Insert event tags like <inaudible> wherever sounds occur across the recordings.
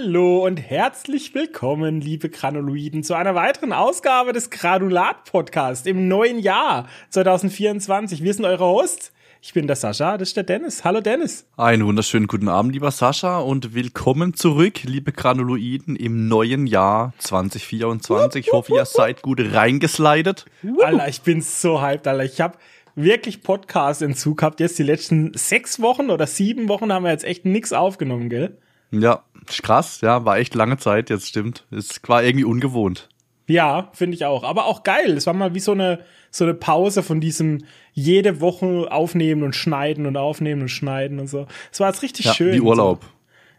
Hallo und herzlich willkommen, liebe Granuloiden, zu einer weiteren Ausgabe des Granulat-Podcasts im neuen Jahr 2024. Wir sind eure Host. Ich bin der Sascha, das ist der Dennis. Hallo Dennis. Einen wunderschönen guten Abend, lieber Sascha, und willkommen zurück, liebe Granuloiden, im neuen Jahr 2024. Ich hoffe, ihr seid gut reingeslidet. Alter, ich bin so hyped, Alter. Ich habe wirklich Podcast-Entzug gehabt. Jetzt die letzten sechs Wochen oder sieben Wochen haben wir jetzt echt nix aufgenommen, gell? Ja, krass, ja, war echt lange Zeit, jetzt stimmt. Es war irgendwie ungewohnt. Ja, finde ich auch. Aber auch geil. Es war mal wie so eine, so eine Pause von diesem jede Woche aufnehmen und schneiden und aufnehmen und schneiden und so. Es war jetzt richtig ja, schön. Wie Urlaub. So.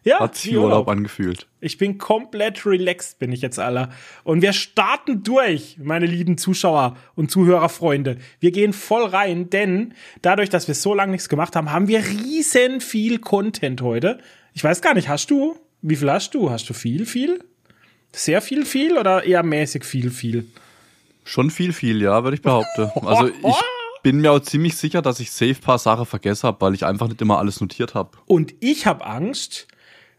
Ja, Hat sich wie Urlaub. Urlaub angefühlt. Ich bin komplett relaxed, bin ich jetzt aller. Und wir starten durch, meine lieben Zuschauer und Zuhörerfreunde. Wir gehen voll rein, denn dadurch, dass wir so lange nichts gemacht haben, haben wir riesen viel Content heute. Ich weiß gar nicht, hast du? Wie viel hast du? Hast du viel, viel? Sehr viel, viel oder eher mäßig viel, viel? Schon viel, viel, ja, würde ich behaupten. Also <laughs> ich bin mir auch ziemlich sicher, dass ich safe paar Sachen vergessen habe, weil ich einfach nicht immer alles notiert habe. Und ich habe Angst,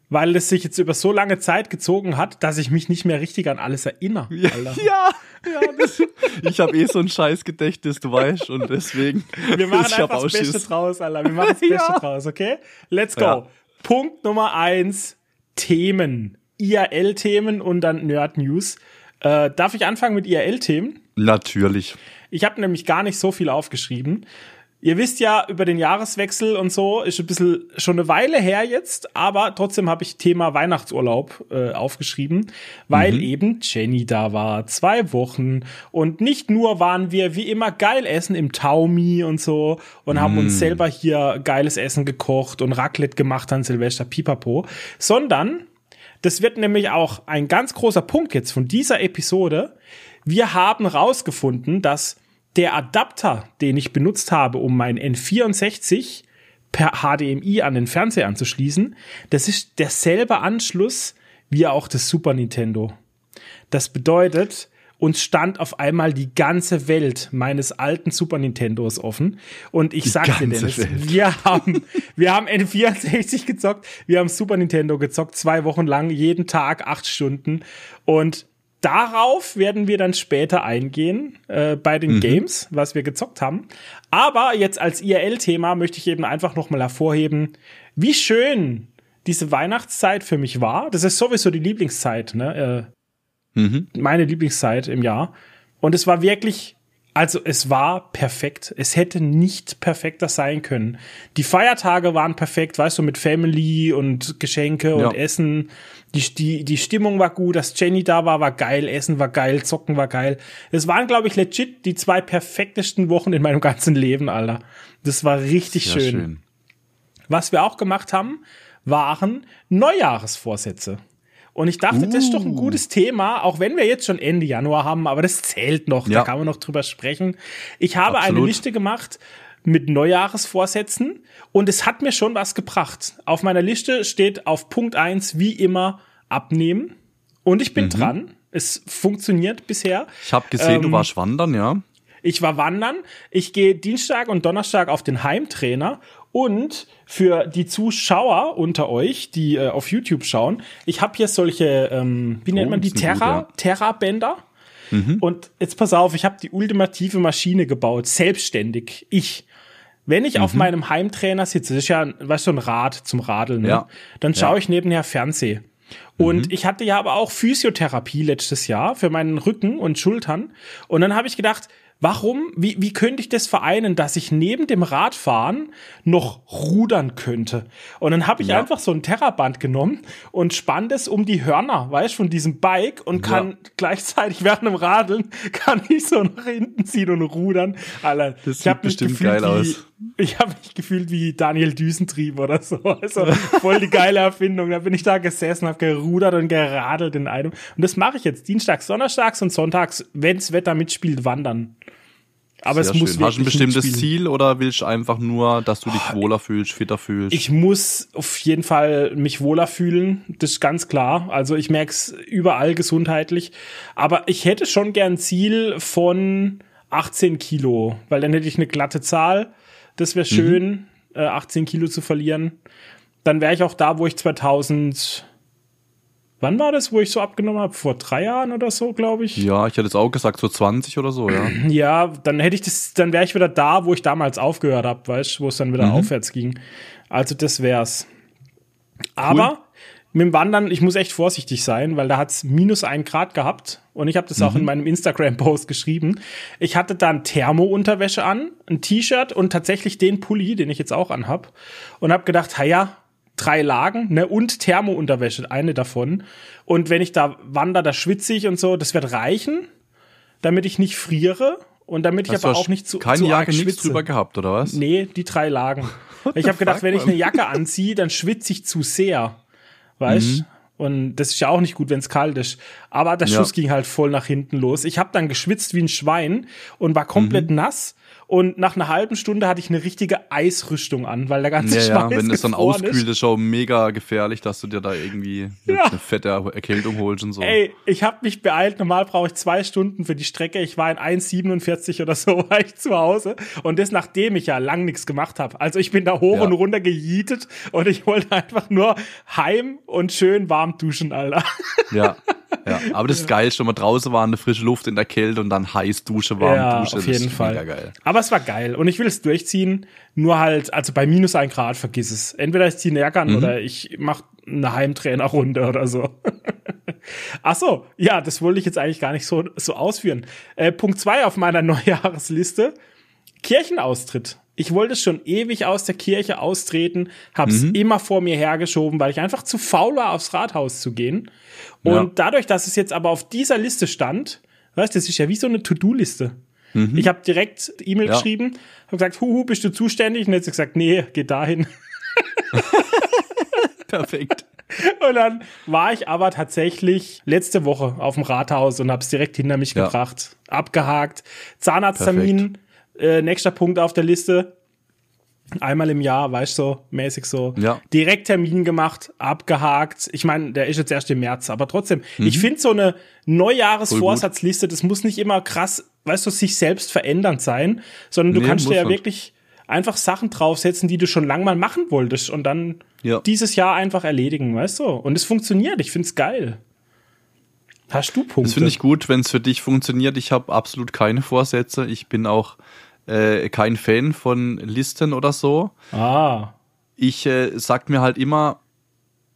weil es sich jetzt über so lange Zeit gezogen hat, dass ich mich nicht mehr richtig an alles erinnere. Ja, <laughs> ja, ja das, ich habe eh so ein scheiß Gedächtnis, du weißt, und deswegen. Wir machen einfach das Beste draus, Alter. Wir machen das <laughs> Beste ja. draus, okay? Let's go. Ja. Punkt Nummer eins, Themen. IRL-Themen und dann Nerd-News. Äh, darf ich anfangen mit IRL-Themen? Natürlich. Ich habe nämlich gar nicht so viel aufgeschrieben. Ihr wisst ja, über den Jahreswechsel und so ist ein bisschen schon eine Weile her jetzt, aber trotzdem habe ich Thema Weihnachtsurlaub äh, aufgeschrieben, weil mhm. eben Jenny da war, zwei Wochen und nicht nur waren wir wie immer geil essen im Taumi und so und mhm. haben uns mhm. selber hier geiles Essen gekocht und Raclette gemacht an Silvester Pipapo, sondern das wird nämlich auch ein ganz großer Punkt jetzt von dieser Episode. Wir haben rausgefunden, dass der Adapter, den ich benutzt habe, um mein N64 per HDMI an den Fernseher anzuschließen, das ist derselbe Anschluss wie auch das Super Nintendo. Das bedeutet, uns stand auf einmal die ganze Welt meines alten Super Nintendos offen. Und ich sag dir, Dennis, Welt. wir haben, wir haben N64 gezockt, wir haben Super Nintendo gezockt, zwei Wochen lang, jeden Tag, acht Stunden. Und Darauf werden wir dann später eingehen äh, bei den mhm. Games, was wir gezockt haben. Aber jetzt als IRL-Thema möchte ich eben einfach noch mal hervorheben, wie schön diese Weihnachtszeit für mich war. Das ist sowieso die Lieblingszeit, ne? Äh, mhm. Meine Lieblingszeit im Jahr. Und es war wirklich also es war perfekt. Es hätte nicht perfekter sein können. Die Feiertage waren perfekt, weißt du, mit Family und Geschenke und ja. Essen. Die, die, die Stimmung war gut, dass Jenny da war, war geil, Essen war geil, Zocken war geil. Es waren, glaube ich, legit die zwei perfektesten Wochen in meinem ganzen Leben, Alter. Das war richtig schön. schön. Was wir auch gemacht haben, waren Neujahresvorsätze. Und ich dachte, uh. das ist doch ein uh. gutes Thema, auch wenn wir jetzt schon Ende Januar haben, aber das zählt noch, ja. da kann man noch drüber sprechen. Ich habe Absolut. eine Liste gemacht mit Neujahresvorsätzen und es hat mir schon was gebracht. Auf meiner Liste steht auf Punkt eins wie immer abnehmen und ich bin mhm. dran. Es funktioniert bisher. Ich habe gesehen, ähm, du warst wandern, ja. Ich war wandern. Ich gehe Dienstag und Donnerstag auf den Heimtrainer und für die Zuschauer unter euch, die äh, auf YouTube schauen, ich habe hier solche, ähm, wie nennt oh, man die, Terra, gut, ja. Terra-Bänder. Mhm. Und jetzt pass auf, ich habe die ultimative Maschine gebaut, selbstständig. Ich. Wenn ich mhm. auf meinem Heimtrainer sitze, das ist ja, weißt du, ein Rad zum Radeln, ne? ja. dann schaue ja. ich nebenher Fernseh. Und mhm. ich hatte ja aber auch Physiotherapie letztes Jahr für meinen Rücken und Schultern. Und dann habe ich gedacht, Warum, wie, wie könnte ich das vereinen, dass ich neben dem Radfahren noch rudern könnte? Und dann habe ich ja. einfach so ein Terraband genommen und spann das um die Hörner, weißt von diesem Bike und kann ja. gleichzeitig <laughs> während dem Radeln kann ich so nach hinten ziehen und rudern. Alter, das sieht bestimmt geil wie, aus. Ich habe mich gefühlt wie Daniel Düsentrieb oder so. Also voll die geile Erfindung. Da bin ich da gesessen, habe gerudert und geradelt in einem. Und das mache ich jetzt dienstags, donnerstags und sonntags, wenns Wetter mitspielt, wandern. Aber Sehr es muss schön. Hast du ein bestimmtes Ziel oder willst du einfach nur, dass du dich ah, wohler fühlst, fitter fühlst? Ich muss auf jeden Fall mich wohler fühlen, das ist ganz klar. Also ich merke es überall gesundheitlich. Aber ich hätte schon gern ein Ziel von 18 Kilo, weil dann hätte ich eine glatte Zahl. Das wäre mhm. schön, mhm. äh, 18 Kilo zu verlieren. Dann wäre ich auch da, wo ich 2000 Wann war das, wo ich so abgenommen habe? Vor drei Jahren oder so, glaube ich. Ja, ich hätte jetzt auch gesagt, so 20 oder so, ja. <clears throat> Ja, dann hätte ich das, dann wäre ich wieder da, wo ich damals aufgehört habe, weißt du, wo es dann wieder mhm. aufwärts ging. Also das wär's. Aber cool. mit dem Wandern, ich muss echt vorsichtig sein, weil da hat's minus ein Grad gehabt. Und ich habe das mhm. auch in meinem Instagram-Post geschrieben. Ich hatte dann Thermo-Unterwäsche an, ein T-Shirt und tatsächlich den Pulli, den ich jetzt auch anhab. Und habe gedacht, ja, drei Lagen, ne, und Thermounterwäsche, eine davon. Und wenn ich da wandere, da schwitze ich und so, das wird reichen, damit ich nicht friere und damit ich Hast aber auch nicht zu keine zu Jacke nichts drüber gehabt oder was? Nee, die drei Lagen. <laughs> ich habe gedacht, wenn ich eine Jacke anziehe, dann schwitze ich zu sehr. Weißt? Mhm. Und das ist ja auch nicht gut, wenn es kalt ist. Aber der Schuss ja. ging halt voll nach hinten los. Ich habe dann geschwitzt wie ein Schwein und war komplett mhm. nass und nach einer halben Stunde hatte ich eine richtige Eisrüstung an, weil der ganze ja, Schweiß ja, wenn es dann auskühlt, ist schon mega gefährlich, dass du dir da irgendwie ja. eine fette Erkältung holst und so. Ey, ich habe mich beeilt. Normal brauche ich zwei Stunden für die Strecke. Ich war in 1,47 oder so, <laughs> war ich zu Hause. Und das, nachdem ich ja lang nichts gemacht habe. Also ich bin da hoch ja. und runter gejietet und ich wollte einfach nur heim und schön warm duschen, Alter. Ja, <laughs> ja, aber das ist geil, schon mal draußen war eine frische Luft in der Kälte und dann heiß Dusche, warm ja, Dusche. Auf jeden das Fall. geil. Aber es war geil und ich will es durchziehen. Nur halt, also bei minus ein Grad vergiss es. Entweder ich ziehe an mhm. oder ich mache eine Heimtrainerrunde oder so. <laughs> Ach so, ja, das wollte ich jetzt eigentlich gar nicht so, so ausführen. Äh, Punkt zwei auf meiner <laughs> Neujahresliste. Kirchenaustritt. Ich wollte schon ewig aus der Kirche austreten, hab's mhm. immer vor mir hergeschoben, weil ich einfach zu faul war, aufs Rathaus zu gehen. Und ja. dadurch, dass es jetzt aber auf dieser Liste stand, weißt du, das ist ja wie so eine To-Do-Liste. Mhm. Ich habe direkt E-Mail ja. geschrieben, habe gesagt, huhu, bist du zuständig? Und jetzt gesagt, nee, geh dahin. <laughs> Perfekt. Und dann war ich aber tatsächlich letzte Woche auf dem Rathaus und habe es direkt hinter mich ja. gebracht, abgehakt. Zahnarzttermin, äh, nächster Punkt auf der Liste. Einmal im Jahr, weißt du, so mäßig so. Ja. Direkt Termin gemacht, abgehakt. Ich meine, der ist jetzt erst im März, aber trotzdem. Mhm. Ich finde so eine Neujahresvorsatzliste, das muss nicht immer krass, weißt du, sich selbst verändernd sein, sondern du nee, kannst dir ja wirklich einfach Sachen draufsetzen, die du schon lang mal machen wolltest und dann ja. dieses Jahr einfach erledigen, weißt du? Und es funktioniert, ich find's geil. Hast du Punkte? Das finde ich gut, wenn es für dich funktioniert. Ich habe absolut keine Vorsätze. Ich bin auch äh, kein Fan von Listen oder so. Ah. Ich äh, sag mir halt immer,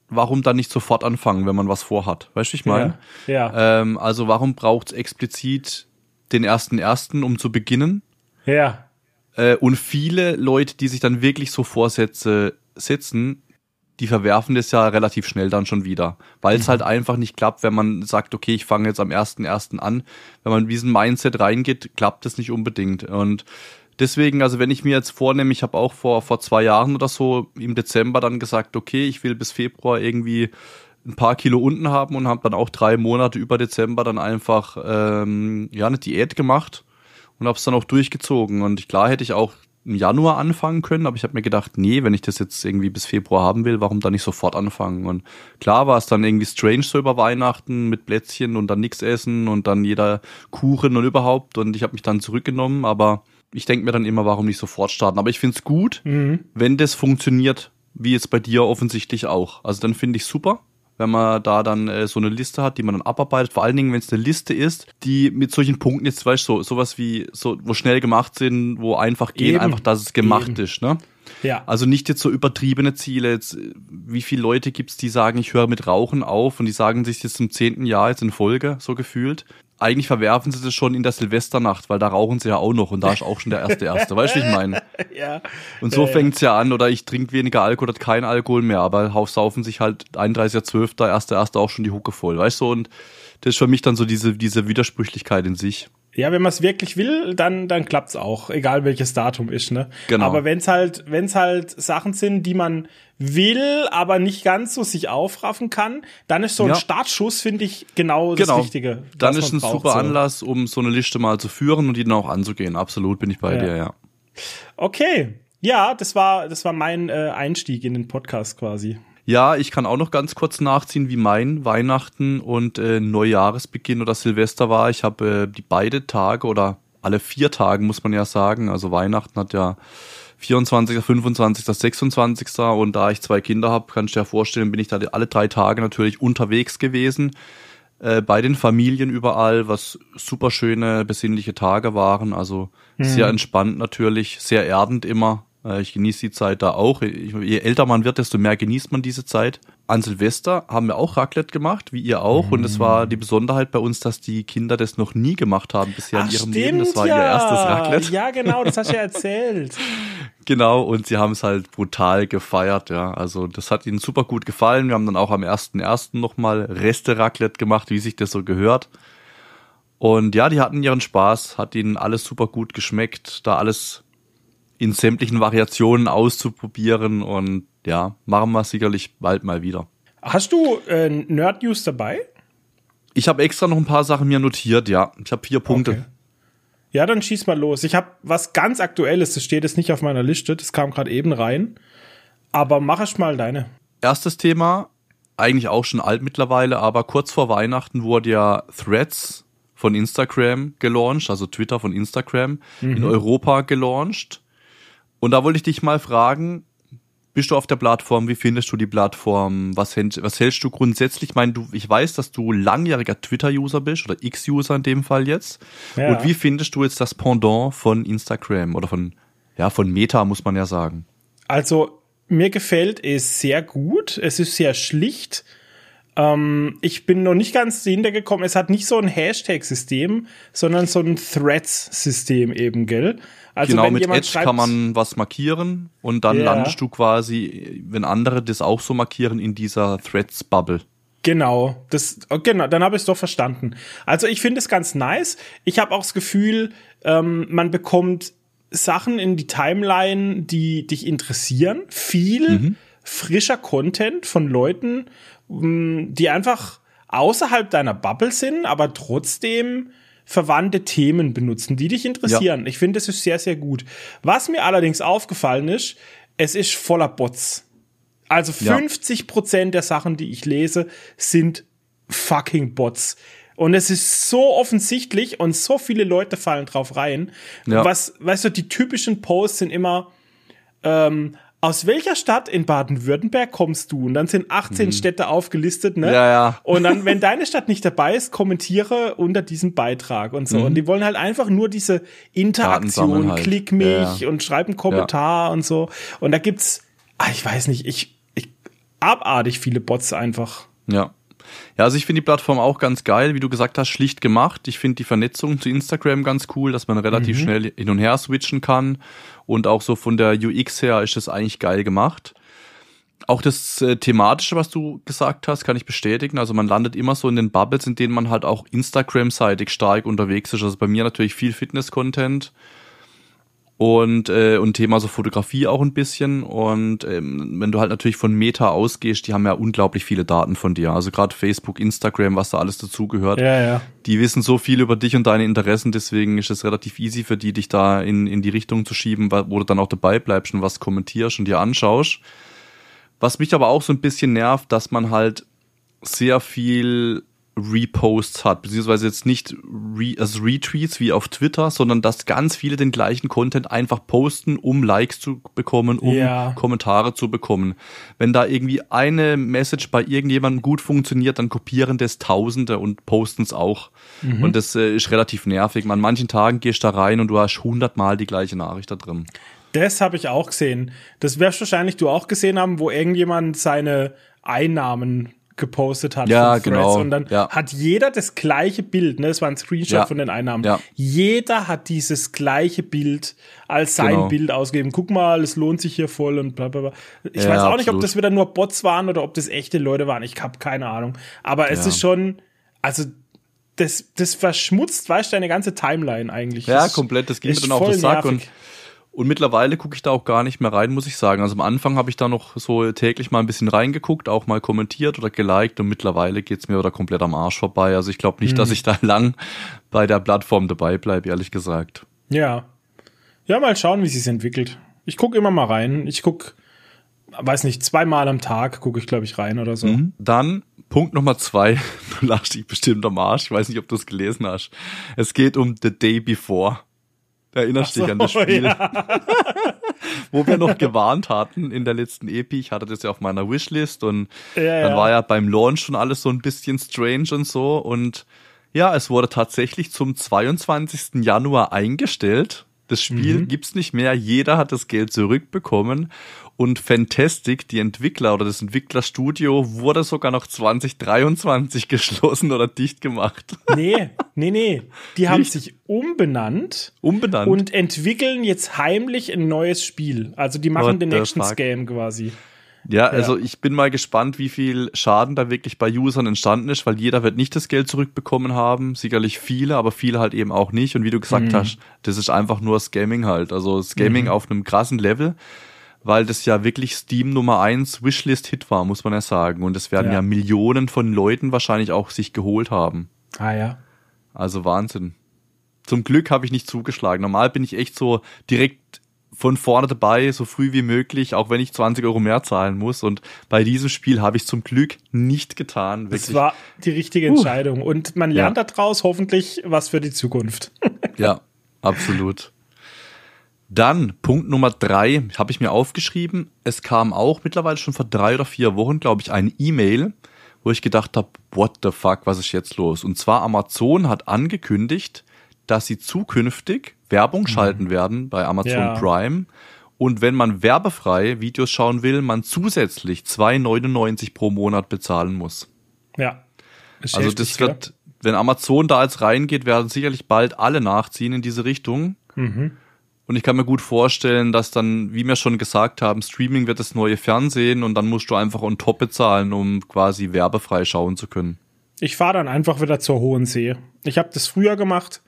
warum dann nicht sofort anfangen, wenn man was vorhat? Weißt du, ich meine? Ja. ja. Ähm, also warum braucht es explizit den ersten ersten, um zu beginnen? Ja. Äh, und viele Leute, die sich dann wirklich so Vorsätze setzen, die verwerfen das ja relativ schnell dann schon wieder, weil es mhm. halt einfach nicht klappt, wenn man sagt, okay, ich fange jetzt am ersten ersten an. Wenn man in diesen Mindset reingeht, klappt das nicht unbedingt. Und deswegen, also wenn ich mir jetzt vornehme, ich habe auch vor vor zwei Jahren oder so im Dezember dann gesagt, okay, ich will bis Februar irgendwie ein paar Kilo unten haben und habe dann auch drei Monate über Dezember dann einfach ähm, ja eine Diät gemacht und habe es dann auch durchgezogen. Und klar hätte ich auch im Januar anfangen können, aber ich habe mir gedacht, nee, wenn ich das jetzt irgendwie bis Februar haben will, warum dann nicht sofort anfangen? Und klar war es dann irgendwie strange so über Weihnachten mit Plätzchen und dann nichts essen und dann jeder Kuchen und überhaupt und ich habe mich dann zurückgenommen, aber ich denke mir dann immer, warum nicht sofort starten? Aber ich finde es gut, mhm. wenn das funktioniert, wie jetzt bei dir offensichtlich auch. Also dann finde ich super wenn man da dann äh, so eine Liste hat, die man dann abarbeitet. Vor allen Dingen, wenn es eine Liste ist, die mit solchen Punkten jetzt, weißt du, so, sowas wie, so, wo schnell gemacht sind, wo einfach gehen, Eben. einfach, dass es gemacht Eben. ist, ne? Ja. Also nicht jetzt so übertriebene Ziele. Jetzt, wie viele Leute gibt's, die sagen, ich höre mit Rauchen auf und die sagen sich jetzt zum zehnten Jahr jetzt in Folge, so gefühlt eigentlich verwerfen sie das schon in der Silvesternacht, weil da rauchen sie ja auch noch und da ist auch schon der erste erste. Weißt du, wie ich meine? <laughs> ja. Und so ja, fängt's ja an, oder ich trinke weniger Alkohol oder kein Alkohol mehr, aber saufen sich halt 31.12., erste erste auch schon die Hucke voll, weißt du? Und das ist für mich dann so diese, diese Widersprüchlichkeit in sich. Ja, wenn man es wirklich will, dann dann klappt's auch, egal welches Datum ist, ne? Genau. Aber wenn's halt wenn's halt Sachen sind, die man will, aber nicht ganz so sich aufraffen kann, dann ist so ein ja. Startschuss finde ich genau, genau das Richtige. Dann ist ein braucht, super so. Anlass, um so eine Liste mal zu führen und die dann auch anzugehen. Absolut bin ich bei ja. dir, ja. Okay. Ja, das war das war mein äh, Einstieg in den Podcast quasi. Ja, ich kann auch noch ganz kurz nachziehen, wie mein Weihnachten und äh, Neujahresbeginn oder Silvester war. Ich habe äh, die beide Tage oder alle vier Tage, muss man ja sagen. Also Weihnachten hat ja 24., 25., 26. Und da ich zwei Kinder habe, kannst du dir vorstellen, bin ich da alle drei Tage natürlich unterwegs gewesen. Äh, bei den Familien überall, was super schöne, besinnliche Tage waren. Also mhm. sehr entspannt natürlich, sehr erdend immer. Äh, ich genieße die Zeit da auch. Je älter man wird, desto mehr genießt man diese Zeit. An Silvester haben wir auch Raclette gemacht, wie ihr auch. Und es war die Besonderheit bei uns, dass die Kinder das noch nie gemacht haben bisher Ach, in ihrem stimmt, Leben. Das war ja. ihr erstes Raclette. Ja, genau, das hast du ja <laughs> erzählt. genau, und sie haben es halt brutal gefeiert, ja. Also das hat ihnen super gut gefallen. Wir haben dann auch am 1.1. nochmal Reste-Raclette gemacht, wie sich das so gehört. Und ja, die hatten ihren Spaß, hat ihnen alles super gut geschmeckt, da alles in sämtlichen Variationen auszuprobieren und ja, machen wir sicherlich bald mal wieder. Hast du äh, Nerd News dabei? Ich habe extra noch ein paar Sachen mir notiert, ja. Ich habe vier Punkte. Okay. Ja, dann schieß mal los. Ich habe was ganz Aktuelles, das steht jetzt nicht auf meiner Liste, das kam gerade eben rein. Aber mach ich mal deine. Erstes Thema, eigentlich auch schon alt mittlerweile, aber kurz vor Weihnachten wurde ja Threads von Instagram gelauncht, also Twitter von Instagram, mhm. in Europa gelauncht. Und da wollte ich dich mal fragen, bist du auf der Plattform? Wie findest du die Plattform? Was, was hältst du grundsätzlich? Ich meine, du, ich weiß, dass du langjähriger Twitter-User bist oder X-User in dem Fall jetzt. Ja. Und wie findest du jetzt das Pendant von Instagram oder von, ja, von Meta, muss man ja sagen? Also, mir gefällt es sehr gut. Es ist sehr schlicht. Ähm, ich bin noch nicht ganz hintergekommen. Es hat nicht so ein Hashtag-System, sondern so ein Threads-System eben, gell? Also genau, mit Edge schreibt, kann man was markieren und dann ja. landest du quasi, wenn andere das auch so markieren, in dieser Threads-Bubble. Genau, das oh, genau, dann habe ich es doch verstanden. Also ich finde es ganz nice. Ich habe auch das Gefühl, ähm, man bekommt Sachen in die Timeline, die dich interessieren. Viel mhm. frischer Content von Leuten, die einfach außerhalb deiner Bubble sind, aber trotzdem verwandte Themen benutzen, die dich interessieren. Ja. Ich finde, das ist sehr, sehr gut. Was mir allerdings aufgefallen ist, es ist voller Bots. Also 50 Prozent der Sachen, die ich lese, sind fucking Bots. Und es ist so offensichtlich und so viele Leute fallen drauf rein. Ja. Was, weißt du, die typischen Posts sind immer, ähm, aus welcher Stadt in Baden-Württemberg kommst du? Und dann sind 18 mhm. Städte aufgelistet, ne? Ja, ja. Und dann, wenn <laughs> deine Stadt nicht dabei ist, kommentiere unter diesem Beitrag und so. Mhm. Und die wollen halt einfach nur diese Interaktion, halt. klick mich ja, und schreib einen Kommentar und so. Und da gibt's, ach, ich weiß nicht, ich, ich, abartig viele Bots einfach. Ja. Ja, also ich finde die Plattform auch ganz geil, wie du gesagt hast, schlicht gemacht. Ich finde die Vernetzung zu Instagram ganz cool, dass man relativ mhm. schnell hin und her switchen kann. Und auch so von der UX her ist es eigentlich geil gemacht. Auch das äh, thematische, was du gesagt hast, kann ich bestätigen. Also man landet immer so in den Bubbles, in denen man halt auch Instagram-seitig stark unterwegs ist. Also bei mir natürlich viel Fitness-Content und äh, und Thema so Fotografie auch ein bisschen und ähm, wenn du halt natürlich von Meta ausgehst, die haben ja unglaublich viele Daten von dir, also gerade Facebook, Instagram, was da alles dazugehört. Ja, ja. Die wissen so viel über dich und deine Interessen, deswegen ist es relativ easy für die, dich da in in die Richtung zu schieben, wo du dann auch dabei bleibst und was kommentierst und dir anschaust. Was mich aber auch so ein bisschen nervt, dass man halt sehr viel Reposts hat, beziehungsweise jetzt nicht Re also Retweets wie auf Twitter, sondern dass ganz viele den gleichen Content einfach posten, um Likes zu bekommen, um ja. Kommentare zu bekommen. Wenn da irgendwie eine Message bei irgendjemandem gut funktioniert, dann kopieren das Tausende und posten es auch. Mhm. Und das äh, ist relativ nervig. An manchen Tagen gehst du da rein und du hast hundertmal die gleiche Nachricht da drin. Das habe ich auch gesehen. Das wirst wahrscheinlich du auch gesehen haben, wo irgendjemand seine Einnahmen gepostet hat. Ja, genau. Und dann ja. hat jeder das gleiche Bild, ne? Das war ein Screenshot ja. von den Einnahmen. Ja. Jeder hat dieses gleiche Bild als sein genau. Bild ausgegeben. Guck mal, es lohnt sich hier voll und bla bla bla. Ich weiß auch absolut. nicht, ob das wieder nur Bots waren oder ob das echte Leute waren. Ich habe keine Ahnung. Aber es ist schon, also das, das verschmutzt, weißt du, deine ganze Timeline eigentlich. Ja, komplett. Das ging mir dann auf den Sack nervig. und und mittlerweile gucke ich da auch gar nicht mehr rein, muss ich sagen. Also am Anfang habe ich da noch so täglich mal ein bisschen reingeguckt, auch mal kommentiert oder geliked und mittlerweile geht's mir wieder komplett am Arsch vorbei. Also ich glaube nicht, mhm. dass ich da <laughs> lang bei der Plattform dabei bleibe, ehrlich gesagt. Ja. Ja, mal schauen, wie sich's entwickelt. Ich gucke immer mal rein. Ich guck, weiß nicht, zweimal am Tag gucke ich, glaube ich, rein oder so. Mhm. Dann Punkt Nummer zwei. <laughs> Du lachst dich bestimmt am Arsch. Ich weiß nicht, ob du es gelesen hast. Es geht um The Day Before. Erinnerst so, dich an das Spiel? Ja. <laughs> wo wir noch gewarnt hatten in der letzten Epi. Ich hatte das ja auf meiner Wishlist und Ja, dann war ja beim Launch schon alles so ein bisschen strange und so. Und ja, es wurde tatsächlich zum 22. Januar eingestellt. Das Spiel Mhm. gibt's nicht mehr. Jeder hat das Geld zurückbekommen. Und Fantastic, die Entwickler oder das Entwicklerstudio, wurde sogar noch 2023 <laughs> geschlossen oder dicht gemacht. <laughs> Nee, nee, nee. Die haben Nicht? sich umbenannt Umbenannt. und entwickeln jetzt heimlich ein neues Spiel. Also die machen What den nächsten? Scam quasi. Ja, also ich bin mal gespannt, wie viel Schaden da wirklich bei Usern entstanden ist, weil jeder wird nicht das Geld zurückbekommen haben. Sicherlich viele, aber viele halt eben auch nicht. Und wie du gesagt Mhm. hast, das ist einfach nur Scamming halt. Also Scamming auf einem krassen Level, weil das ja wirklich Steam Nummer eins Wishlist-Hit war, muss man ja sagen. Und es werden Ja. ja. Millionen von Leuten wahrscheinlich auch sich geholt haben. Ah ja. Also Wahnsinn. Zum Glück habe ich nicht zugeschlagen. Normal bin ich echt so direkt von vorne dabei, so früh wie möglich, auch wenn ich 20 Euro mehr zahlen muss. Und bei diesem Spiel habe ich zum Glück nicht getan. Das Wirklich. war die richtige Entscheidung. Und man lernt Ja. daraus hoffentlich was für die Zukunft. <laughs> Ja, absolut. Dann Punkt Nummer drei habe ich mir aufgeschrieben. Es kam auch mittlerweile schon vor drei oder vier Wochen, glaube ich, eine E-Mail, wo ich gedacht habe, what the fuck, was ist jetzt los? Und zwar Amazon hat angekündigt, dass sie zukünftig Werbung schalten werden bei Amazon Ja. Prime. Und wenn man werbefrei Videos schauen will, man zusätzlich 2,99 pro Monat bezahlen muss. Ja. Ist Also das wird, wenn Amazon da jetzt reingeht, werden sicherlich bald alle nachziehen in diese Richtung. Mhm. Und ich kann mir gut vorstellen, dass dann, wie wir schon gesagt haben, Streaming wird das neue Fernsehen und dann musst du einfach on top bezahlen, um quasi werbefrei schauen zu können. Ich fahre dann einfach wieder zur Hohen See. Ich habe das früher gemacht.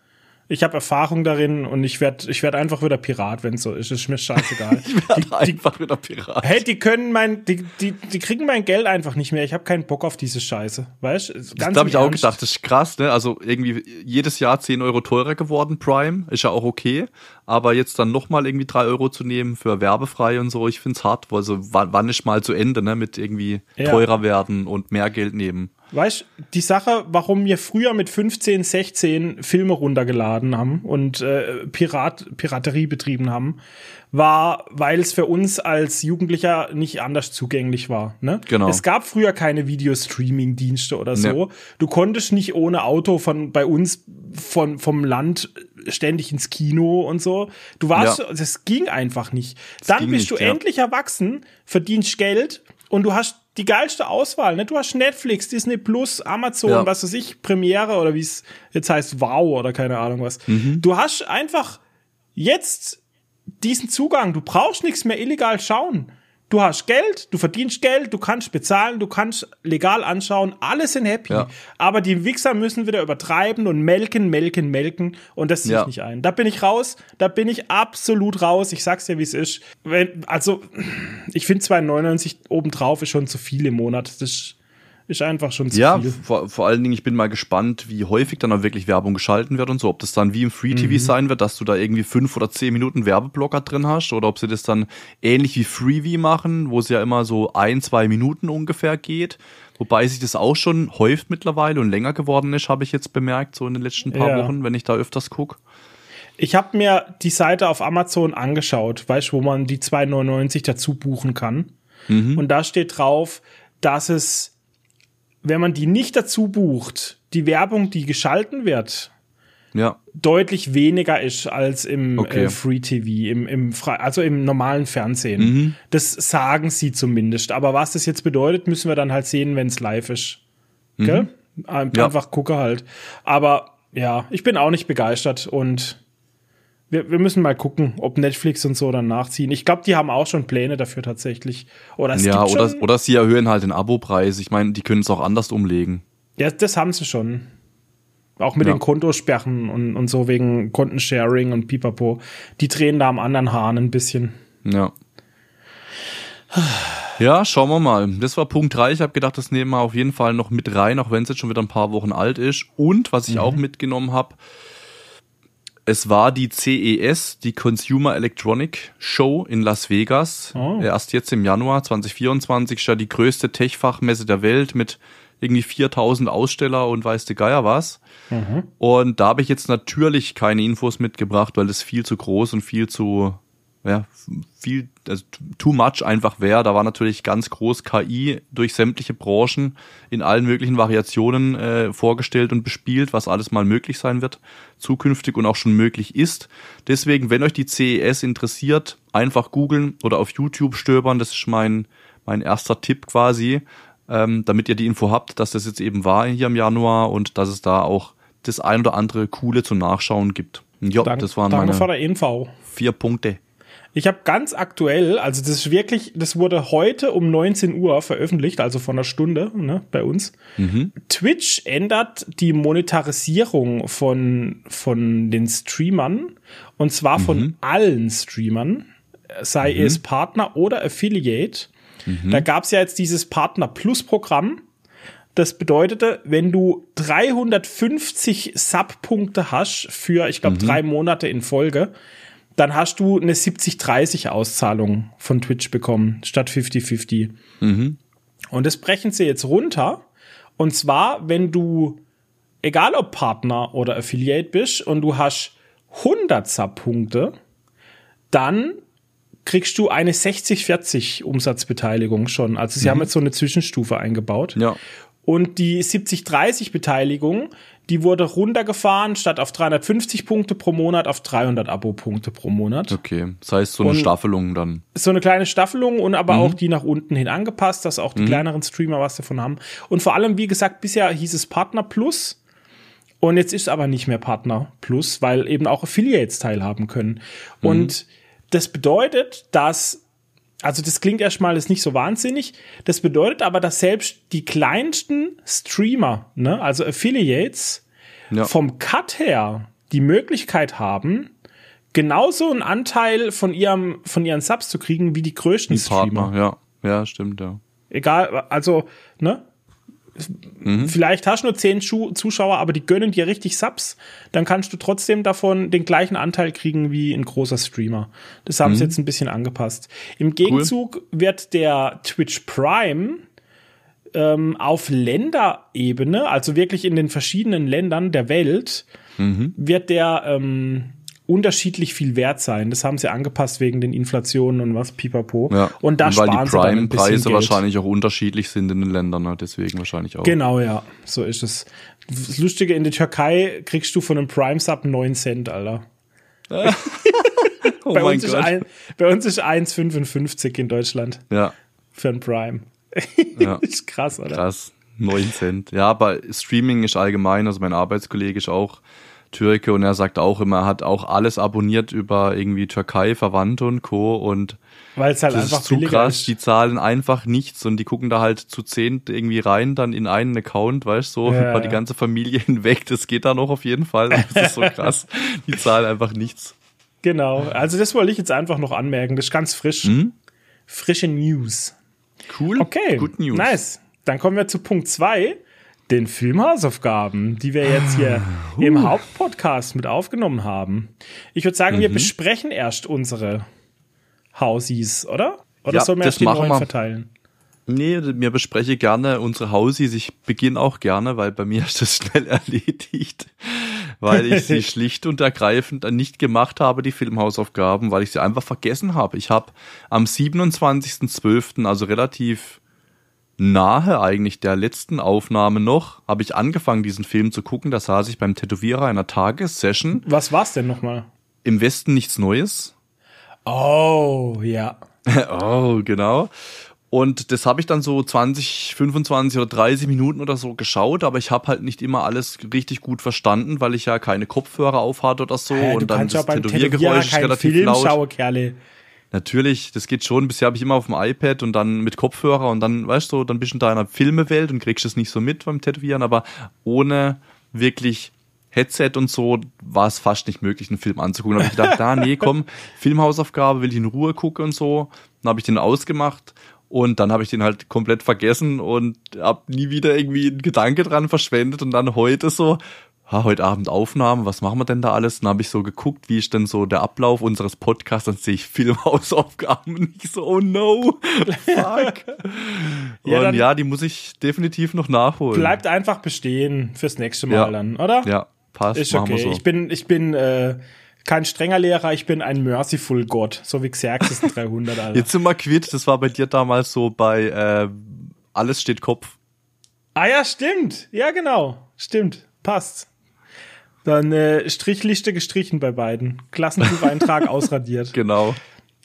Ich habe Erfahrung darin und ich werde ich werd einfach wieder Pirat, wenn so ist. Ist mir scheißegal. <laughs> die, einfach wieder Pirat. hey, die können mein, die, die, die kriegen mein Geld einfach nicht mehr. Ich habe keinen Bock auf diese Scheiße. Weißt du? das habe ich auch gedacht, das ist krass, ne? Also irgendwie jedes Jahr 10 Euro teurer geworden, Prime, ist ja auch okay. Aber jetzt dann nochmal irgendwie 3 Euro zu nehmen für werbefrei und so, ich find's hart. Also wann, wann ist mal zu Ende, ne? Mit irgendwie Ja. teurer werden und mehr Geld nehmen. Weißt du, die Sache, warum wir früher mit 15, 16 Filme runtergeladen haben und äh, Pirat, Piraterie betrieben haben, war, weil es für uns als Jugendlicher nicht anders zugänglich war. Ne? Genau. Es gab früher keine Videostreaming-Dienste oder so. Du konntest nicht ohne Auto von bei uns von, vom Land ständig ins Kino und so. Du warst, Ja. das ging einfach nicht. Dann ging bist nicht, du ja. endlich erwachsen, verdienst Geld und du hast die geilste Auswahl. Ne? Du hast Netflix, Disney Plus, Amazon, Ja. was weiß ich, Premiere oder wie es jetzt heißt, Wow oder keine Ahnung was. Mhm. Du hast einfach jetzt diesen Zugang. Du brauchst nichts mehr illegal schauen. Du hast Geld, du verdienst Geld, du kannst bezahlen, du kannst legal anschauen, alle sind happy. Ja. Aber die Wichser müssen wieder übertreiben und melken, melken, melken und das sehe ich Ja. nicht ein. Da bin ich raus, da bin ich absolut raus. Ich sag's dir, wie es ist. Wenn, also, ich finde 2,99 obendrauf ist schon zu viel im Monat. Das ist, ist einfach schon zu Ja, viel. vor, vor allen Dingen, ich bin mal gespannt, wie häufig dann auch wirklich Werbung geschalten wird und so. Ob das dann wie im Free TV Mhm. sein wird, dass du da irgendwie fünf oder zehn Minuten Werbeblocker drin hast oder ob sie das dann ähnlich wie Freebie machen, wo es ja immer so ein, zwei Minuten ungefähr geht. Wobei sich das auch schon häuft mittlerweile und länger geworden ist, habe ich jetzt bemerkt, so in den letzten paar Ja. Wochen, wenn ich da öfters guck. Ich habe mir die Seite auf Amazon angeschaut, weißt du, wo man die 2,99 dazu buchen kann. Und da steht drauf, dass es, wenn man die nicht dazu bucht, die Werbung, die geschalten wird, Ja, deutlich weniger ist als im Okay. äh, Free TV, im, im Fre also im normalen Fernsehen. Das sagen sie zumindest. Aber was das jetzt bedeutet, müssen wir dann halt sehen, wenn es live ist. Gell? Ein- Ja. Einfach gucke halt. Aber ja, ich bin auch nicht begeistert und wir, wir müssen mal gucken, ob Netflix und so dann nachziehen. Ich glaube, die haben auch schon Pläne dafür tatsächlich. Oder es ja oder, oder sie erhöhen halt den Abopreis. Ich meine, die können es auch anders umlegen. Ja, das haben sie schon. Auch mit Ja. den Kontosperren und, und so wegen Kontensharing und pipapo. Die drehen da am anderen Hahn ein bisschen. Ja. Ja, schauen wir mal. Das war Punkt 3. Ich habe gedacht, das nehmen wir auf jeden Fall noch mit rein, auch wenn es jetzt schon wieder ein paar Wochen alt ist. Und was ich auch mitgenommen habe, es war die CES, die Consumer Electronic Show in Las Vegas. Oh. Erst jetzt im Januar 2024 ist ja die größte Tech-Fachmesse der Welt mit irgendwie 4000 Aussteller und weiß der Geier was. Und da habe ich jetzt natürlich keine Infos mitgebracht, weil das viel zu groß und viel zu ja, viel, also too much einfach wäre. Da war natürlich ganz groß KI durch sämtliche Branchen in allen möglichen Variationen äh, vorgestellt und bespielt, was alles mal möglich sein wird zukünftig und auch schon möglich ist. Deswegen, wenn euch die CES interessiert, einfach googeln oder auf YouTube stöbern. Das ist mein, mein erster Tipp quasi, ähm, damit ihr die Info habt, dass das jetzt eben war hier im Januar und dass es da auch das ein oder andere coole zum Nachschauen gibt. Ja, das waren danke meine für der Info. vier Punkte. Ich habe ganz aktuell, also das ist wirklich, das wurde heute um 19 Uhr veröffentlicht, also vor einer Stunde ne, bei uns. Mhm. Twitch ändert die Monetarisierung von, von den Streamern und zwar von mhm. allen Streamern, sei mhm. es Partner oder Affiliate. Mhm. Da gab es ja jetzt dieses Partner Plus Programm. Das bedeutete, wenn du 350 Subpunkte hast für, ich glaube, mhm. drei Monate in Folge, dann hast du eine 70-30 Auszahlung von Twitch bekommen, statt 50-50. Mhm. Und das brechen sie jetzt runter. Und zwar, wenn du, egal ob Partner oder Affiliate bist und du hast 100 Sub-Punkte, dann kriegst du eine 60-40 Umsatzbeteiligung schon. Also sie mhm. haben jetzt so eine Zwischenstufe eingebaut. Ja. Und die 70-30 Beteiligung, die wurde runtergefahren, statt auf 350 Punkte pro Monat auf 300 Abo-Punkte pro Monat. Okay, das heißt so eine und Staffelung dann. So eine kleine Staffelung und aber mhm. auch die nach unten hin angepasst, dass auch die mhm. kleineren Streamer was davon haben. Und vor allem, wie gesagt, bisher hieß es Partner Plus. Und jetzt ist es aber nicht mehr Partner Plus, weil eben auch Affiliates teilhaben können. Mhm. Und das bedeutet, dass also das klingt erstmal ist nicht so wahnsinnig. Das bedeutet aber, dass selbst die kleinsten Streamer, ne, also Affiliates, ja. vom Cut her die Möglichkeit haben, genauso einen Anteil von ihrem von ihren Subs zu kriegen wie die größten die Streamer. Partner, ja, ja, stimmt, ja. Egal, also ne, Mhm. Vielleicht hast du nur zehn Zuschauer, aber die gönnen dir richtig Subs. Dann kannst du trotzdem davon den gleichen Anteil kriegen wie ein großer Streamer. Das haben mhm. sie jetzt ein bisschen angepasst. Im Gegenzug cool. wird der Twitch Prime ähm, auf Länderebene, also wirklich in den verschiedenen Ländern der Welt, mhm. wird der ähm, unterschiedlich viel wert sein. Das haben sie angepasst wegen den Inflationen und was, pipapo. Ja. Und da und weil die Prime-Preise wahrscheinlich auch unterschiedlich sind in den Ländern, ne? deswegen wahrscheinlich auch. Genau, ja, so ist es. Das Lustige, in der Türkei kriegst du von einem Prime-Sub 9 Cent, Alter. <laughs> oh bei, uns Gott. Ist ein, bei uns ist 1,55 in Deutschland. Ja. Für ein Prime. <laughs> ja. ist krass, oder? Krass. 9 Cent. Ja, aber Streaming ist allgemein, also mein Arbeitskollege ist auch Türke und er sagt auch immer, er hat auch alles abonniert über irgendwie Türkei, Verwandte und Co. Und weil es halt das einfach ist zu krass, ist. die zahlen einfach nichts und die gucken da halt zu zehn irgendwie rein, dann in einen Account, weißt du, so, ja, über die ganze Familie <laughs> hinweg, das geht da noch auf jeden Fall. Das ist so krass. die zahlen einfach nichts. Genau, also das wollte ich jetzt einfach noch anmerken, das ist ganz frisch. Hm? Frische News. Cool. Okay. Good News. Nice. Dann kommen wir zu Punkt zwei den Filmhausaufgaben, die wir jetzt hier uh. im Hauptpodcast mit aufgenommen haben. Ich würde sagen, mhm. wir besprechen erst unsere Hausies, oder? Oder ja, sollen wir erst die neuen wir. verteilen? Nee, mir bespreche gerne unsere Hausies. Ich beginne auch gerne, weil bei mir <laughs> ist das schnell erledigt, weil ich sie <laughs> schlicht und ergreifend nicht gemacht habe, die Filmhausaufgaben, weil ich sie einfach vergessen habe. Ich habe am 27.12., also relativ nahe eigentlich der letzten Aufnahme noch, habe ich angefangen, diesen Film zu gucken. Da saß ich beim Tätowierer einer Tagessession. Was war's denn nochmal? Im Westen nichts Neues. Oh, ja. <laughs> oh, genau. Und das habe ich dann so 20, 25 oder 30 Minuten oder so geschaut, aber ich habe halt nicht immer alles richtig gut verstanden, weil ich ja keine Kopfhörer auf hatte oder so hey, und dann das Tätowiergeräusch ist relativ Film laut. Schaue, Kerle. Natürlich, das geht schon. Bisher habe ich immer auf dem iPad und dann mit Kopfhörer und dann, weißt du, dann bist du in deiner Filmewelt und kriegst es nicht so mit beim Tätowieren, aber ohne wirklich Headset und so war es fast nicht möglich, einen Film anzugucken. Da habe ich gedacht, da, nee, komm, <laughs> Filmhausaufgabe, will ich in Ruhe gucken und so. Dann habe ich den ausgemacht und dann habe ich den halt komplett vergessen und habe nie wieder irgendwie einen Gedanke dran verschwendet und dann heute so, ha, heute Abend Aufnahmen, was machen wir denn da alles? Dann habe ich so geguckt, wie ist denn so der Ablauf unseres Podcasts, dann sehe ich Filmhausaufgaben <laughs> und ich so, oh no, fuck. <laughs> ja, und ja, die muss ich definitiv noch nachholen. Bleibt einfach bestehen fürs nächste Mal ja. dann, oder? Ja, passt. Ist okay. So. Ich bin, ich bin äh, kein strenger Lehrer, ich bin ein merciful God, so wie Xerxes 300. <laughs> Alter. Jetzt sind wir quitt, das war bei dir damals so bei äh, Alles steht Kopf. Ah ja, stimmt. Ja, genau. Stimmt. Passt. Dann äh, Strichliste gestrichen bei beiden. Klassenbucheintrag <laughs> ausradiert. Genau.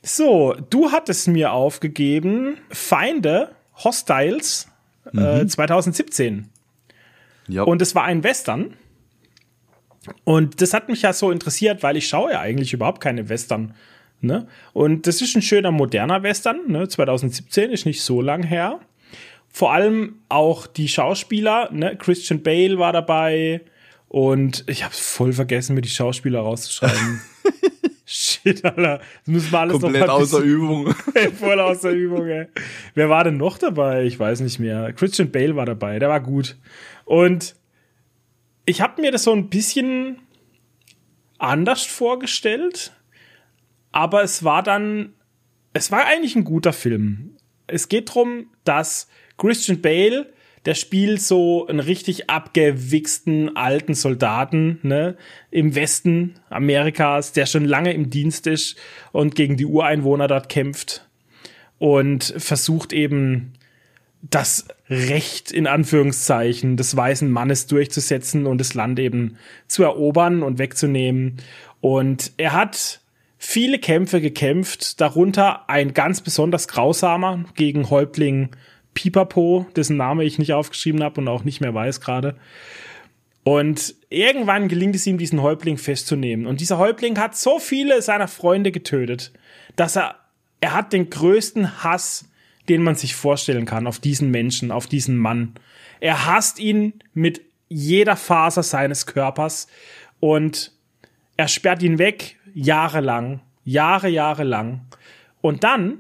So, du hattest mir aufgegeben Feinde, Hostiles äh, mhm. äh, 2017. Ja. Und es war ein Western. Und das hat mich ja so interessiert, weil ich schaue ja eigentlich überhaupt keine Western. Ne? Und das ist ein schöner moderner Western. Ne? 2017 ist nicht so lang her. Vor allem auch die Schauspieler. Ne? Christian Bale war dabei. Und ich habe voll vergessen, mir die Schauspieler rauszuschreiben. <laughs> Shit, Alter. Das müssen wir alles Komplett noch außer Übung. <laughs> voll außer Übung, ey. Wer war denn noch dabei? Ich weiß nicht mehr. Christian Bale war dabei, der war gut. Und ich habe mir das so ein bisschen anders vorgestellt, aber es war dann, es war eigentlich ein guter Film. Es geht darum, dass Christian Bale der spielt so einen richtig abgewichsten alten Soldaten ne, im Westen Amerikas, der schon lange im Dienst ist und gegen die Ureinwohner dort kämpft und versucht eben das Recht in Anführungszeichen des weißen Mannes durchzusetzen und das Land eben zu erobern und wegzunehmen. Und er hat viele Kämpfe gekämpft, darunter ein ganz besonders grausamer gegen Häuptling Pipapo, dessen Name ich nicht aufgeschrieben habe und auch nicht mehr weiß gerade. Und irgendwann gelingt es ihm, diesen Häuptling festzunehmen. Und dieser Häuptling hat so viele seiner Freunde getötet, dass er, er hat den größten Hass, den man sich vorstellen kann, auf diesen Menschen, auf diesen Mann. Er hasst ihn mit jeder Faser seines Körpers und er sperrt ihn weg, jahrelang, Jahre, Jahre lang. Und dann,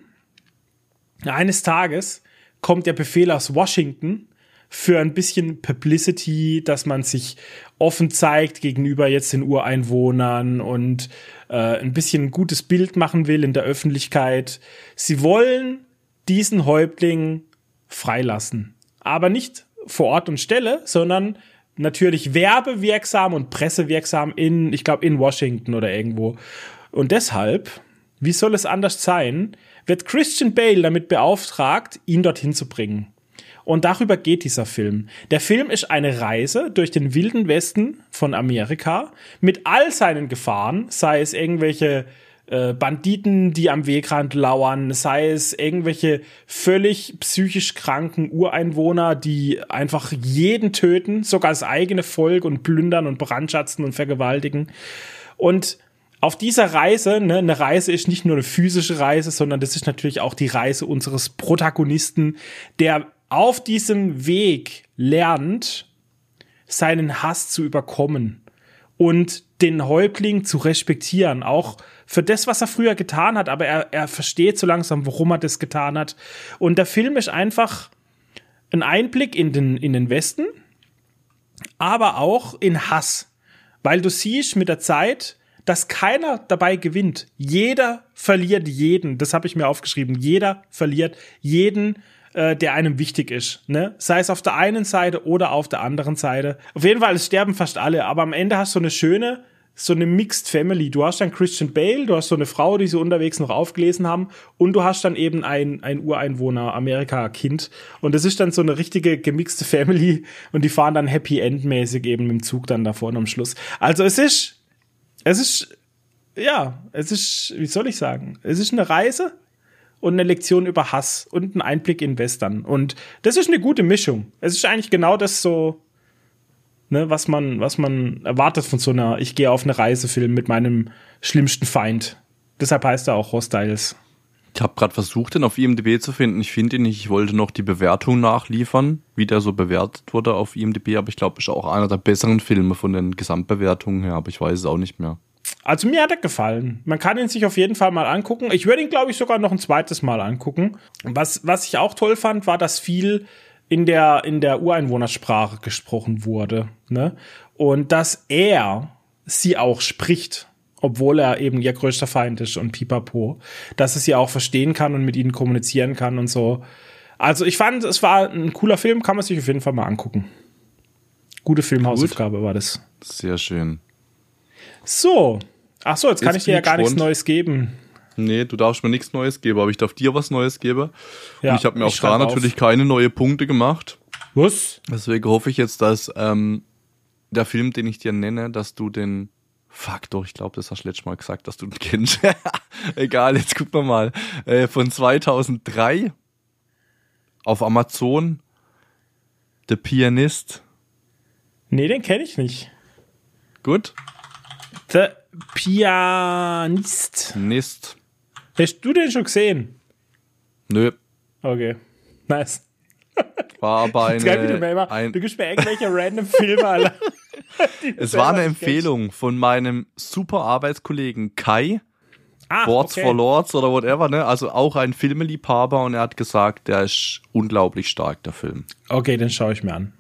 eines Tages, kommt der Befehl aus Washington für ein bisschen Publicity, dass man sich offen zeigt gegenüber jetzt den Ureinwohnern und äh, ein bisschen ein gutes Bild machen will in der Öffentlichkeit. Sie wollen diesen Häuptling freilassen. Aber nicht vor Ort und Stelle, sondern natürlich werbewirksam und pressewirksam in, ich glaube, in Washington oder irgendwo. Und deshalb, wie soll es anders sein, wird Christian Bale damit beauftragt, ihn dorthin zu bringen. Und darüber geht dieser Film. Der Film ist eine Reise durch den wilden Westen von Amerika mit all seinen Gefahren, sei es irgendwelche äh, Banditen, die am Wegrand lauern, sei es irgendwelche völlig psychisch kranken Ureinwohner, die einfach jeden töten, sogar das eigene Volk und plündern und brandschatzen und vergewaltigen. Und auf dieser Reise, ne, eine Reise ist nicht nur eine physische Reise, sondern das ist natürlich auch die Reise unseres Protagonisten, der auf diesem Weg lernt, seinen Hass zu überkommen und den Häuptling zu respektieren, auch für das, was er früher getan hat, aber er, er versteht so langsam, warum er das getan hat. Und der Film ist einfach ein Einblick in den, in den Westen, aber auch in Hass. Weil du siehst mit der Zeit, dass keiner dabei gewinnt. Jeder verliert jeden. Das habe ich mir aufgeschrieben. Jeder verliert jeden, äh, der einem wichtig ist. Ne? Sei es auf der einen Seite oder auf der anderen Seite. Auf jeden Fall, es sterben fast alle. Aber am Ende hast du eine schöne, so eine Mixed Family. Du hast dann Christian Bale, du hast so eine Frau, die sie unterwegs noch aufgelesen haben, und du hast dann eben ein, ein Ureinwohner, Amerika-Kind. Und das ist dann so eine richtige gemixte Family und die fahren dann Happy End-mäßig eben dem Zug dann da vorne am Schluss. Also es ist es ist, ja, es ist, wie soll ich sagen, es ist eine Reise und eine Lektion über Hass und ein Einblick in Western. Und das ist eine gute Mischung. Es ist eigentlich genau das so, ne, was man, was man erwartet von so einer, ich gehe auf eine Reisefilm mit meinem schlimmsten Feind. Deshalb heißt er auch Hostiles. Ich habe gerade versucht, den auf IMDb zu finden. Ich finde ihn nicht. Ich wollte noch die Bewertung nachliefern, wie der so bewertet wurde auf IMDb. Aber ich glaube, ist auch einer der besseren Filme von den Gesamtbewertungen her. Aber ich weiß es auch nicht mehr. Also mir hat er gefallen. Man kann ihn sich auf jeden Fall mal angucken. Ich würde ihn, glaube ich, sogar noch ein zweites Mal angucken. Was, was ich auch toll fand, war, dass viel in der, in der Ureinwohnersprache gesprochen wurde. Ne? Und dass er sie auch spricht obwohl er eben ihr größter Feind ist und pipapo, dass es sie auch verstehen kann und mit ihnen kommunizieren kann und so. Also ich fand, es war ein cooler Film, kann man sich auf jeden Fall mal angucken. Gute Filmhausaufgabe Gut. war das. Sehr schön. So, Ach so, jetzt kann Jetzt ich dir ja gar nichts. Neues geben. Nee, du darfst mir nichts Neues geben, aber ich darf dir was Neues geben. Ja, Und ich habe mir auch da schreib auf. natürlich keine neue Punkte gemacht. Was? Deswegen hoffe ich jetzt, dass ähm, der Film, den ich dir nenne, dass du den Fuck doch, ich glaube, das hast du letztes Mal gesagt, dass du ihn kennst. <laughs> Egal, jetzt gucken wir mal. Äh, von 2003 auf Amazon The Pianist. Nee, den kenne ich nicht. Gut? The Pianist. Nist. Hast du den schon gesehen? Nö. Okay. Nice. War aber <laughs> eine, immer, ein, du gibst mir irgendwelche random Filme, <laughs> du <laughs> es war eine. Empfehlung von meinem super Arbeitskollegen Kai, Ah, Boards okay. for Lords oder whatever, ne? Also auch ein Filmeliebhaber und er hat gesagt, der ist unglaublich stark, der Film. Okay, den schaue ich mir an.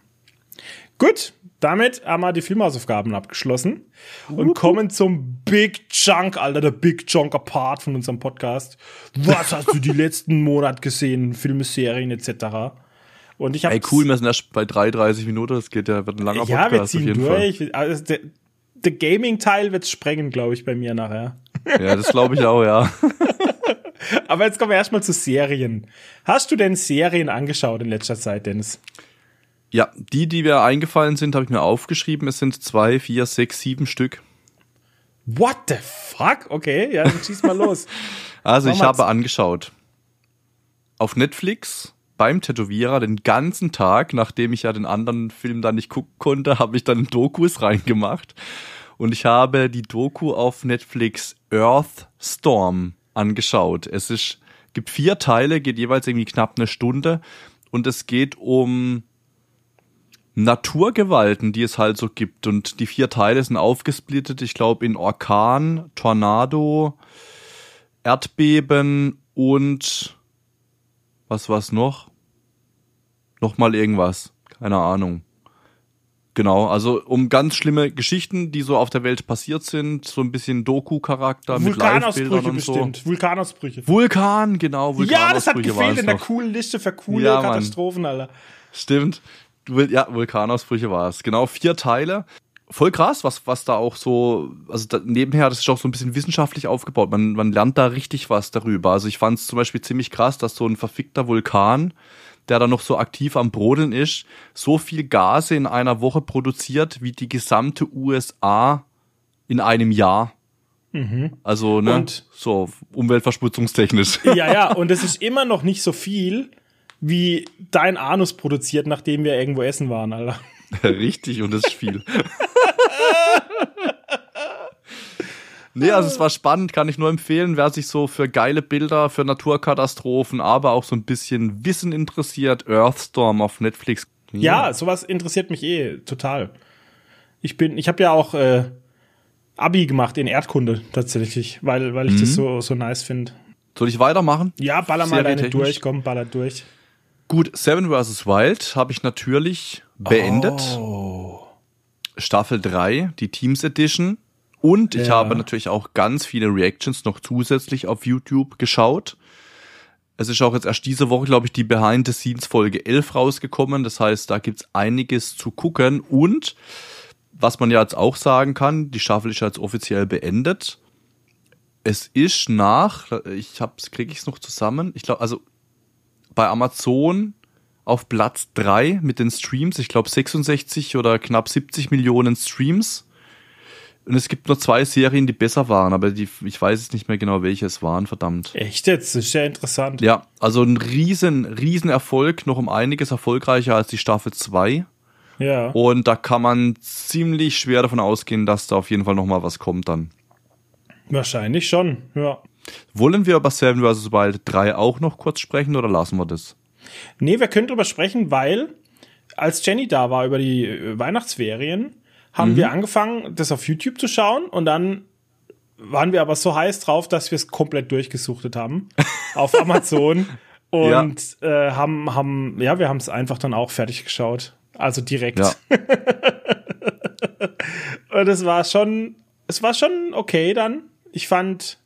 Gut, damit haben wir die Filmhausaufgaben abgeschlossen und kommen zum Big Chunk, Alter, der Big Chunk Apart von unserem Podcast. Was hast du die letzten Monate gesehen? Filme, Serien etc. Und ich habe Ey, cool, wir sind erst bei 33 Minuten, das geht ja, wird ein langer Ja, wir Podcast auf ziehen jeden Fall. durch. Also der, der Gaming-Teil wird sprengen, glaube ich, bei mir nachher. Ja, das glaube ich auch, ja. <laughs> Aber jetzt kommen wir erstmal zu Serien. Hast du denn Serien angeschaut in letzter Zeit, Dennis? Ja, die, die mir eingefallen sind, habe ich mir aufgeschrieben. Es sind zwei, vier, sechs, sieben Stück. What the fuck? Okay, ja, dann schieß mal los. <laughs> Also Mach ich habe angeschaut. Auf Netflix beim Tätowierer den ganzen Tag, nachdem ich ja den anderen Film dann nicht gucken konnte, <laughs> habe ich dann Dokus reingemacht. Und ich habe die Doku auf Netflix Earth Storm angeschaut. Es ist, gibt vier Teile, geht jeweils irgendwie knapp eine Stunde. Und es geht um Naturgewalten, die es halt so gibt. Und die vier Teile sind aufgesplittet, ich glaube, in Orkan, Tornado, Erdbeben und was war's noch? Nochmal irgendwas. Keine Ahnung. Genau, also um ganz schlimme Geschichten, die so auf der Welt passiert sind, so ein bisschen Doku-Charakter mit Vulkanausbrüche Live-Bildern und so. bestimmt. Vulkanausbrüche. Vulkan, genau, Ja, das hat Vulkanausbrüche gefehlt in der coolen Liste für coole Ja, Mann. Katastrophen, Alter. Stimmt. Ja, Vulkanausbrüche war es. Genau, vier Teile. Voll krass, was, was da auch so, also da, nebenher, das ist auch so ein bisschen wissenschaftlich aufgebaut. Man, man lernt da richtig was darüber. Also ich fand es zum Beispiel ziemlich krass, dass so ein verfickter Vulkan, der da noch so aktiv am Brodeln ist, so viel Gase in einer Woche produziert wie die gesamte USA in einem Jahr. Also, ne, Und- so umweltverschmutzungstechnisch. <laughs> Ja, ja, <laughs> und es ist immer noch nicht so viel, wie dein Anus produziert, nachdem wir irgendwo essen waren, Alter. <laughs> Richtig, und das ist viel. Nee, also es war spannend, kann ich nur empfehlen, wer sich so für geile Bilder, für Naturkatastrophen, aber auch so ein bisschen Wissen interessiert, Earthstorm auf Netflix. Ja, sowas interessiert mich eh total. Ich bin, ich habe ja auch äh, Abi gemacht in Erdkunde tatsächlich, weil, weil ich Mhm. das so, so nice finde. Soll ich weitermachen? Ja, baller mal deine durch, komm, baller durch. Gut, Seven vs. Wild habe ich natürlich beendet. Oh. Staffel 3, die Teams Edition. Und ich Ja. habe natürlich auch ganz viele Reactions noch zusätzlich auf YouTube geschaut. Es ist auch jetzt erst diese Woche, glaube ich, die Behind the Scenes Folge 11 rausgekommen. Das heißt, da gibt's einiges zu gucken. Und was man ja jetzt auch sagen kann, die Staffel ist ja jetzt offiziell beendet. Es ist nach, ich hab's, kriege ich es noch zusammen. Ich glaube, also bei Amazon auf Platz 3 mit den Streams, ich glaube 66 oder knapp 70 Millionen Streams. Und es gibt nur zwei Serien, die besser waren, aber die, ich weiß jetzt nicht mehr genau, welche es waren, verdammt. Echt jetzt? Das ist ja interessant. Ja, also ein riesen, riesen Erfolg, noch um einiges erfolgreicher als die Staffel 2. Ja. Und da kann man ziemlich schwer davon ausgehen, dass da auf jeden Fall noch mal was kommt dann. Wahrscheinlich schon, ja. Wollen wir über Seven vs. Wild 3 auch noch kurz sprechen oder lassen wir das? Nee, wir können drüber sprechen, weil als Jenny da war über die Weihnachtsferien, haben wir angefangen, das auf YouTube zu schauen und dann waren wir aber so heiß drauf, dass wir es komplett durchgesuchtet haben <laughs> auf Amazon und äh, haben, haben, ja, wir haben es einfach dann auch fertig geschaut. Also direkt. Ja. <laughs> Und es war schon, es war schon okay dann. Ich fand,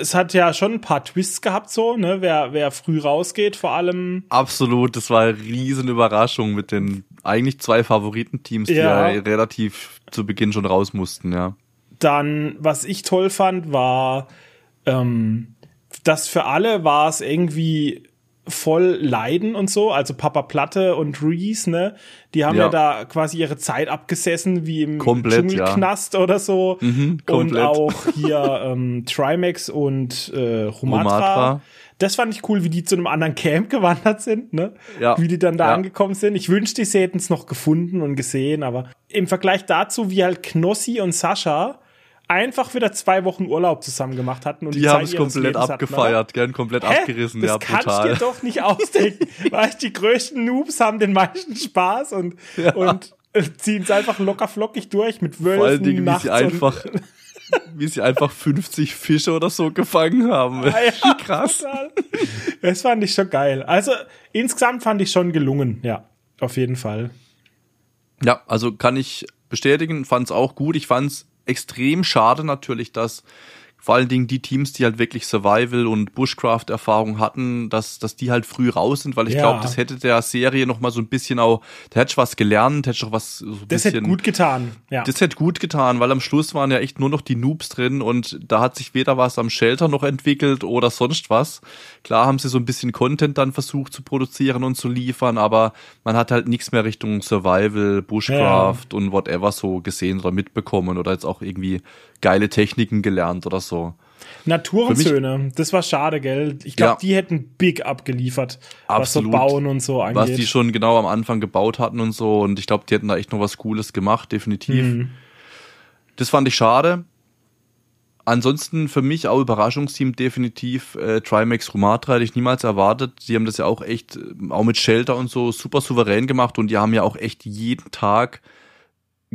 es hat ja schon ein paar Twists gehabt, so, ne, wer, wer früh rausgeht, vor allem. Absolut, das war eine riesen Überraschung mit den eigentlich zwei Favoritenteams, die Ja. ja relativ zu Beginn schon raus mussten, ja. Dann, was ich toll fand, war, ähm, dass für alle war es irgendwie voll leiden und so, also Papa Platte und Reese, ne, die haben ja, Ja. da quasi ihre Zeit abgesessen, wie im Komplett, Dschungelknast oder so. Mhm, und auch hier ähm, Trimax und äh, Humatra. Humatra. Das fand ich cool, wie die zu einem anderen Camp gewandert sind, ne? Ja. Wie die dann da Ja. angekommen sind. Ich wünschte, sie hätten es noch gefunden und gesehen, aber im Vergleich dazu, wie halt Knossi und Sascha einfach wieder zwei Wochen Urlaub zusammen gemacht hatten und die, Die haben es komplett Lebens hatten, abgefeiert, gern komplett Hä? abgerissen, das ja, kannst brutal. du dir doch nicht ausdenken. <laughs> weißt, die größten Noobs haben den meisten Spaß und, und ziehen es einfach locker flockig durch mit Wölfen Vor allen Dingen, wie sie einfach, <laughs> wie sie einfach 50 Fische oder so gefangen haben. Ah, ja, <laughs> Krass. total. Das fand ich schon geil. Also insgesamt fand ich schon gelungen, ja, auf jeden Fall. Ja, also kann ich bestätigen, fand es auch gut. Ich fand es extrem schade natürlich, dass vor allen Dingen die Teams, die halt wirklich Survival und Bushcraft-Erfahrung hatten, dass, dass die halt früh raus sind, weil ich Ja. glaube, das hätte der Serie noch mal so ein bisschen auch, da hätte ich was gelernt, hätte ich auch was so ein Das bisschen, hätte gut getan, ja. Das hätte gut getan, weil am Schluss waren ja echt nur noch die Noobs drin und da hat sich weder was am Shelter noch entwickelt oder sonst was. Klar haben sie so ein bisschen Content dann versucht zu produzieren und zu liefern, aber man hat halt nichts mehr Richtung Survival, Bushcraft und whatever so gesehen oder mitbekommen oder jetzt auch irgendwie geile Techniken gelernt oder so. Naturensöhne, das war schade, gell? Ich glaube, Ja. die hätten big abgeliefert, Absolut. was so Bauen und so angeht. Was die schon genau am Anfang gebaut hatten und so und ich glaube, die hätten da echt noch was Cooles gemacht, definitiv. Mhm. Das fand ich schade. Ansonsten für mich auch Überraschungsteam definitiv äh, Trimax Rumatra hätte ich niemals erwartet. Die haben das ja auch echt, äh, auch mit Shelter und so, super souverän gemacht und die haben ja auch echt jeden Tag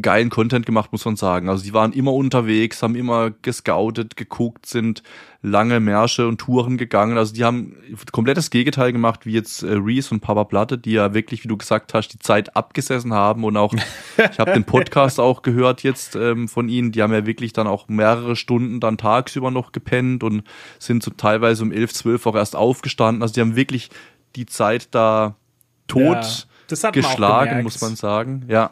geilen Content gemacht, muss man sagen. Also die waren immer unterwegs, haben immer gescoutet, geguckt, sind lange Märsche und Touren gegangen. Also die haben komplettes Gegenteil gemacht, wie jetzt äh, Reese und Papa Platte, die ja wirklich, wie du gesagt hast, die Zeit abgesessen haben und auch, <laughs> ich habe den Podcast auch gehört jetzt ähm, von ihnen, die haben ja wirklich dann auch mehrere Stunden dann tagsüber noch gepennt und sind so teilweise um 11, 12 auch erst aufgestanden. Also die haben wirklich die Zeit da tot Ja, das hat man geschlagen, gemerkt. muss man sagen. Ja.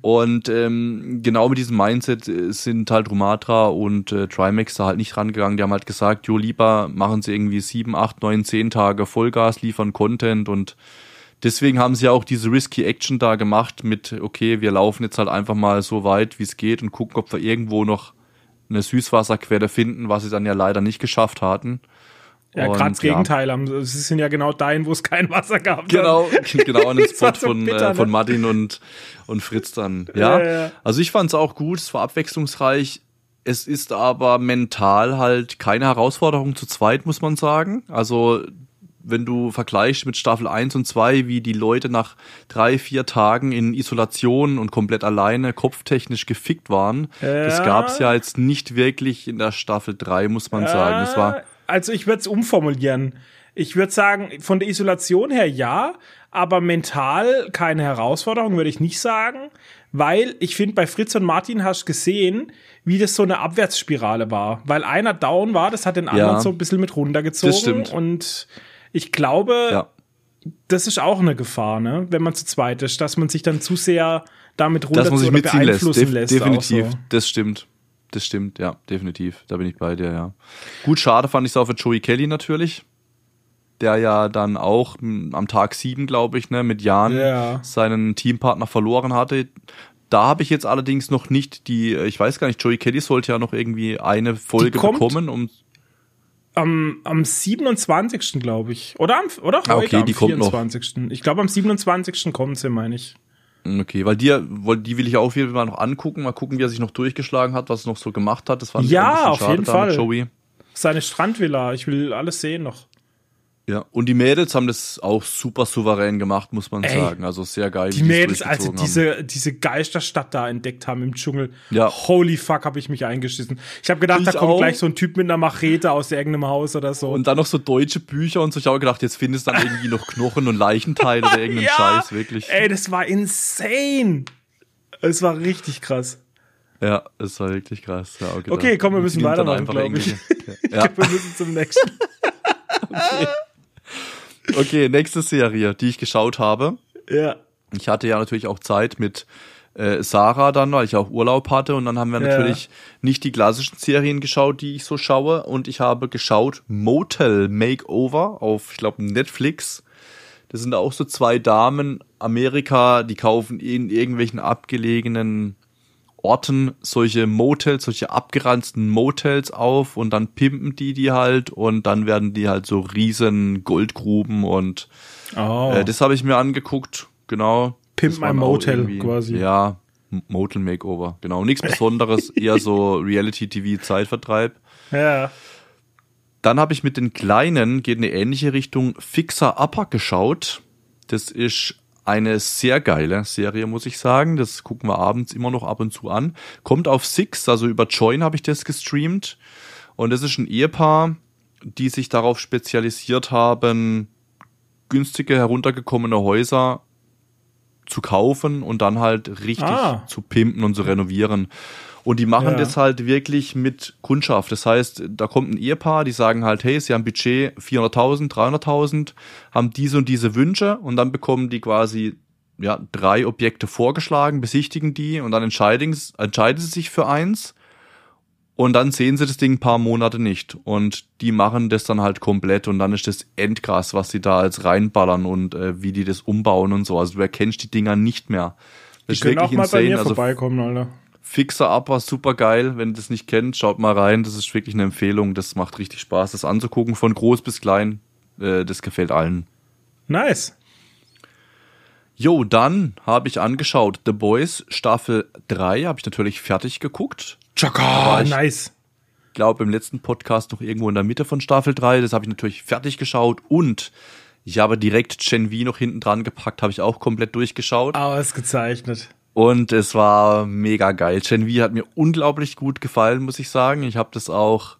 Und ähm, genau mit diesem Mindset äh, sind halt Rumatra und äh, Trimax da halt nicht rangegangen. Die haben halt gesagt, jo, lieber machen sie irgendwie sieben, acht, neun, zehn Tage Vollgas, liefern Content und deswegen haben sie auch diese risky Action da gemacht mit, okay, wir laufen jetzt halt einfach mal so weit, wie es geht und gucken, ob wir irgendwo noch eine Süßwasserquelle finden, was sie dann ja leider nicht geschafft hatten. Ja, gerade das Gegenteil. haben Sie sind ja genau dahin, wo es kein Wasser gab. Genau, <laughs> genau an den Das Spot so von, bitter, äh, von ne? Martin und, und Fritz dann. Ja, Ja, ja. also ich fand es auch gut, es war abwechslungsreich. Es ist aber mental halt keine Herausforderung zu zweit, muss man sagen. Also wenn du vergleichst mit Staffel 1 und 2, wie die Leute nach drei, vier Tagen in Isolation und komplett alleine kopftechnisch gefickt waren, das Ja. gab's ja jetzt nicht wirklich in der Staffel 3, muss man sagen. Das war Also ich würde es umformulieren. Ich würde sagen, von der Isolation her ja, aber mental keine Herausforderung, würde ich nicht sagen. Weil ich finde, bei Fritz und Martin hast du gesehen, wie das so eine Abwärtsspirale war. Weil einer down war, das hat den anderen Ja. so ein bisschen mit runtergezogen. Das stimmt. Und ich glaube, ja. das ist auch eine Gefahr, ne? wenn man zu zweit ist, dass man sich dann zu sehr damit runter dass man sich oder lässt. beeinflussen Def lässt. definitiv, so. das stimmt. Das stimmt, ja, definitiv. Da bin ich bei dir, ja. Gut, schade fand ich es auch für Joey Kelly natürlich. Der ja dann auch m, am Tag sieben, glaube ich, ne, mit Jan Ja. seinen Teampartner verloren hatte. Da habe ich jetzt allerdings noch nicht die, äh, ich weiß gar nicht, Joey Kelly sollte ja noch irgendwie eine Folge bekommen, um Am, am 27. glaube ich. Oder am, oder heute Ah, okay, am die kommt noch. 24. Ich glaube, am 27. kommt sie, meine ich. Okay, weil die, die will ich auch wieder mal noch angucken, mal gucken, wie er sich noch durchgeschlagen hat, was er noch so gemacht hat. Das ich Ja, auf schade jeden Fall. Joey. Seine Strandvilla, ich will alles sehen noch. Ja, und die Mädels haben das auch super souverän gemacht, muss man Ey, sagen. Also sehr geil. Die es Mädels, also durchgezogen haben. diese, diese Geisterstadt da entdeckt haben im Dschungel. Ja. Holy fuck, habe ich mich eingeschissen. Ich habe gedacht, Ich da kommt auch. gleich so ein Typ mit einer Machete aus irgendeinem Haus oder so. Und dann noch so deutsche Bücher und so. Ich habe gedacht, jetzt findest du dann irgendwie noch Knochen und Leichenteile oder <laughs> irgendeinen Scheiß, wirklich. Ey, das war insane. Es war richtig krass. Ja, das war wirklich krass. Ja, okay, Okay, komm, wir müssen weitermachen, einfach glaub ich. <laughs> Ja. Wir müssen zum nächsten. <laughs> Okay, nächste Serie, die ich geschaut habe. ja. Ich hatte ja natürlich auch Zeit mit äh, Sarah dann, weil ich auch Urlaub hatte und dann haben wir Ja. natürlich nicht die klassischen Serien geschaut, die ich so schaue und ich habe geschaut Motel Makeover auf, ich glaube, Netflix. Das sind auch so zwei Damen, Amerika, die kaufen in irgendwelchen abgelegenen Orten solche Motels, solche abgeranzten Motels auf und dann pimpen die die halt und dann werden die halt so riesen Goldgruben und Oh. äh, das habe ich mir angeguckt, genau. Pimp auch Motel quasi. Ja, Motel Makeover, genau. Nichts Besonderes, <laughs> eher so Reality-TV-Zeitvertreib. ja. Dann habe ich mit den Kleinen, geht in eine ähnliche Richtung, Fixer Upper geschaut. Das ist eine sehr geile Serie, muss ich sagen. Das gucken wir abends immer noch ab und zu an. Kommt auf Six, also über Join habe ich das gestreamt. Und das ist ein Ehepaar, die sich darauf spezialisiert haben, günstige, heruntergekommene Häuser zu kaufen und dann halt richtig Ah. zu pimpen und zu renovieren. Und die machen Ja. das halt wirklich mit Kundschaft. Das heißt, da kommt ein Ehepaar, die sagen halt, hey, sie haben Budget 400.000, 300.000, haben diese und diese Wünsche und dann bekommen die quasi ja, drei Objekte vorgeschlagen, besichtigen die und dann entscheiden, entscheiden sie sich für eins und dann sehen sie das Ding ein paar Monate nicht und die machen das dann halt komplett und dann ist das endkrass, was sie da jetzt reinballern und äh, wie die das umbauen und so. Also du erkennst die Dinger nicht mehr. Die Das ist können auch wirklich mal bei insane. mir Also vorbeikommen, Alter. Fixer Up war super geil. Wenn ihr das nicht kennt, schaut mal rein. Das ist wirklich eine Empfehlung. Das macht richtig Spaß, das anzugucken. Von groß bis klein. Äh, das gefällt allen. Nice. Jo, dann habe ich angeschaut The Boys Staffel 3. Habe ich natürlich fertig geguckt. Chaka, war ich- nice. glaube im letzten Podcast noch irgendwo in der Mitte von Staffel 3. Das habe ich natürlich fertig geschaut und ich habe direkt Gen V noch hinten dran gepackt, habe ich auch komplett durchgeschaut. Ausgezeichnet. Und es war mega geil. Gen V hat mir unglaublich gut gefallen, muss ich sagen. Ich habe das auch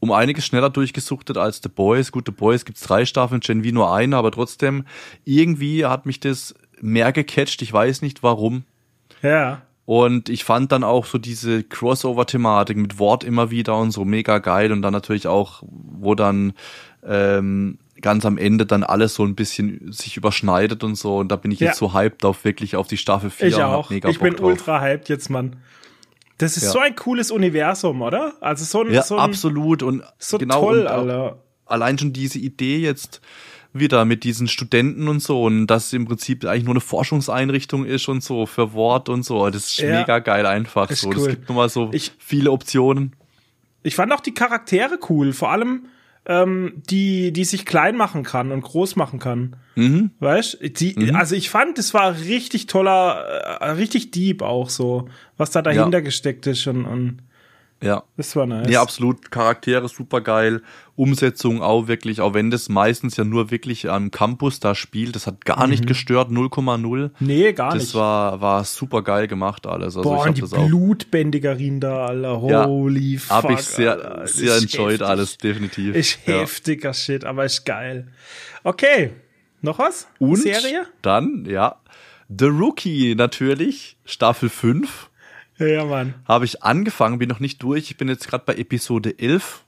um einiges schneller durchgesuchtet als The Boys. Gut, The Boys gibt's drei Staffeln, Gen V nur eine, aber trotzdem, irgendwie hat mich das mehr gecatcht. Ich weiß nicht warum. Ja. Und ich fand dann auch so diese Crossover-Thematik mit Wort immer wieder und so mega geil. Und dann natürlich auch, wo dann ähm, ganz am Ende dann alles so ein bisschen sich überschneidet und so. Und da bin ich Ja. jetzt so hyped auf wirklich auf die Staffel 4. Ich auch. Mega Ich Bock bin drauf. ultra hyped jetzt, Mann. Das ist Ja. so ein cooles Universum, oder? Also so ein, Ja, so ein absolut. Und so genau, toll, und Alter. allein schon diese Idee jetzt wieder mit diesen Studenten und so und das im Prinzip eigentlich nur eine Forschungseinrichtung ist und so für Wort und so. Das ist Ja. mega geil einfach Ist so. cool. Das gibt nochmal so Ich- viele Optionen. Ich fand auch die Charaktere cool, vor allem ähm, die, die sich klein machen kann und groß machen kann. Mhm. Weißt die, Also ich fand, es war richtig toller, äh, richtig deep auch so, was da dahinter gesteckt ist und, und Ja. das war nice. Nee, absolut. Charaktere super geil. Umsetzung auch wirklich, auch wenn das meistens ja nur wirklich am Campus da spielt. Das hat gar nicht gestört, 0,0. nee, gar Das Mhm. nicht. war, war super geil gemacht alles. Also Boah, ich hab die das auch. Blutbändigerin da, Alter. Ja, Holy fuck. Hab ich sehr, Alter. Das sehr ist enjoyed heftig. alles, definitiv. Ist ja. heftiger Shit, aber ist geil. Okay. Noch was? Und Serie? dann, ja, The Rookie natürlich, Staffel 5. Ja, Mann. Habe ich angefangen, bin noch nicht durch. Ich bin jetzt gerade bei Episode 11,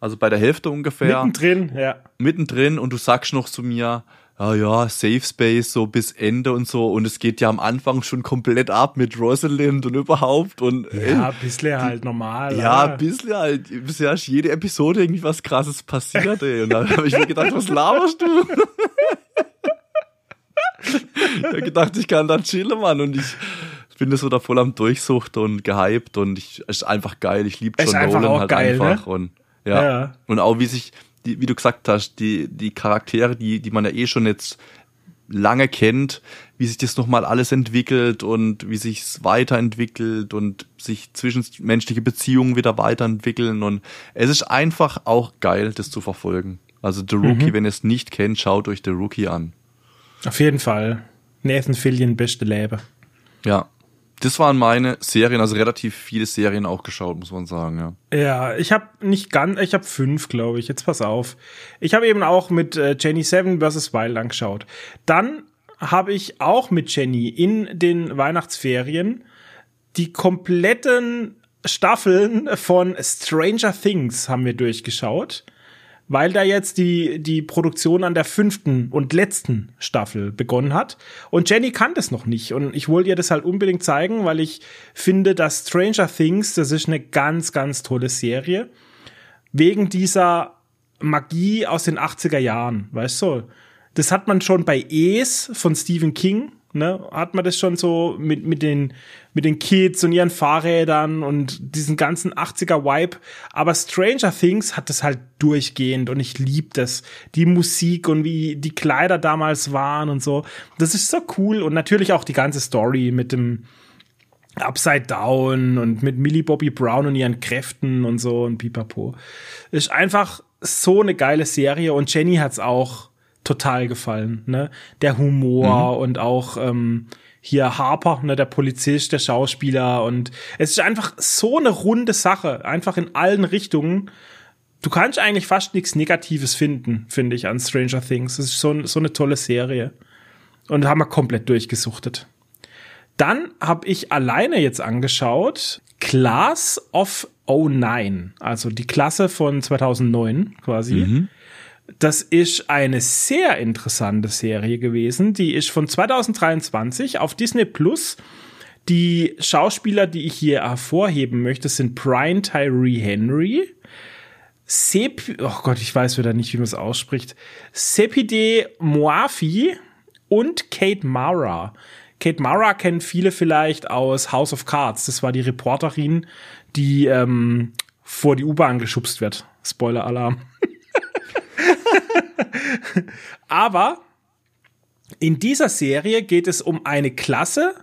also bei der Hälfte ungefähr. Mittendrin, ja. mittendrin und du sagst noch zu mir, ja, ja, Safe Space so bis Ende und so und es geht ja am Anfang schon komplett ab mit Rosalind und überhaupt und Ja, äh, ein bisschen halt normal. ja, ein bisschen halt, bisher ist jede Episode irgendwie was krasses passiert, ey. Und dann habe ich mir gedacht, was laberst du? ich hab gedacht, ich kann da chillen, Mann. Und ich bin so da voll am Durchsucht und gehypt und ich ist einfach geil. Ich liebe John Nolan halt geil, einfach. ne? Und ja. Ja. Und auch wie sich, die, wie du gesagt hast, die, die Charaktere, die, die man ja eh schon jetzt lange kennt, wie sich das nochmal alles entwickelt und wie sich's weiterentwickelt und sich zwischenmenschliche Beziehungen wieder weiterentwickeln und es ist einfach auch geil, das zu verfolgen. Also The Rookie, wenn ihr es nicht kennt, schaut euch The Rookie an. Auf jeden Fall. Nathan Fillion, beste Leben. Ja. Das waren meine Serien, also relativ viele Serien auch geschaut, muss man sagen, ja. Ja, ich habe nicht ganz, ich habe fünf, glaube ich. Jetzt pass auf. Ich habe eben auch mit äh, Jenny Seven vs. Wild angeschaut. Dann habe ich auch mit Jenny in den Weihnachtsferien die kompletten Staffeln von Stranger Things haben wir durchgeschaut. Weil da jetzt die, die Produktion an der fünften und letzten Staffel begonnen hat. Und Jenny kann das noch nicht. Und ich wollte ihr das halt unbedingt zeigen, weil ich finde, dass Stranger Things, das ist eine ganz, ganz tolle Serie. Wegen dieser Magie aus den 80er Jahren, weißt du? Das hat man schon bei Es von Stephen King ne, hat man das schon so mit, mit den, mit den Kids und ihren Fahrrädern und diesen ganzen 80er Vibe. Aber Stranger Things hat das halt durchgehend und ich lieb das. Die Musik und wie die Kleider damals waren und so. Das ist so cool und natürlich auch die ganze Story mit dem, Upside Down und mit Millie Bobby Brown und ihren Kräften und so und pipapo. Ist einfach so eine geile Serie und Jenny hat's auch total gefallen. Ne? Der Humor mhm. und auch ähm, hier Harper, ne, der Polizist, der Schauspieler und es ist einfach so eine runde Sache, einfach in allen Richtungen. Du kannst eigentlich fast nichts Negatives finden, finde ich, an Stranger Things. Es ist so, so eine tolle Serie. Und haben wir komplett durchgesuchtet. Dann habe ich alleine jetzt angeschaut Class of 09, also die Klasse von 2009 quasi. Mhm. Das ist eine sehr interessante Serie gewesen. Die ist von 2023 auf Disney Plus. Die Schauspieler, die ich hier hervorheben möchte, sind Brian Tyree Henry, Sep oh Gott, ich weiß wieder nicht, wie man es ausspricht, Sepide Moafi und Kate Mara. Kate Mara kennen viele vielleicht aus House of Cards. Das war die Reporterin, die ähm, vor die U-Bahn geschubst wird. Spoiler-Alarm. <laughs> <laughs> Aber in dieser Serie geht es um eine Klasse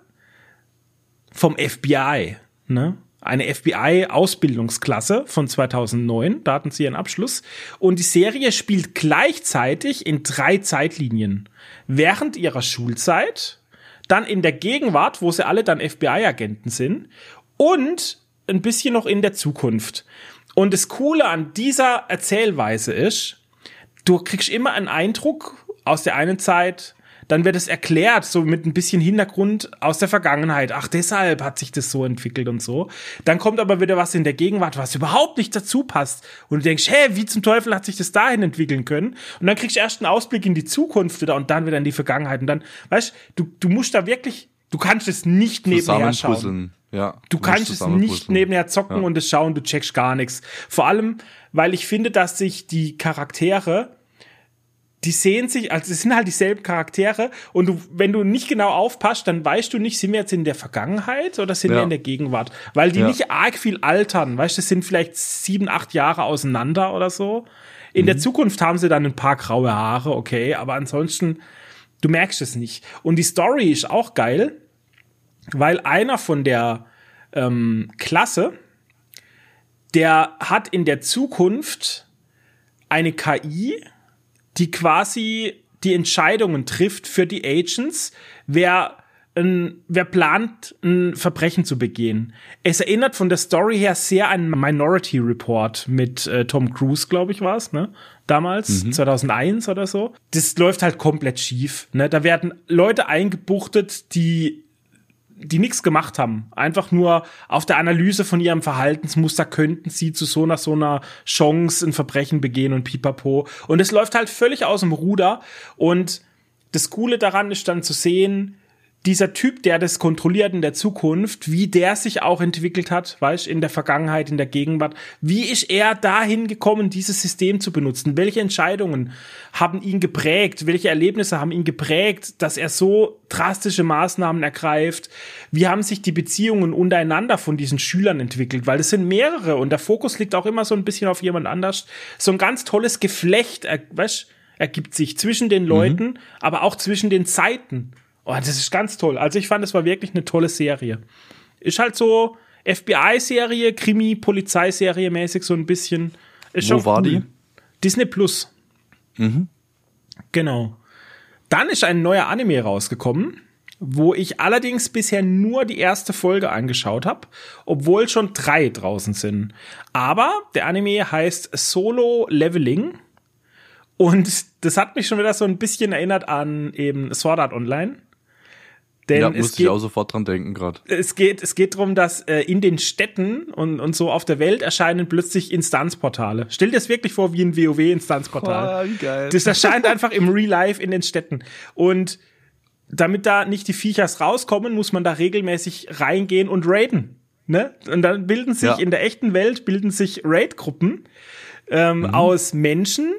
vom FBI, ne? Eine FBI-Ausbildungsklasse von 2009, da hatten sie ihren Abschluss. Und die Serie spielt gleichzeitig in drei Zeitlinien. Während ihrer Schulzeit, dann in der Gegenwart, wo sie alle dann FBI-Agenten sind und ein bisschen noch in der Zukunft. Und das Coole an dieser Erzählweise ist, du kriegst immer einen Eindruck aus der einen Zeit, dann wird es erklärt, so mit ein bisschen Hintergrund aus der Vergangenheit. Ach, deshalb hat sich das so entwickelt und so. Dann kommt aber wieder was in der Gegenwart, was überhaupt nicht dazu passt. Und du denkst, hä, wie zum Teufel hat sich das dahin entwickeln können? Und dann kriegst du erst einen Ausblick in die Zukunft wieder und dann wieder in die Vergangenheit. Und dann, weißt du, du musst da wirklich, du kannst es nicht nebenher schauen. Ja, du kannst es nicht nebenher zocken ja. und es schauen, du checkst gar nichts. Vor allem, weil ich finde, dass sich die Charaktere die sehen sich, also es sind halt dieselben Charaktere und du, wenn du nicht genau aufpasst, dann weißt du nicht, sind wir jetzt in der Vergangenheit oder sind ja. wir in der Gegenwart, weil die nicht arg viel altern, weißt du, sind vielleicht sieben, acht Jahre auseinander oder so. In mhm. der Zukunft haben sie dann ein paar graue Haare, okay, aber ansonsten, du merkst es nicht. Und die Story ist auch geil, weil einer von der ähm, Klasse, der hat in der Zukunft eine KI, die quasi die Entscheidungen trifft für die Agents, wer ein, wer plant, ein Verbrechen zu begehen. Es erinnert von der Story her sehr an Minority Report mit äh, Tom Cruise, glaube ich, war es, ne? Damals, mhm. 2001 oder so. Das läuft halt komplett schief. Ne? Da werden Leute eingebuchtet, die die nichts gemacht haben. Einfach nur auf der Analyse von ihrem Verhaltensmuster könnten sie zu so einer so einer Chance ein Verbrechen begehen und pipapo. Und es läuft halt völlig aus dem Ruder. Und das Coole daran ist dann zu sehen, dieser Typ, der das kontrolliert in der Zukunft, wie der sich auch entwickelt hat, weißt, in der Vergangenheit, in der Gegenwart, wie ist er dahin gekommen, dieses System zu benutzen? Welche Entscheidungen haben ihn geprägt? Welche Erlebnisse haben ihn geprägt, dass er so drastische Maßnahmen ergreift? Wie haben sich die Beziehungen untereinander von diesen Schülern entwickelt? Weil es sind mehrere und der Fokus liegt auch immer so ein bisschen auf jemand anders. So ein ganz tolles Geflecht, weißt, ergibt sich zwischen den Leuten, mhm. aber auch zwischen den Zeiten. Oh, das ist ganz toll. Also ich fand, es war wirklich eine tolle Serie. Ist halt so FBI-Serie, Krimi-Polizeiserie mäßig so ein bisschen. Ist Wo war cool. die? Disney Plus. Mhm. Genau. Dann ist ein neuer Anime rausgekommen, wo ich allerdings bisher nur die erste Folge angeschaut habe, obwohl schon drei draußen sind. Aber der Anime heißt Solo Leveling. Und das hat mich schon wieder so ein bisschen erinnert an eben Sword Art Online Denn ja, muss ich auch sofort dran denken gerade. es geht, es geht darum, dass äh, in den Städten und, und so auf der Welt erscheinen plötzlich Instanzportale. Stell dir das wirklich vor wie ein WoW-Instanzportal. wie geil. Das erscheint einfach im Real Life in den Städten. Und damit da nicht die Viechers rauskommen, muss man da regelmäßig reingehen und raiden. Ne? Und dann bilden sich Ja. in der echten Welt bilden sich Raid-Gruppen ähm, aus Menschen,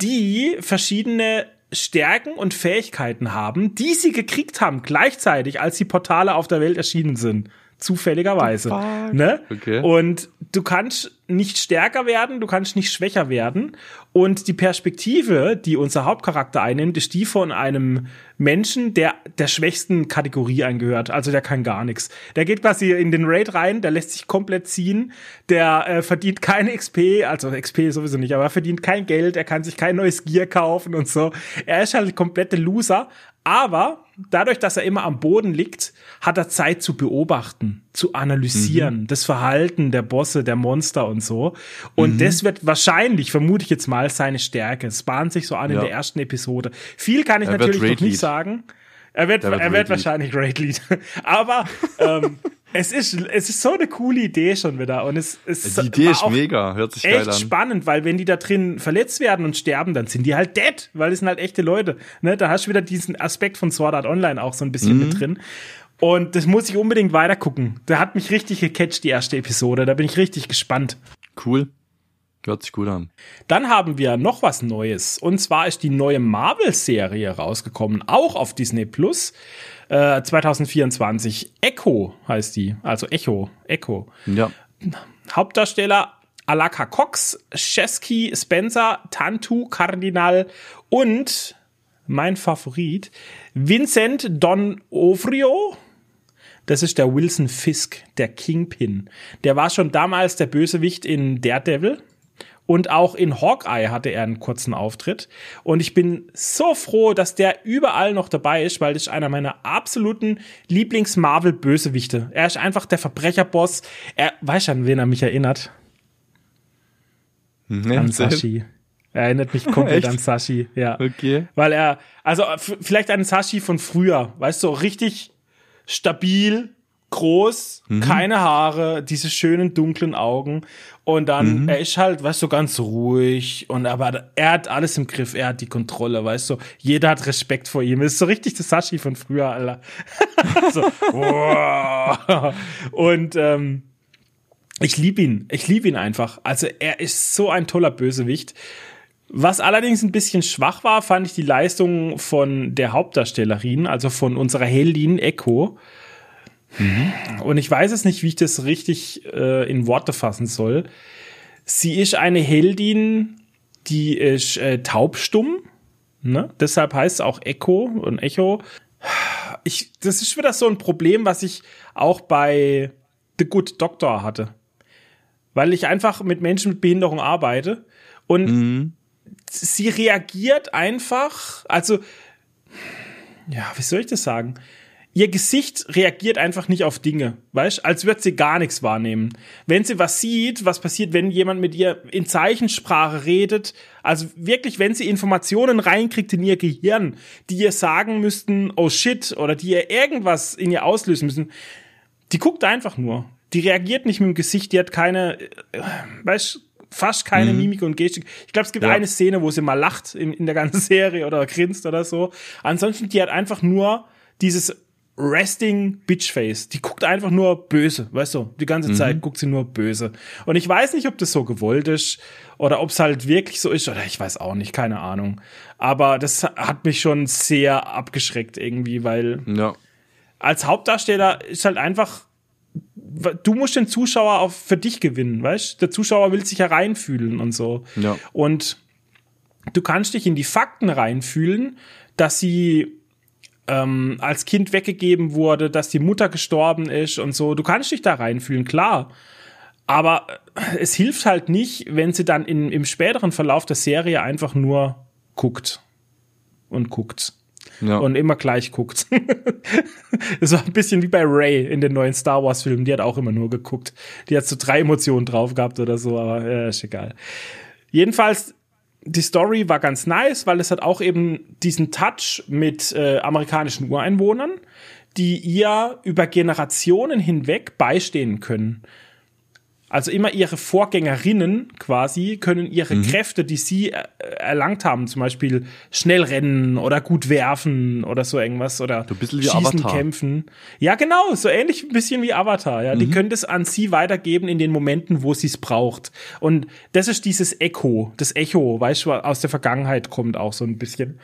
die verschiedene Stärken und Fähigkeiten haben, die sie gekriegt haben gleichzeitig, als die Portale auf der Welt erschienen sind. Zufälligerweise. Ne? Okay. Und du kannst nicht stärker werden, du kannst nicht schwächer werden. Und die Perspektive, die unser Hauptcharakter einnimmt, ist die von einem Menschen, der der schwächsten Kategorie eingehört. Also der kann gar nichts. Der geht quasi in den Raid rein, der lässt sich komplett ziehen, der äh, verdient keine XP, also XP sowieso nicht, aber er verdient kein Geld, er kann sich kein neues Gear kaufen und so. Er ist halt ein kompletter Loser. Aber dadurch, dass er immer am Boden liegt, hat er Zeit zu beobachten, zu analysieren, das Verhalten der Bosse, der Monster und so. Und das wird wahrscheinlich, vermute ich jetzt mal, seine Stärke. Es bahnt sich so an in Ja. der ersten Episode. Viel kann ich Er natürlich noch nicht. Sagen. Er wird, wird er wird Raid wahrscheinlich Raid Lead. <laughs> Aber ähm, es ist es ist so eine coole Idee schon wieder und es es Die Idee ist mega, hört sich geil echt an. spannend, weil wenn die da drin verletzt werden und sterben, dann sind die halt dead, weil das sind halt echte Leute. Ne? Da hast du wieder diesen Aspekt von Sword Art Online auch so ein bisschen Mhm. mit drin. Und das muss ich unbedingt weiter gucken. Da hat mich richtig gecatcht, die erste Episode. Da bin ich richtig gespannt. Cool. Hört sich gut an. Dann haben wir noch was Neues. Und zwar ist die neue Marvel-Serie rausgekommen, auch auf Disney Plus. Äh, 2024. Echo heißt die. Also Echo. Echo. Ja. Hauptdarsteller Alaka Cox, Chesky Spencer, Tantu Cardinal und mein Favorit Vincent Don Ovrio. Das ist der Wilson Fisk, der Kingpin. Der war schon damals der Bösewicht in Daredevil. Und auch in Hawkeye hatte er einen kurzen Auftritt. Und ich bin so froh, dass der überall noch dabei ist, weil das ist einer meiner absoluten Lieblings-Marvel-Bösewichte. Er ist einfach der Verbrecherboss. Er, weißt du, an wen er mich erinnert? An Sashi. Er erinnert mich <laughs> komplett Echt? an Sashi, ja. Okay. Weil er, also vielleicht an Sashi von früher, weißt du, so richtig stabil, groß, keine Haare, diese schönen dunklen Augen. Und dann, er ist halt, weißt du, ganz ruhig. Und aber er hat alles im Griff, er hat die Kontrolle, weißt du. Jeder hat Respekt vor ihm. ist so richtig das Sashi von früher, Alter. <laughs> so, wow. Und ähm, ich liebe ihn. Ich liebe ihn einfach. Also er ist so ein toller Bösewicht. Was allerdings ein bisschen schwach war, fand ich die Leistung von der Hauptdarstellerin, also von unserer Heldin Echo. Und ich weiß es nicht, wie ich das richtig äh, in Worte fassen soll. Sie ist eine Heldin, die ist äh, taubstumm. Ne? Deshalb heißt es auch Echo und Echo. Ich, das ist wieder so ein Problem, was ich auch bei The Good Doctor hatte. Weil ich einfach mit Menschen mit Behinderung arbeite und sie reagiert einfach, also, ja, wie soll ich das sagen? Ihr Gesicht reagiert einfach nicht auf Dinge, weißt, als würde sie gar nichts wahrnehmen. Wenn sie was sieht, was passiert, wenn jemand mit ihr in Zeichensprache redet, also wirklich, wenn sie Informationen reinkriegt in ihr Gehirn, die ihr sagen müssten, oh shit, oder die ihr irgendwas in ihr auslösen müssen, die guckt einfach nur. Die reagiert nicht mit dem Gesicht, die hat keine, äh, weißt, fast keine Mimik und Gestik. Ich glaube, es gibt Ja. eine Szene, wo sie mal lacht in, in der ganzen <laughs> Serie oder grinst oder so. Ansonsten, die hat einfach nur dieses Resting Bitchface. Die guckt einfach nur böse, weißt du? Die ganze Zeit guckt sie nur böse. Und ich weiß nicht, ob das so gewollt ist oder ob es halt wirklich so ist oder ich weiß auch nicht, keine Ahnung. Aber das hat mich schon sehr abgeschreckt irgendwie, weil Ja. als Hauptdarsteller ist halt einfach, du musst den Zuschauer auch für dich gewinnen, weißt? Der Zuschauer will sich ja reinfühlen und so. Ja. Und du kannst dich in die Fakten reinfühlen, dass sie ähm, als Kind weggegeben wurde, dass die Mutter gestorben ist und so. Du kannst dich da reinfühlen, klar. Aber es hilft halt nicht, wenn sie dann in, im späteren Verlauf der Serie einfach nur guckt und guckt Ja. und immer gleich guckt. <laughs> das war ein bisschen wie bei Ray in den neuen Star Wars Filmen. Die hat auch immer nur geguckt. Die hat so drei Emotionen drauf gehabt oder so, aber äh, ist egal. Jedenfalls, die Story war ganz nice, weil es hat auch eben diesen Touch mit äh, amerikanischen Ureinwohnern, die ihr über Generationen hinweg beistehen können. Also immer ihre Vorgängerinnen quasi können ihre mhm. Kräfte, die sie äh, erlangt haben, zum Beispiel schnell rennen oder gut werfen oder so irgendwas oder wie schießen, Avatar. kämpfen. Ja, genau, so ähnlich ein bisschen wie Avatar. Ja, mhm. die können das an sie weitergeben in den Momenten, wo sie es braucht. Und das ist dieses Echo, das Echo, weißt du, aus der Vergangenheit kommt auch so ein bisschen.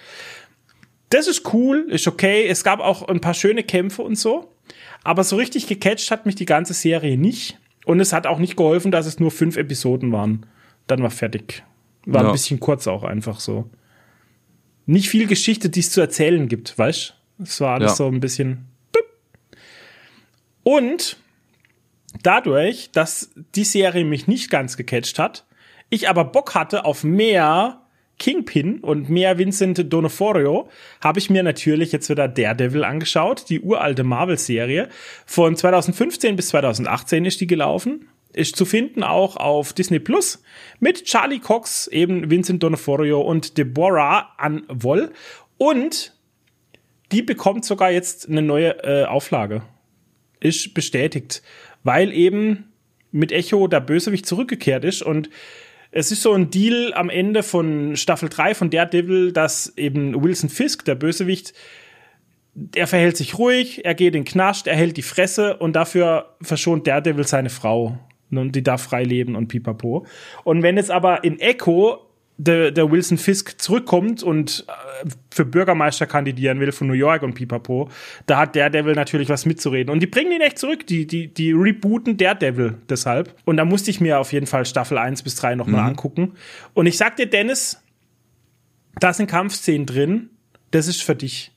Das ist cool, ist okay. Es gab auch ein paar schöne Kämpfe und so. Aber so richtig gecatcht hat mich die ganze Serie nicht. Und es hat auch nicht geholfen, dass es nur fünf Episoden waren. Dann war fertig. War ja. ein bisschen kurz auch einfach so. Nicht viel Geschichte, die es zu erzählen gibt, weißt Es war alles ja. so ein bisschen. Und dadurch, dass die Serie mich nicht ganz gecatcht hat, ich aber Bock hatte auf mehr Kingpin und mehr Vincent D'Onofrio habe ich mir natürlich jetzt wieder Daredevil angeschaut, die uralte Marvel-Serie. Von 2015 bis 2018 ist die gelaufen. Ist zu finden auch auf Disney Plus mit Charlie Cox, eben Vincent D'Onofrio und Deborah Anwoll. Und die bekommt sogar jetzt eine neue äh, Auflage. Ist bestätigt, weil eben mit Echo der Bösewicht zurückgekehrt ist und es ist so ein Deal am Ende von Staffel 3 von Daredevil, dass eben Wilson Fisk, der Bösewicht, er verhält sich ruhig, er geht in Knast, er hält die Fresse und dafür verschont Daredevil seine Frau. Und die darf frei leben und pipapo. Und wenn jetzt aber in Echo der, der Wilson Fisk zurückkommt und äh, für Bürgermeister kandidieren will von New York und Pipapo, da hat Daredevil natürlich was mitzureden. Und die bringen ihn echt zurück, die, die, die rebooten Daredevil deshalb. Und da musste ich mir auf jeden Fall Staffel 1 bis 3 nochmal mhm. angucken. Und ich sag dir, Dennis, da sind Kampfszenen drin, das ist für dich.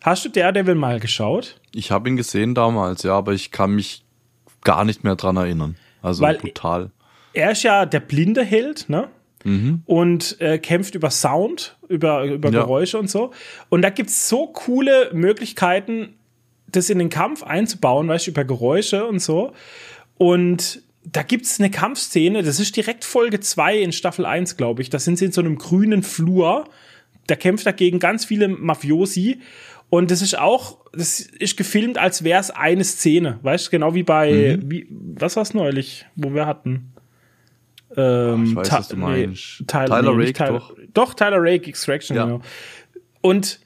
Hast du Daredevil mal geschaut? Ich habe ihn gesehen damals, ja, aber ich kann mich gar nicht mehr dran erinnern. Also Weil brutal. Er ist ja der blinde Held, ne? Mhm. und äh, kämpft über Sound, über, über ja. Geräusche und so. Und da gibt's so coole Möglichkeiten, das in den Kampf einzubauen, weißt du, über Geräusche und so. Und da gibt's eine Kampfszene, das ist direkt Folge 2 in Staffel 1, glaube ich. Da sind sie in so einem grünen Flur. Da kämpft dagegen ganz viele Mafiosi. Und das ist auch, das ist gefilmt, als wäre es eine Szene, weißt du, genau wie bei, mhm. wie, was war's neulich, wo wir hatten? Ähm, ich weiß, was du meinst. Nee, Tyler, Tyler nee, Rake, Tyler, doch. Doch, Tyler Rake, Extraction, ja. genau. Und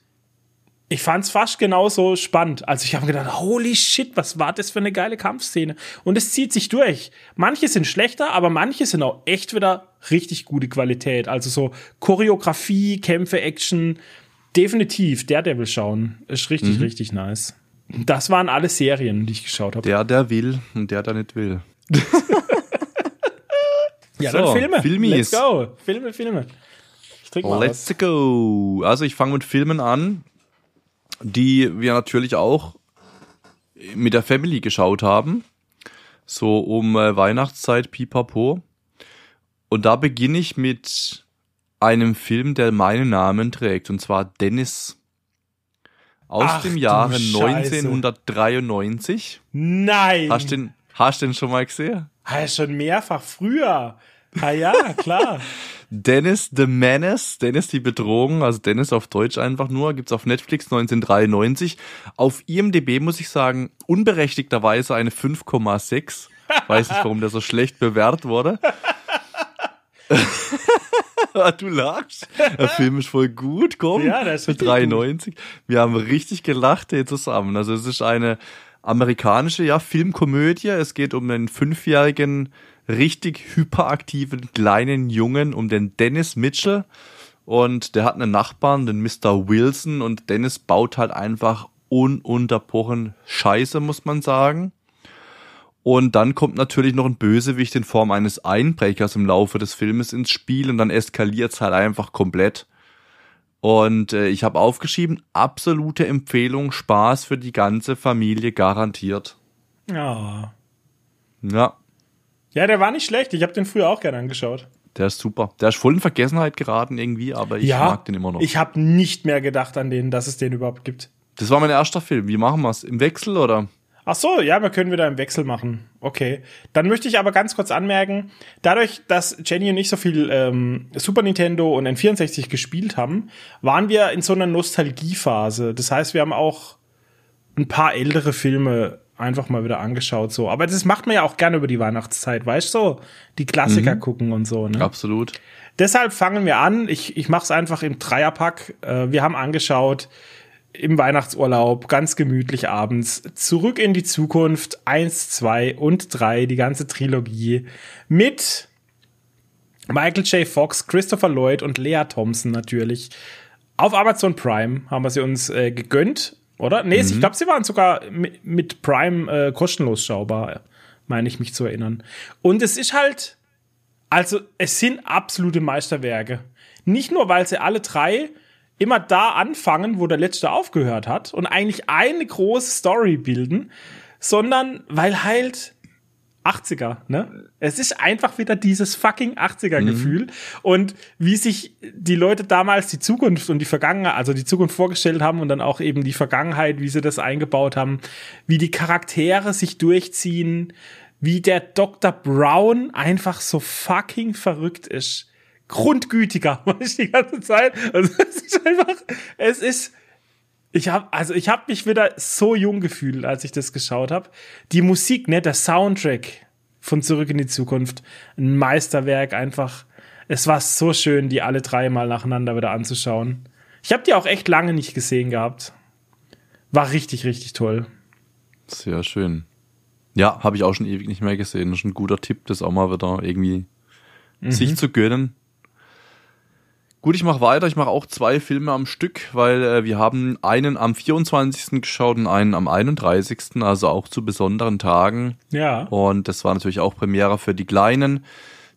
ich fand's fast genauso spannend. Also ich habe gedacht, holy shit, was war das für eine geile Kampfszene? Und es zieht sich durch. Manche sind schlechter, aber manche sind auch echt wieder richtig gute Qualität. Also so Choreografie, Kämpfe, Action, definitiv Daredevil schauen. Ist richtig, mhm. richtig nice. Das waren alle Serien, die ich geschaut habe. Der, der will und der, der nicht will. <laughs> Ja, so, dann Filme. Filmis. Let's go. Filme, Filme. Ich trinke mal Let's was. go. Also ich fange mit Filmen an, die wir natürlich auch mit der Family geschaut haben. So um äh, Weihnachtszeit, pipapo. Und da beginne ich mit einem Film, der meinen Namen trägt, und zwar Dennis. Aus Ach, dem Jahre 1993. Nein! Hast du den, hast den schon mal gesehen? Ah, schon mehrfach früher. Ah ja, klar. <laughs> Dennis the Menace, Dennis die Bedrohung, also Dennis auf Deutsch einfach nur, gibt's auf Netflix 1993. Auf IMDb muss ich sagen, unberechtigterweise eine 5,6. Weiß nicht, warum der so schlecht bewertet wurde. <laughs> du lachst. Der Film ist voll gut, komm. Ja, der ist Für 93. Gut. Wir haben richtig gelacht hier zusammen. Also es ist eine amerikanische, ja, Filmkomödie. Es geht um einen fünfjährigen, richtig hyperaktiven kleinen Jungen, um den Dennis Mitchell. Und der hat einen Nachbarn, den Mr. Wilson. Und Dennis baut halt einfach ununterbrochen Scheiße, muss man sagen. Und dann kommt natürlich noch ein Bösewicht in Form eines Einbrechers im Laufe des Filmes ins Spiel und dann eskaliert es halt einfach komplett. Und äh, ich habe aufgeschrieben, absolute Empfehlung, Spaß für die ganze Familie garantiert. Ja. Ja. Ja, der war nicht schlecht. Ich habe den früher auch gerne angeschaut. Der ist super. Der ist voll in Vergessenheit geraten irgendwie, aber ich ja, mag den immer noch. Ich habe nicht mehr gedacht an den, dass es den überhaupt gibt. Das war mein erster Film. Wie machen wir's? Im Wechsel oder? Ach so, ja, wir können wieder im Wechsel machen. Okay. Dann möchte ich aber ganz kurz anmerken, dadurch, dass Jenny und ich so viel ähm, Super Nintendo und N64 gespielt haben, waren wir in so einer Nostalgiephase. Das heißt, wir haben auch ein paar ältere Filme einfach mal wieder angeschaut, so. Aber das macht man ja auch gerne über die Weihnachtszeit, weißt du? So, die Klassiker mhm. gucken und so, ne? Absolut. Deshalb fangen wir an. Ich, ich mache es einfach im Dreierpack. Äh, wir haben angeschaut im Weihnachtsurlaub, ganz gemütlich abends, zurück in die Zukunft, eins, zwei und drei, die ganze Trilogie mit Michael J. Fox, Christopher Lloyd und Lea Thompson natürlich. Auf Amazon Prime haben wir sie uns äh, gegönnt, oder? Nee, mhm. ich glaube, sie waren sogar mit, mit Prime äh, kostenlos schaubar, meine ich mich zu erinnern. Und es ist halt, also es sind absolute Meisterwerke. Nicht nur, weil sie alle drei immer da anfangen, wo der letzte aufgehört hat und eigentlich eine große Story bilden, sondern weil halt 80er, ne? Es ist einfach wieder dieses fucking 80er Gefühl mhm. und wie sich die Leute damals die Zukunft und die Vergangenheit, also die Zukunft vorgestellt haben und dann auch eben die Vergangenheit, wie sie das eingebaut haben, wie die Charaktere sich durchziehen, wie der Dr. Brown einfach so fucking verrückt ist grundgütiger, <laughs> ich die ganze Zeit. Also es ist einfach, es ist, ich habe also ich habe mich wieder so jung gefühlt, als ich das geschaut habe. Die Musik, ne, der Soundtrack von Zurück in die Zukunft, ein Meisterwerk einfach. Es war so schön, die alle drei mal nacheinander wieder anzuschauen. Ich habe die auch echt lange nicht gesehen gehabt. War richtig, richtig toll. Sehr schön. Ja, habe ich auch schon ewig nicht mehr gesehen. Das ist ein guter Tipp, das auch mal wieder irgendwie mhm. sich zu gönnen. Gut, ich mache weiter. Ich mache auch zwei Filme am Stück, weil äh, wir haben einen am 24. geschaut und einen am 31., also auch zu besonderen Tagen. Ja. Und das war natürlich auch Premiere für die Kleinen.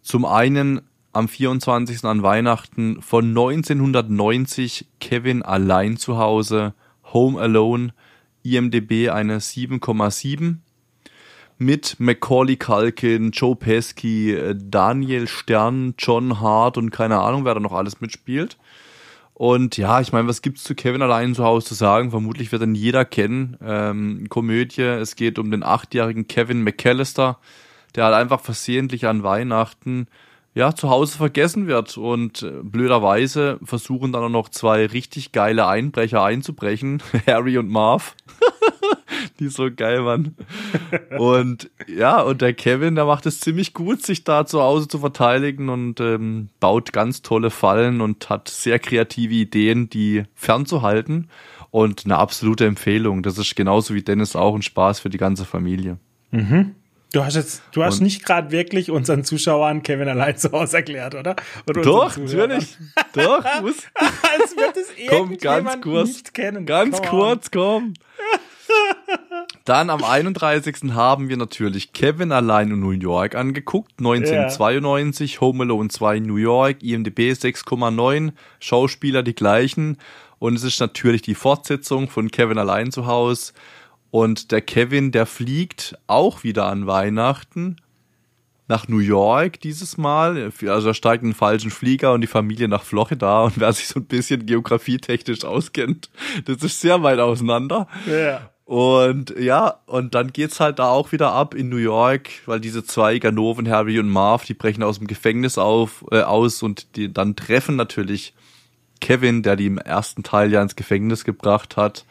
Zum einen am 24. an Weihnachten von 1990 Kevin allein zu Hause, Home Alone, IMDB eine 7,7 mit Macaulay Culkin, Joe Pesky, äh, Daniel Stern, John Hart und keine Ahnung, wer da noch alles mitspielt. Und ja, ich meine, was gibt's zu Kevin allein zu Hause zu sagen? Vermutlich wird dann jeder kennen. Ähm, Komödie. Es geht um den achtjährigen Kevin McAllister, der halt einfach versehentlich an Weihnachten ja zu Hause vergessen wird und äh, blöderweise versuchen dann auch noch zwei richtig geile Einbrecher einzubrechen, <laughs> Harry und Marv. <laughs> <laughs> die so geil waren. Und ja, und der Kevin, der macht es ziemlich gut, sich da zu Hause zu verteidigen und ähm, baut ganz tolle Fallen und hat sehr kreative Ideen, die fernzuhalten. Und eine absolute Empfehlung. Das ist genauso wie Dennis auch ein Spaß für die ganze Familie. Mhm. Du hast jetzt, du hast und nicht gerade wirklich unseren Zuschauern Kevin allein zu Hause erklärt, oder? oder doch, natürlich. doch, muss. <laughs> Als wird es komm, ganz kurz, nicht kennen. Ganz komm kurz, komm. Dann am 31. haben wir natürlich Kevin allein in New York angeguckt. 1992, yeah. Home Alone 2 New York, IMDb 6,9, Schauspieler die gleichen. Und es ist natürlich die Fortsetzung von Kevin allein zu Hause. Und der Kevin, der fliegt auch wieder an Weihnachten nach New York dieses Mal. Also er steigt in einen falschen Flieger und die Familie nach Florida. Und wer sich so ein bisschen geografietechnisch auskennt, das ist sehr weit auseinander. Ja. Und ja, und dann geht's halt da auch wieder ab in New York, weil diese zwei Ganoven, Harry und Marv, die brechen aus dem Gefängnis auf, äh, aus und die dann treffen natürlich Kevin, der die im ersten Teil ja ins Gefängnis gebracht hat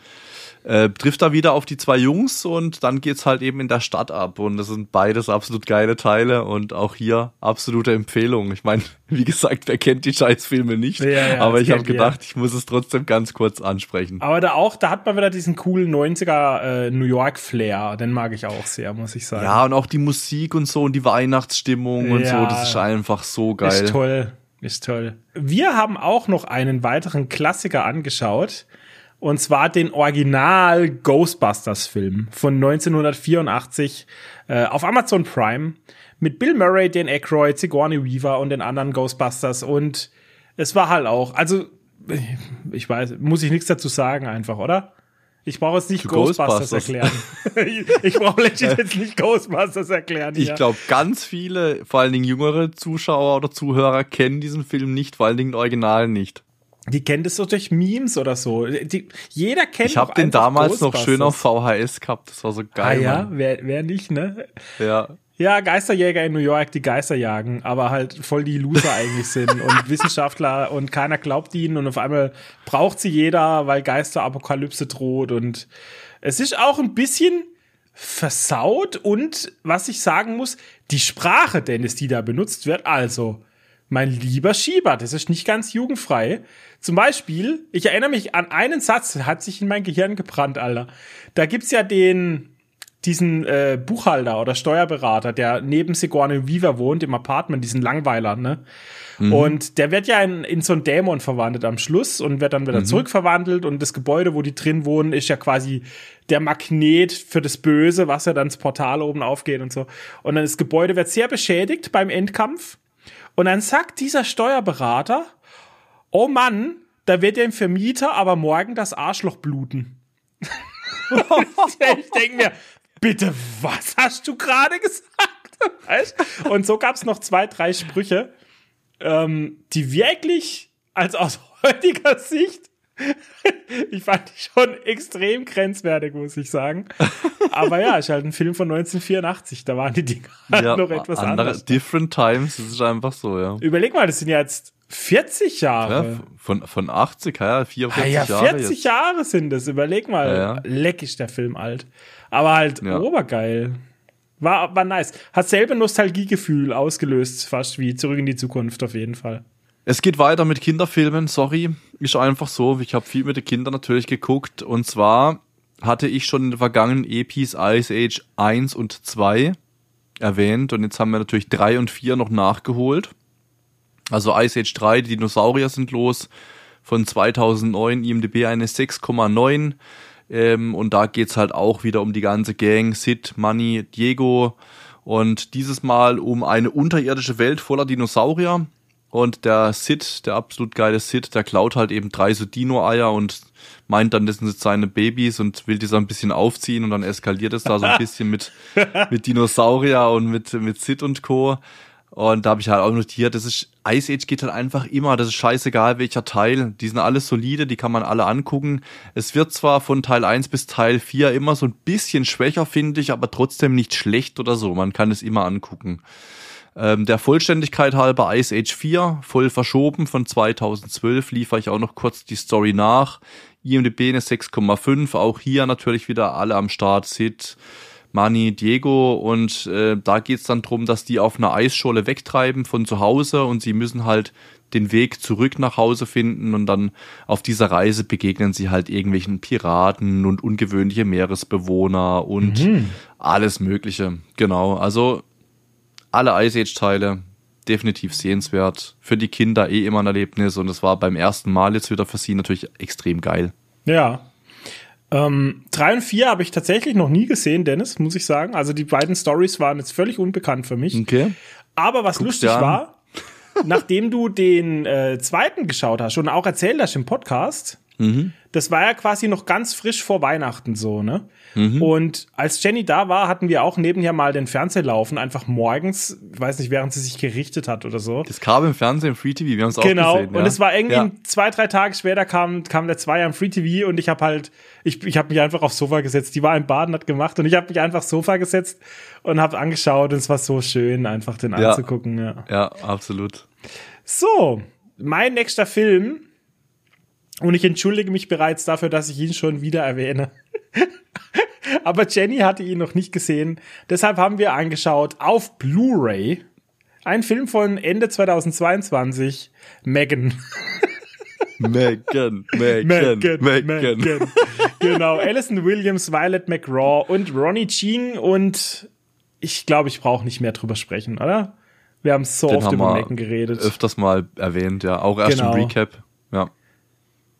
äh, trifft da wieder auf die zwei Jungs und dann geht's halt eben in der Stadt ab und das sind beides absolut geile Teile und auch hier absolute Empfehlung. Ich meine, <laughs> wie gesagt, wer kennt die Scheißfilme nicht, ja, ja, aber ich habe gedacht, ich muss es trotzdem ganz kurz ansprechen. Aber da auch, da hat man wieder diesen coolen 90er äh, New York Flair, den mag ich auch sehr, muss ich sagen. Ja, und auch die Musik und so und die Weihnachtsstimmung und so, das ist einfach so geil. Ist toll. Ist toll. Wir haben auch noch einen weiteren Klassiker angeschaut. Und zwar den Original Ghostbusters Film von 1984 äh, auf Amazon Prime mit Bill Murray, Dan Aykroyd, Sigourney Weaver und den anderen Ghostbusters. Und es war halt auch, also ich weiß, muss ich nichts dazu sagen einfach, oder? Ich brauche jetzt nicht Ghostbusters, Ghostbusters, erklären. <laughs> ich brauche legit jetzt nicht Ghostbusters erklären. Ich glaube, ganz viele, vor allen Dingen jüngere Zuschauer oder Zuhörer kennen diesen Film nicht, vor allen Dingen Original nicht. Die kennt es so durch Memes oder so. Die, jeder kennt Ich habe den damals noch schön auf VHS gehabt. Das war so geil. Ah ja, wer, wer nicht, ne? Ja. Ja, Geisterjäger in New York, die Geister jagen, aber halt voll die Loser eigentlich sind <laughs> und Wissenschaftler und keiner glaubt ihnen und auf einmal braucht sie jeder, weil Geisterapokalypse droht und es ist auch ein bisschen versaut und was ich sagen muss, die Sprache, Dennis, die da benutzt wird, also mein lieber Schieber, das ist nicht ganz jugendfrei. Zum Beispiel, ich erinnere mich an einen Satz, der hat sich in mein Gehirn gebrannt, Alter. Da gibt's ja den, diesen äh, Buchhalter oder Steuerberater, der neben Sigourney Weaver wohnt im Apartment, diesen Langweiler, ne? Mhm. Und der wird ja in, in so einen Dämon verwandelt am Schluss und wird dann wieder mhm. zurückverwandelt und das Gebäude, wo die drin wohnen, ist ja quasi der Magnet für das Böse, was ja dann das Portal oben aufgeht und so. Und dann das Gebäude wird sehr beschädigt beim Endkampf. Und dann sagt dieser Steuerberater, oh Mann, da wird dem Vermieter aber morgen das Arschloch bluten. <laughs> ich denke mir, bitte, was hast du gerade gesagt? Und so gab es noch zwei, drei Sprüche, ähm, die wirklich, als aus heutiger Sicht, <laughs> ich fand die schon extrem grenzwertig, muss ich sagen. Aber ja, ist halt ein Film von 1984, da waren die Dinge halt ja, noch etwas andere, anders. Different times, das ist einfach so, ja. Überleg mal, das sind ja jetzt 40 Jahre. Ja, von, von 80, ja, 44 ah, ja, 40 Jahre. 40 Jahre sind es, überleg mal. Ja, ja. Leck ist der Film alt. Aber halt ja. obergeil. War, war nice. Hat selbe Nostalgiegefühl ausgelöst, fast wie Zurück in die Zukunft auf jeden Fall. Es geht weiter mit Kinderfilmen, sorry. Ist einfach so. Ich habe viel mit den Kindern natürlich geguckt. Und zwar hatte ich schon in den vergangenen Epis Ice Age 1 und 2 erwähnt. Und jetzt haben wir natürlich 3 und 4 noch nachgeholt. Also Ice Age 3, die Dinosaurier sind los. Von 2009 IMDb eine 6,9. Ähm, und da geht's halt auch wieder um die ganze Gang. Sid, Money, Diego. Und dieses Mal um eine unterirdische Welt voller Dinosaurier. Und der Sid, der absolut geile Sid, der klaut halt eben drei so Dino-Eier und meint dann, das sind seine Babys und will die so ein bisschen aufziehen und dann eskaliert es da so ein bisschen mit, <laughs> mit Dinosaurier und mit, mit Sid und Co. Und da habe ich halt auch notiert, das ist, Ice Age geht halt einfach immer, das ist scheißegal welcher Teil. Die sind alles solide, die kann man alle angucken. Es wird zwar von Teil 1 bis Teil 4 immer so ein bisschen schwächer, finde ich, aber trotzdem nicht schlecht oder so. Man kann es immer angucken. Ähm, der Vollständigkeit halber Ice Age 4, voll verschoben von 2012, liefere ich auch noch kurz die Story nach. IMDb eine 6,5, auch hier natürlich wieder alle am Start, Sid, Mani Diego und äh, da geht's dann drum, dass die auf einer Eisscholle wegtreiben von zu Hause und sie müssen halt den Weg zurück nach Hause finden und dann auf dieser Reise begegnen sie halt irgendwelchen Piraten und ungewöhnliche Meeresbewohner und mhm. alles Mögliche. Genau, also alle Ice Age Teile definitiv sehenswert. Für die Kinder eh immer ein Erlebnis und es war beim ersten Mal jetzt wieder für sie natürlich extrem geil. Ja, ähm, drei und vier habe ich tatsächlich noch nie gesehen, Dennis, muss ich sagen. Also die beiden Stories waren jetzt völlig unbekannt für mich. Okay. Aber was Guckst lustig war, nachdem du den äh, zweiten geschaut hast und auch erzählt hast im Podcast, mhm. das war ja quasi noch ganz frisch vor Weihnachten so, ne? Mhm. Und als Jenny da war, hatten wir auch nebenher mal den Fernseher laufen, einfach morgens, ich weiß nicht, während sie sich gerichtet hat oder so. Das kam im Fernsehen, im Free TV, wir haben es auch genau. gesehen. Genau, und es war irgendwie ja. zwei, drei Tage später kam, kam der Zweier im Free TV und ich habe halt, ich, ich habe mich einfach aufs Sofa gesetzt. Die war im Baden, hat gemacht und ich habe mich einfach aufs Sofa gesetzt und habe angeschaut und es war so schön, einfach den ja. anzugucken. Ja. ja, absolut. So, mein nächster Film und ich entschuldige mich bereits dafür, dass ich ihn schon wieder erwähne. <laughs> Aber Jenny hatte ihn noch nicht gesehen. Deshalb haben wir angeschaut auf Blu-ray ein Film von Ende 2022, Megan. <laughs> Megan, Megan, Megan, Megan. genau, Alison Williams, Violet McGraw und Ronnie Ching und ich glaube, ich brauche nicht mehr drüber sprechen, oder? Wir haben so Den oft haben über Megan geredet. Öfters mal erwähnt, ja. Auch erst genau. im Recap, ja.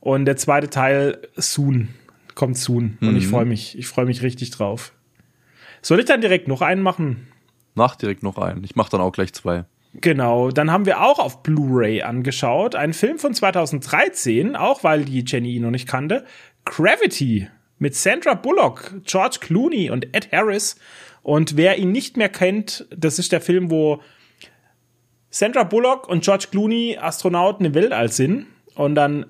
Und der zweite Teil soon kommt soon. Mhm. Und ich mhm. freue mich. Ich freue mich richtig drauf. Soll ich dann direkt noch einen machen? Mach direkt noch einen. Ich mache dann auch gleich zwei. Genau, dann haben wir auch auf Blu-ray angeschaut. Ein Film von 2013, auch weil die Jenny ihn noch nicht kannte. Gravity mit Sandra Bullock, George Clooney und Ed Harris. Und wer ihn nicht mehr kennt, das ist der Film, wo Sandra Bullock und George Clooney Astronauten im Weltall sind und dann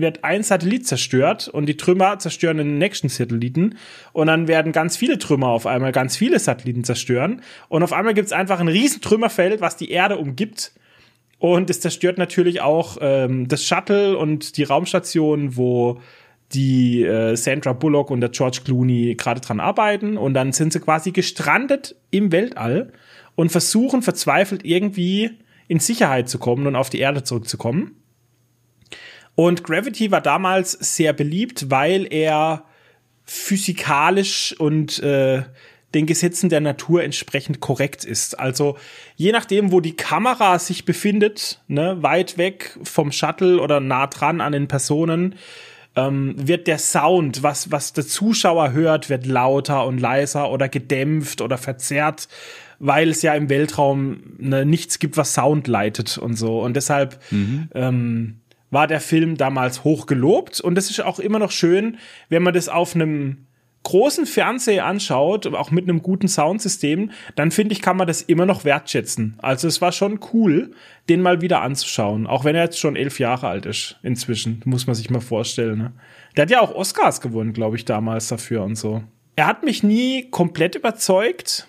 wird ein Satellit zerstört und die Trümmer zerstören den nächsten Satelliten. Und dann werden ganz viele Trümmer auf einmal ganz viele Satelliten zerstören. Und auf einmal gibt's einfach ein riesen Trümmerfeld, was die Erde umgibt. Und es zerstört natürlich auch ähm, das Shuttle und die Raumstation, wo die äh, Sandra Bullock und der George Clooney gerade dran arbeiten. Und dann sind sie quasi gestrandet im Weltall und versuchen verzweifelt irgendwie in Sicherheit zu kommen und auf die Erde zurückzukommen. Und Gravity war damals sehr beliebt, weil er physikalisch und äh, den Gesetzen der Natur entsprechend korrekt ist. Also je nachdem, wo die Kamera sich befindet, ne, weit weg vom Shuttle oder nah dran an den Personen, ähm, wird der Sound, was, was der Zuschauer hört, wird lauter und leiser oder gedämpft oder verzerrt, weil es ja im Weltraum ne, nichts gibt, was Sound leitet und so. Und deshalb mhm. ähm, war der Film damals hoch gelobt. Und das ist auch immer noch schön, wenn man das auf einem großen Fernseher anschaut, auch mit einem guten Soundsystem, dann finde ich, kann man das immer noch wertschätzen. Also es war schon cool, den mal wieder anzuschauen, auch wenn er jetzt schon elf Jahre alt ist inzwischen, muss man sich mal vorstellen. Ne? Der hat ja auch Oscars gewonnen, glaube ich, damals dafür und so. Er hat mich nie komplett überzeugt,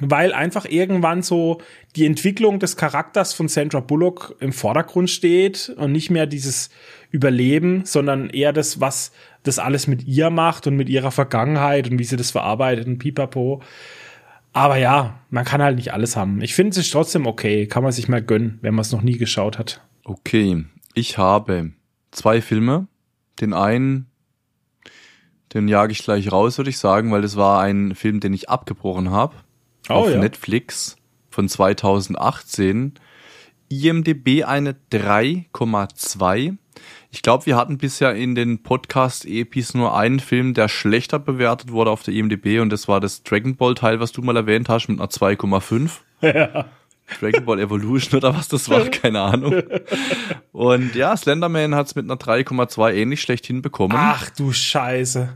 weil einfach irgendwann so die Entwicklung des Charakters von Sandra Bullock im Vordergrund steht und nicht mehr dieses Überleben, sondern eher das, was das alles mit ihr macht und mit ihrer Vergangenheit und wie sie das verarbeitet und pipapo. Aber ja, man kann halt nicht alles haben. Ich finde es trotzdem okay. Kann man sich mal gönnen, wenn man es noch nie geschaut hat. Okay, ich habe zwei Filme. Den einen, den jage ich gleich raus, würde ich sagen, weil das war ein Film, den ich abgebrochen habe. Oh, auf ja. Netflix von 2018. IMDB eine 3,2. Ich glaube, wir hatten bisher in den Podcast-Epis nur einen Film, der schlechter bewertet wurde auf der IMDB und das war das Dragon Ball Teil, was du mal erwähnt hast, mit einer 2,5. <laughs> Ja. Dragon Ball Evolution oder was das war, keine Ahnung. Und ja, Slenderman hat es mit einer 3,2 ähnlich schlecht hinbekommen. Ach du Scheiße.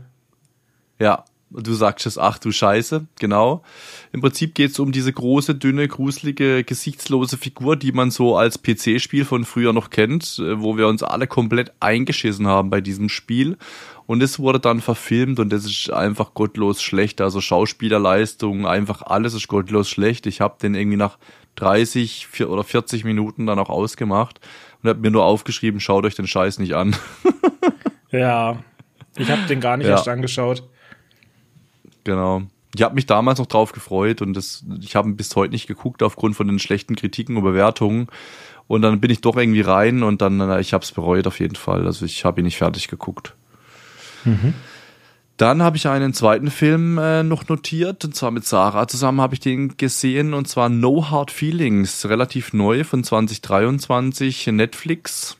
Ja, Du sagst es, ach du Scheiße, genau. Im Prinzip geht es um diese große, dünne, gruselige, gesichtslose Figur, die man so als PC-Spiel von früher noch kennt, äh, wo wir uns alle komplett eingeschissen haben bei diesem Spiel. Und es wurde dann verfilmt und das ist einfach gottlos schlecht. Also Schauspielerleistung, einfach alles ist gottlos schlecht. Ich habe den irgendwie nach 30 oder 40 Minuten dann auch ausgemacht und habe mir nur aufgeschrieben, schaut euch den Scheiß nicht an. <laughs> ja, ich habe den gar nicht ja. erst angeschaut. Genau. Ich habe mich damals noch drauf gefreut und das, ich habe bis heute nicht geguckt aufgrund von den schlechten Kritiken und Bewertungen. Und dann bin ich doch irgendwie rein und dann, ich habe es bereut auf jeden Fall. Also ich habe ihn nicht fertig geguckt. Mhm. Dann habe ich einen zweiten Film äh, noch notiert, und zwar mit Sarah zusammen habe ich den gesehen, und zwar No Hard Feelings, relativ neu von 2023, Netflix.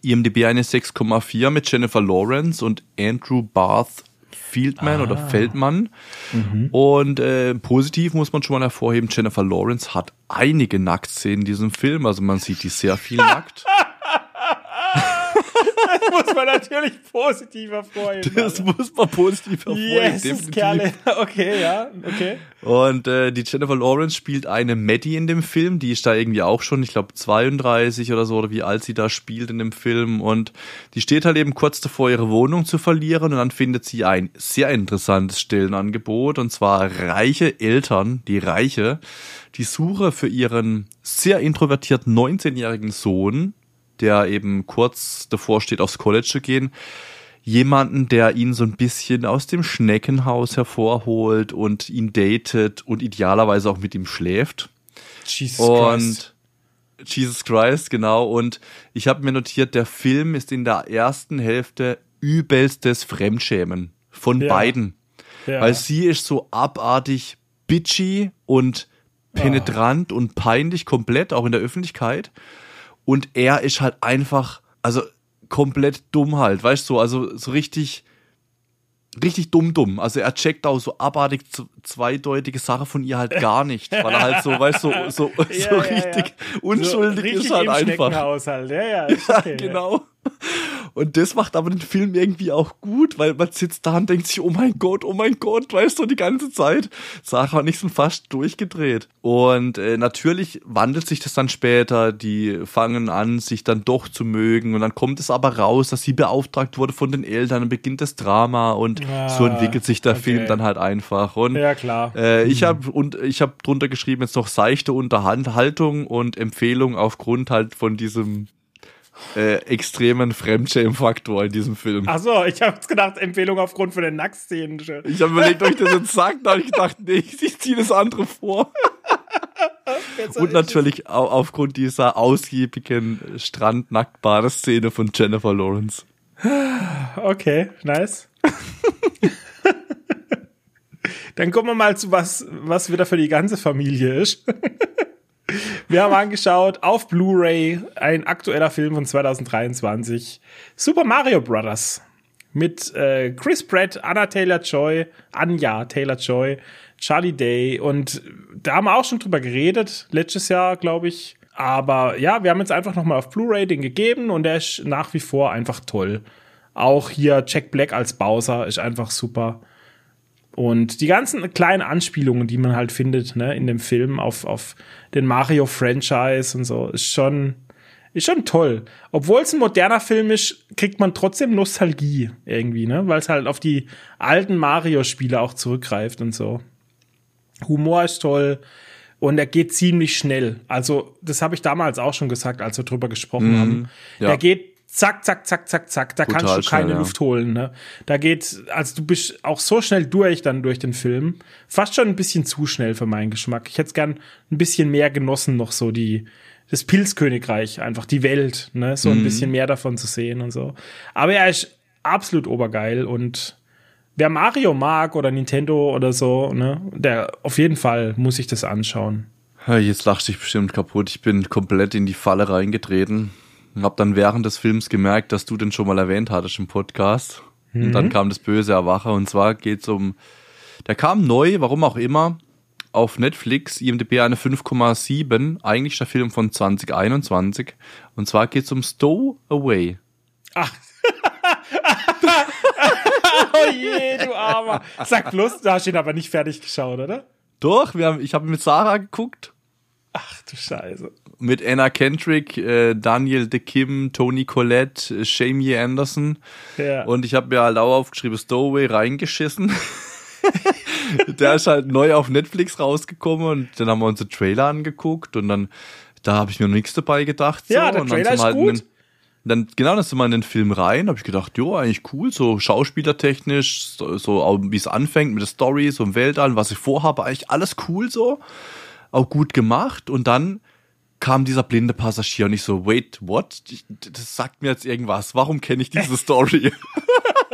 IMDb eine 6,4 mit Jennifer Lawrence und Andrew Barth Fieldman ah. oder Feldmann. Mhm. Und äh, positiv muss man schon mal hervorheben, Jennifer Lawrence hat einige Nacktszenen in diesem Film. Also man sieht die sehr viel nackt. <laughs> das muss man natürlich positiv hervorheben. Das Alter. muss man positiv hervorheben. Yes, Kerle. <laughs> Okay, ja, okay. Und äh, die Jennifer Lawrence spielt eine Maddie in dem Film. Die ist da irgendwie auch schon, ich glaube, 32 oder so, oder wie alt sie da spielt in dem Film. Und die steht halt eben kurz davor, ihre Wohnung zu verlieren. Und dann findet sie ein sehr interessantes Stellenangebot. Und zwar reiche Eltern, die Reiche, die Suche für ihren sehr introvertierten 19-jährigen Sohn der eben kurz davor steht, aufs College zu gehen, jemanden, der ihn so ein bisschen aus dem Schneckenhaus hervorholt und ihn datet und idealerweise auch mit ihm schläft. Jesus und Christ. Jesus Christ, genau. Und ich habe mir notiert, der Film ist in der ersten Hälfte übelstes Fremdschämen von ja. beiden. Ja. Weil sie ist so abartig bitchy und penetrant oh. und peinlich komplett, auch in der Öffentlichkeit. Und er ist halt einfach, also komplett dumm halt, weißt du, also so richtig, richtig dumm dumm. Also er checkt auch so abartig zu, zweideutige Sache von ihr halt gar nicht, weil er halt so, weißt du, so, <laughs> so, Ja, so ja, richtig ja. unschuldig so richtig ist halt einfach. Halt. Ja, <laughs> ja, ist okay, ja. genau. Und das macht aber den Film irgendwie auch gut, weil man sitzt da und denkt sich, oh mein Gott, oh mein Gott, weißt du, die ganze Zeit. Sarah und ich sind fast durchgedreht. Und äh, natürlich wandelt sich das dann später, die fangen an, sich dann doch zu mögen und dann kommt es aber raus, dass sie beauftragt wurde von den Eltern, dann beginnt das Drama und Ah, so entwickelt sich der okay. Film dann halt einfach. Und Ja, klar. äh, ich habe und ich habe drunter geschrieben jetzt noch seichte Unterhaltung und Empfehlung aufgrund halt von diesem äh, extremen Fremdschämen-Faktor in diesem Film. Ach so, ich habe gedacht, Empfehlung aufgrund von den Nacktszenen. Ich habe überlegt, ob ich das jetzt sage, da habe ich gedacht, nee, ich ziehe das andere vor. Und natürlich au aufgrund dieser ausgiebigen Strand-Nacktbade-Szene von Jennifer Lawrence. Okay, nice. <laughs> Dann kommen wir mal zu was, was wieder für die ganze Familie ist. <laughs> Wir haben angeschaut auf Blu-ray ein aktueller Film von 2023, Super Mario Brothers mit äh, Chris Pratt, Anna Taylor Joy, Anja Taylor Joy, Charlie Day und da haben wir auch schon drüber geredet letztes Jahr, glaube ich. Aber ja, wir haben jetzt einfach noch mal auf Blu-ray den gegeben und der ist nach wie vor einfach toll. Auch hier Jack Black als Bowser ist einfach super. Und die ganzen kleinen Anspielungen, die man halt findet, ne, in dem Film auf, auf den Mario-Franchise und so, ist schon, ist schon toll. Obwohl es ein moderner Film ist, kriegt man trotzdem Nostalgie irgendwie, ne, weil es halt auf die alten Mario-Spiele auch zurückgreift und so. Humor ist toll und er geht ziemlich schnell. Also, das habe ich damals auch schon gesagt, als wir drüber gesprochen haben. ja. Der geht zack, zack, zack, zack, zack. Da Brutal kannst du keine schnell, ja. Luft holen. Ne? Da geht, also du bist auch so schnell durch dann durch den Film. Fast schon ein bisschen zu schnell für meinen Geschmack. Ich hätte es gern ein bisschen mehr genossen, noch so die, das Pilzkönigreich, einfach die Welt, ne? so Mhm. ein bisschen mehr davon zu sehen und so. Aber er ist absolut obergeil und wer Mario mag oder Nintendo oder so, ne, der auf jeden Fall muss sich das anschauen. Jetzt lachst du dich bestimmt kaputt. Ich bin komplett in die Falle reingetreten. Hab dann während des Films gemerkt, dass du den schon mal erwähnt hattest im Podcast. Und dann kam das böse Erwacher. Und zwar geht's um, der kam neu, warum auch immer, auf Netflix, IMDb eine 5,7. Eigentlich der Film von 2021. Und zwar geht's um Stow Away. Ach. <laughs> oh je, du Armer. Sag bloß, du hast ihn aber nicht fertig geschaut, oder? Doch, wir haben, ich habe mit Sarah geguckt. Ach du Scheiße. Mit Anna Kendrick, äh, Daniel De Kim, Tony Collette, äh, Shamie Anderson. Ja. Und ich habe mir halt auch aufgeschrieben, Stowaway reingeschissen. <laughs> Der ist halt neu auf Netflix rausgekommen und dann haben wir uns den Trailer angeguckt und dann, da habe ich mir noch nichts dabei gedacht. So. Ja, der und dann Trailer ist in gut. den, dann, genau, dann sind wir in den Film rein, habe ich gedacht, jo, eigentlich cool, so schauspielertechnisch, so, so wie es anfängt mit der Story, so im Weltall, was ich vorhabe, eigentlich alles cool so, auch gut gemacht und dann kam dieser blinde Passagier und ich so, wait, what? Das sagt mir jetzt irgendwas. Warum kenne ich diese Story?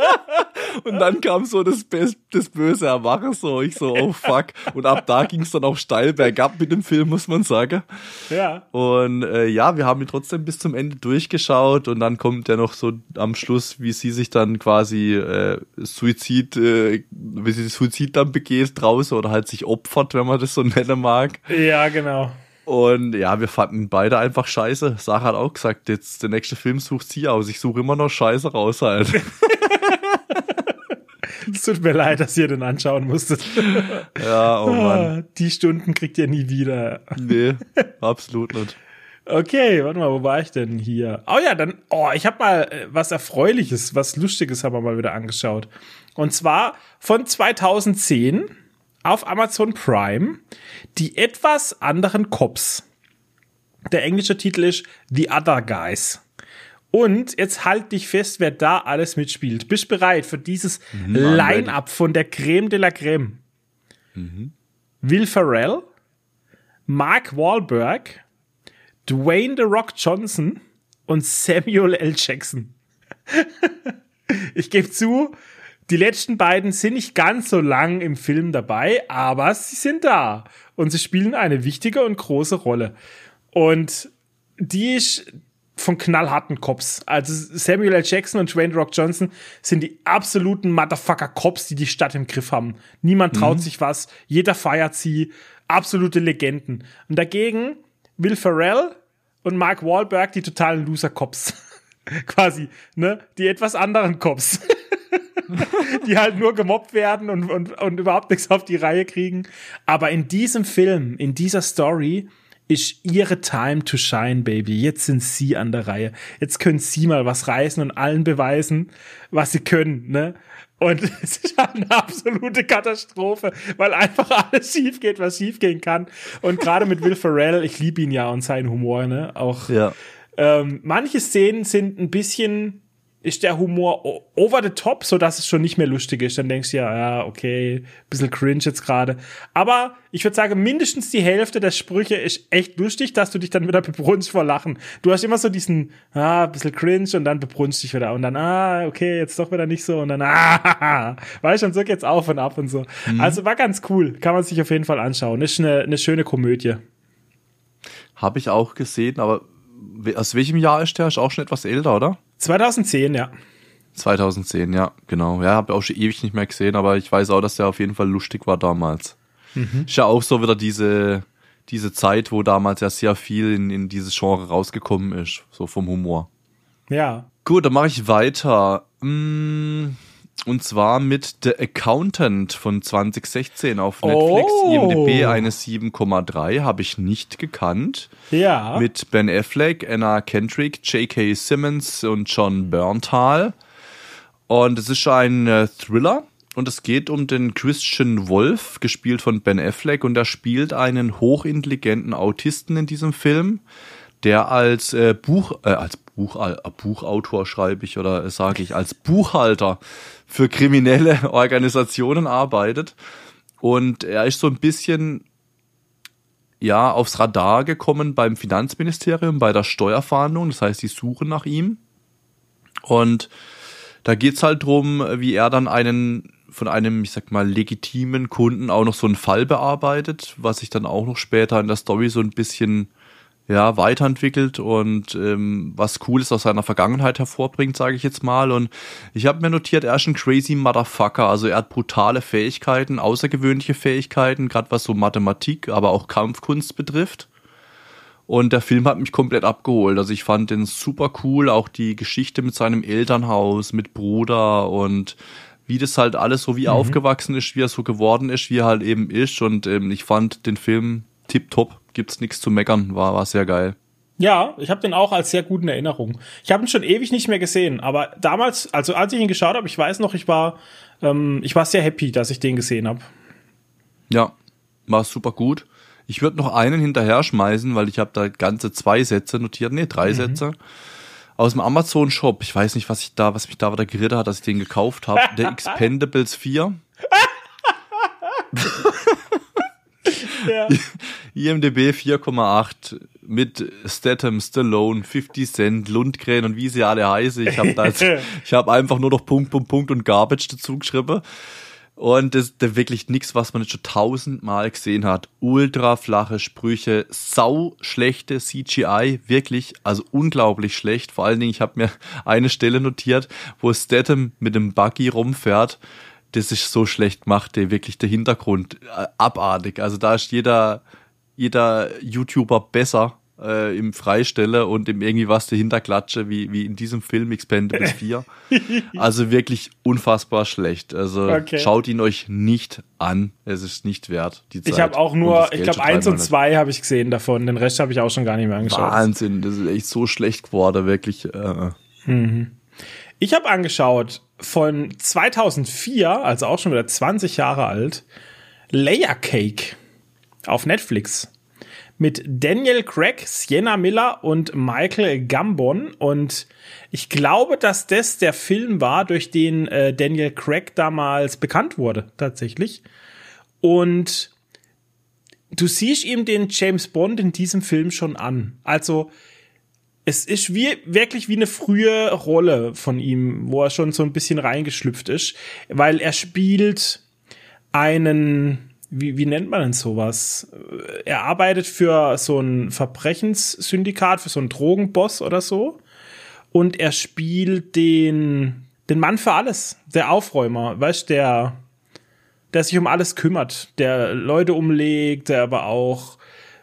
<laughs> und dann kam so das, das böse Erwachen so. Ich so, oh fuck. Und ab da ging es dann auch steil bergab mit dem Film, muss man sagen. Ja. Und äh, ja, wir haben ihn trotzdem bis zum Ende durchgeschaut und dann kommt ja noch so am Schluss, wie sie sich dann quasi äh, Suizid, äh, wie sie Suizid dann begeht draußen oder halt sich opfert, wenn man das so nennen mag. Ja, genau. Und ja, wir fanden beide einfach scheiße. Sarah hat auch gesagt, jetzt der nächste Film sucht sie aus. Ich suche immer noch Scheiße raus halt. <laughs> Es tut mir leid, dass ihr den anschauen musstet. ja, oh Mann. Ah, Die Stunden kriegt ihr nie wieder. Nee, absolut nicht. Okay, warte mal, wo war ich denn hier? Oh ja, dann, oh, ich habe mal äh, was Erfreuliches, was Lustiges haben wir mal wieder angeschaut. Und zwar von 2010 auf Amazon Prime die etwas anderen Cops. Der englische Titel ist The Other Guys. Und jetzt halt dich fest, wer da alles mitspielt. Bist bereit für dieses Line-Up von der Creme de la Creme? Will Ferrell, Mark Wahlberg, Dwayne The Rock Johnson und Samuel L. Jackson. <laughs> ich gebe zu, die letzten beiden sind nicht ganz so lang im Film dabei, aber sie sind da und sie spielen eine wichtige und große Rolle. Und die ist, von knallharten Cops. Also Samuel L. Jackson und Dwayne Rock Johnson sind die absoluten Motherfucker Cops, die die Stadt im Griff haben. Niemand traut mhm. sich was, jeder feiert sie, absolute Legenden. Und dagegen Will Ferrell und Mark Wahlberg die totalen Loser Cops. <laughs> Quasi, ne? Die etwas anderen Cops. <laughs> <laughs> die halt nur gemobbt werden und, und, und überhaupt nichts auf die Reihe kriegen. Aber in diesem Film, in dieser Story, ist ihre Time to shine, Baby. Jetzt sind sie an der Reihe. Jetzt können sie mal was reißen und allen beweisen, was sie können, ne? Und <laughs> es ist halt eine absolute Katastrophe, weil einfach alles schief geht, was schief gehen kann. Und gerade mit Will Ferrell, ich liebe ihn ja und seinen Humor, ne? Auch. Ja. Ähm, manche Szenen sind ein bisschen ist der Humor over the top, so dass es schon nicht mehr lustig ist. Dann denkst du ja, ja, okay, bisschen cringe jetzt gerade. Aber ich würde sagen, mindestens die Hälfte der Sprüche ist echt lustig, dass du dich dann wieder <laughs> bebrunst vor Lachen. Du hast immer so diesen, ah, bisschen cringe und dann bebrunst dich wieder und dann, ah, okay, jetzt doch wieder nicht so und dann, <laughs> ah, weißt du, und so geht's auf und ab und so. Mhm. Also war ganz cool, kann man sich auf jeden Fall anschauen. Ist eine, eine schöne Komödie. Habe ich auch gesehen, aber aus welchem Jahr ist der? Ist auch schon etwas älter, oder? 2010, ja. 2010, ja, genau. Ja, habe auch schon ewig nicht mehr gesehen, aber ich weiß auch, dass der auf jeden Fall lustig war damals. Mhm. Ist ja auch so wieder diese, diese Zeit, wo damals ja sehr viel in, in dieses Genre rausgekommen ist, so vom Humor. Ja. Gut, dann mache ich weiter. Mmh und zwar mit The Accountant von 2016 auf Netflix. Oh. IMDb eine 7,3. Habe ich nicht gekannt. Ja. Mit Ben Affleck, Anna Kendrick, J.K. Simmons und John Berntal. Und es ist ein äh, Thriller. Und es geht um den Christian Wolf, gespielt von Ben Affleck. Und er spielt einen hochintelligenten Autisten in diesem Film, der als äh, Buch, äh, als Buch, äh, Buchautor schreibe ich oder sage ich, als Buchhalter für kriminelle <laughs> Organisationen arbeitet. Und er ist so ein bisschen ja aufs Radar gekommen beim Finanzministerium, bei der Steuerfahndung. Das heißt, die suchen nach ihm. Und da geht's halt drum, wie er dann einen von einem, ich sag mal, legitimen Kunden auch noch so einen Fall bearbeitet, was sich dann auch noch später in der Story so ein bisschen ja, weiterentwickelt und ähm, was Cooles aus seiner Vergangenheit hervorbringt, sage ich jetzt mal. Und ich habe mir notiert, er ist ein crazy Motherfucker. Also er hat brutale Fähigkeiten, außergewöhnliche Fähigkeiten, gerade was so Mathematik, aber auch Kampfkunst betrifft. Und der Film hat mich komplett abgeholt. Also ich fand den super cool, auch die Geschichte mit seinem Elternhaus, mit Bruder und wie das halt alles so wie mhm. aufgewachsen ist, wie er so geworden ist, wie er halt eben ist. Und ähm, ich fand den Film tipptopp gibt's nichts zu meckern, war, war sehr geil. Ja, ich habe den auch als sehr guten Erinnerung. Ich habe ihn schon ewig nicht mehr gesehen, aber damals, also als ich ihn geschaut habe, ich weiß noch, ich war, ähm, ich war sehr happy, dass ich den gesehen habe. Ja, war super gut. Ich würde noch einen hinterher schmeißen, weil ich habe da ganze zwei Sätze notiert, nee, drei mhm. Sätze. Aus dem Amazon Shop. Ich weiß nicht, was ich da, was mich da wieder geredet hat, dass ich den gekauft habe. <laughs> Der Expendables 4. <laughs> Ja. <laughs> IMDB 4,8 mit Statham, Stallone, 50 Cent, Lundgren und wie sie alle heißen. Ich habe <laughs> ich habe einfach nur noch Punkt, Punkt, Punkt und Garbage dazu geschrieben. Und das ist wirklich nichts, was man jetzt schon tausendmal gesehen hat. Ultra flache Sprüche, sau schlechte CGI, wirklich, also unglaublich schlecht. Vor allen Dingen, ich habe mir <laughs> eine Stelle notiert, wo Statham mit dem Buggy rumfährt das ist so schlecht gemacht, der wirklich der Hintergrund äh, abartig. Also da ist jeder, jeder YouTuber besser äh, im Freistelle und im irgendwie was dahinter klatsche, wie, wie in diesem Film Expendables 4. <laughs> also wirklich unfassbar schlecht. Also okay. schaut ihn euch nicht an. Es ist nicht wert. Die Zeit ich habe auch nur, ich glaube, eins und zwei habe ich gesehen davon. Den Rest habe ich auch schon gar nicht mehr angeschaut. Wahnsinn, das ist echt so schlecht geworden, wirklich. Äh. Mhm. Ich habe angeschaut von 2004, also auch schon wieder 20 Jahre alt, Layer Cake auf Netflix mit Daniel Craig, Sienna Miller und Michael Gambon. Und ich glaube, dass das der Film war, durch den äh, Daniel Craig damals bekannt wurde, tatsächlich. Und du siehst ihm den James Bond in diesem Film schon an. Also es ist wie, wirklich wie eine frühe Rolle von ihm, wo er schon so ein bisschen reingeschlüpft ist, weil er spielt einen wie, wie nennt man denn sowas? Er arbeitet für so ein Verbrechenssyndikat, für so einen Drogenboss oder so. Und er spielt den, den Mann für alles, der Aufräumer, weißt der, der sich um alles kümmert, der Leute umlegt, der aber auch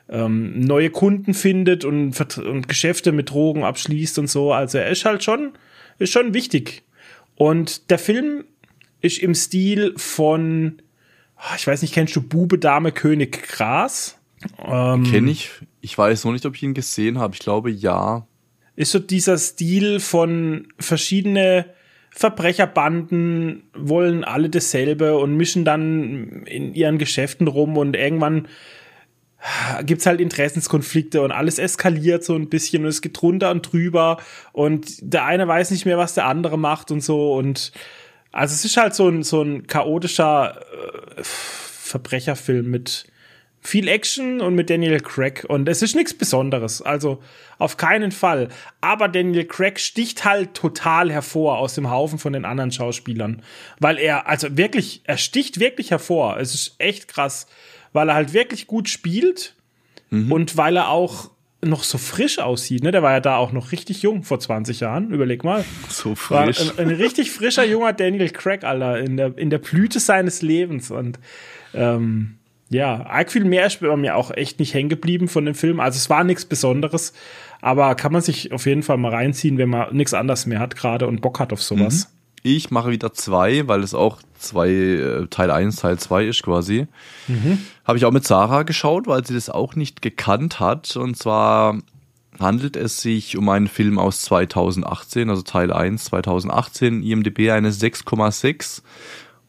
ähm, neue Kunden findet und, und Geschäfte mit Drogen abschließt und so. Also er ist halt schon, ist schon wichtig. Und der Film ist im Stil von, ah, ich weiß nicht, kennst du Bube, Dame, König, Gras? Ähm, Kenn ich. Ich weiß noch nicht, ob ich ihn gesehen habe. Ich glaube, ja. Ist so dieser Stil von verschiedene Verbrecherbanden wollen alle dasselbe und mischen dann in ihren Geschäften rum und irgendwann gibt's halt Interessenskonflikte und alles eskaliert so ein bisschen und es geht drunter und drüber und der eine weiß nicht mehr, was der andere macht und so und also es ist halt so ein, so ein chaotischer äh, Verbrecherfilm mit viel Action und mit Daniel Craig und es ist nichts Besonderes, also auf keinen Fall. Aber Daniel Craig sticht halt total hervor aus dem Haufen von den anderen Schauspielern, weil er also wirklich, er sticht wirklich hervor. Es ist echt krass weil er halt wirklich gut spielt mhm. und weil er auch noch so frisch aussieht. Ne? Der war ja da auch noch richtig jung vor 20 Jahren. Überleg mal. So frisch. War ein, ein richtig frischer junger Daniel Craig, Alter, in der, in der Blüte seines Lebens. Und ähm, ja, arg viel mehr ist bei mir auch echt nicht hängen geblieben von dem Film. Also es war nichts Besonderes, aber kann man sich auf jeden Fall mal reinziehen, wenn man nichts anderes mehr hat gerade und Bock hat auf sowas. Mhm. Ich mache wieder zwei, weil es auch zwei, äh, Teil 1, Teil 2 ist quasi. Mhm. Habe ich auch mit Sarah geschaut, weil sie das auch nicht gekannt hat. Und zwar handelt es sich um einen Film aus 2018, also Teil 1 2018, IMDB eine 6,6.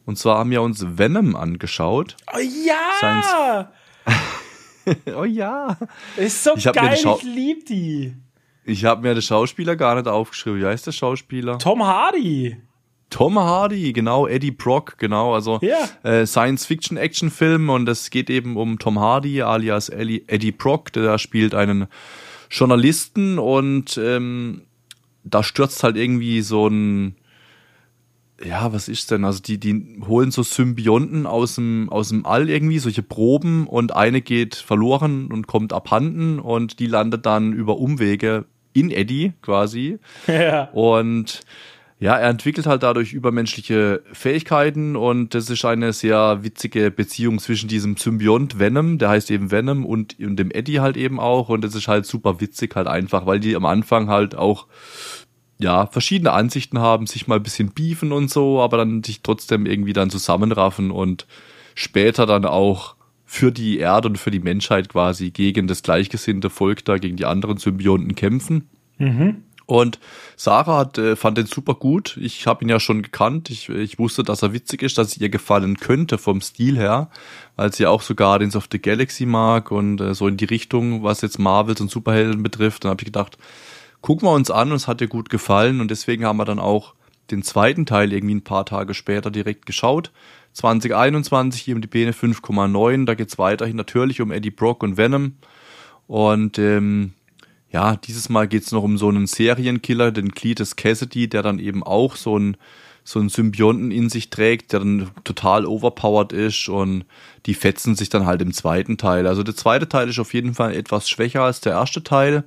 Und zwar haben wir uns Venom angeschaut. Oh ja! <laughs> oh ja! Ist so ich geil, ich lieb die. Ich habe mir den Schauspieler gar nicht aufgeschrieben. Wie heißt der Schauspieler? Tom Hardy. Tom Hardy, genau, Eddie Brock, genau, also ja. äh, Science-Fiction-Action-Film und es geht eben um Tom Hardy alias Ellie, Eddie Brock, der spielt einen Journalisten und ähm, da stürzt halt irgendwie so ein ja, was ist denn? Also die, die holen so Symbionten aus dem, aus dem All irgendwie, solche Proben und eine geht verloren und kommt abhanden und die landet dann über Umwege in Eddie quasi. <laughs> Ja. Und ja, er entwickelt halt dadurch übermenschliche Fähigkeiten und das ist eine sehr witzige Beziehung zwischen diesem Symbiont Venom, der heißt eben Venom und, und dem Eddie halt eben auch und das ist halt super witzig halt einfach, weil die am Anfang halt auch ja, verschiedene Ansichten haben, sich mal ein bisschen beefen und so, aber dann sich trotzdem irgendwie dann zusammenraffen und später dann auch für die Erde und für die Menschheit quasi gegen das gleichgesinnte Volk da, gegen die anderen Symbionten kämpfen. Mhm. Und Sarah hat, äh, fand den super gut. Ich habe ihn ja schon gekannt. Ich, ich wusste, dass er witzig ist, dass es ihr gefallen könnte vom Stil her, weil sie auch so Guardians of the Galaxy mag und äh, so in die Richtung, was jetzt Marvels und Superhelden betrifft. Dann habe ich gedacht, gucken wir uns an und es hat ihr gut gefallen und deswegen haben wir dann auch den zweiten Teil irgendwie ein paar Tage später direkt geschaut. 2021 hier um die Bene 5,9. Da geht's weiterhin natürlich um Eddie Brock und Venom. Und ähm, ja, dieses Mal geht's noch um so einen Serienkiller, den Cletus Cassidy, der dann eben auch so ein so einen Symbionten in sich trägt, der dann total overpowered ist und die fetzen sich dann halt im zweiten Teil. Also der zweite Teil ist auf jeden Fall etwas schwächer als der erste Teil,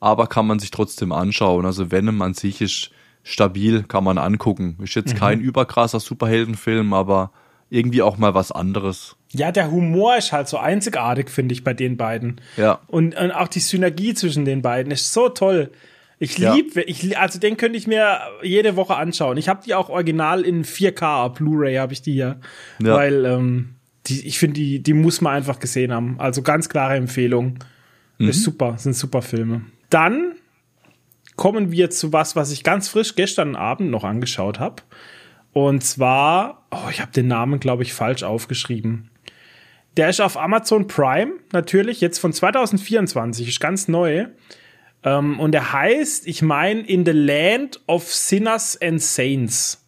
aber kann man sich trotzdem anschauen. Also Venom an sich ist stabil, kann man angucken. Ist jetzt mhm. kein überkrasser Superheldenfilm, aber irgendwie auch mal was anderes. Ja, der Humor ist halt so einzigartig, finde ich, bei den beiden. Ja. Und, und auch die Synergie zwischen den beiden ist so toll. Ich lieb, ja. ich, also den könnte ich mir jede Woche anschauen. Ich habe die auch original in 4K Blu-ray habe ich die hier, ja. weil ähm, die, ich finde die, die muss man einfach gesehen haben. Also ganz klare Empfehlung. Mhm. Ist super, sind super Filme. Dann kommen wir zu was, was ich ganz frisch gestern Abend noch angeschaut habe. Und zwar, oh, ich habe den Namen, glaube ich, falsch aufgeschrieben. Der ist auf Amazon Prime, natürlich, jetzt von 2024, ist ganz neu. Ähm, und der heißt, ich meine, In the Land of Sinners and Saints.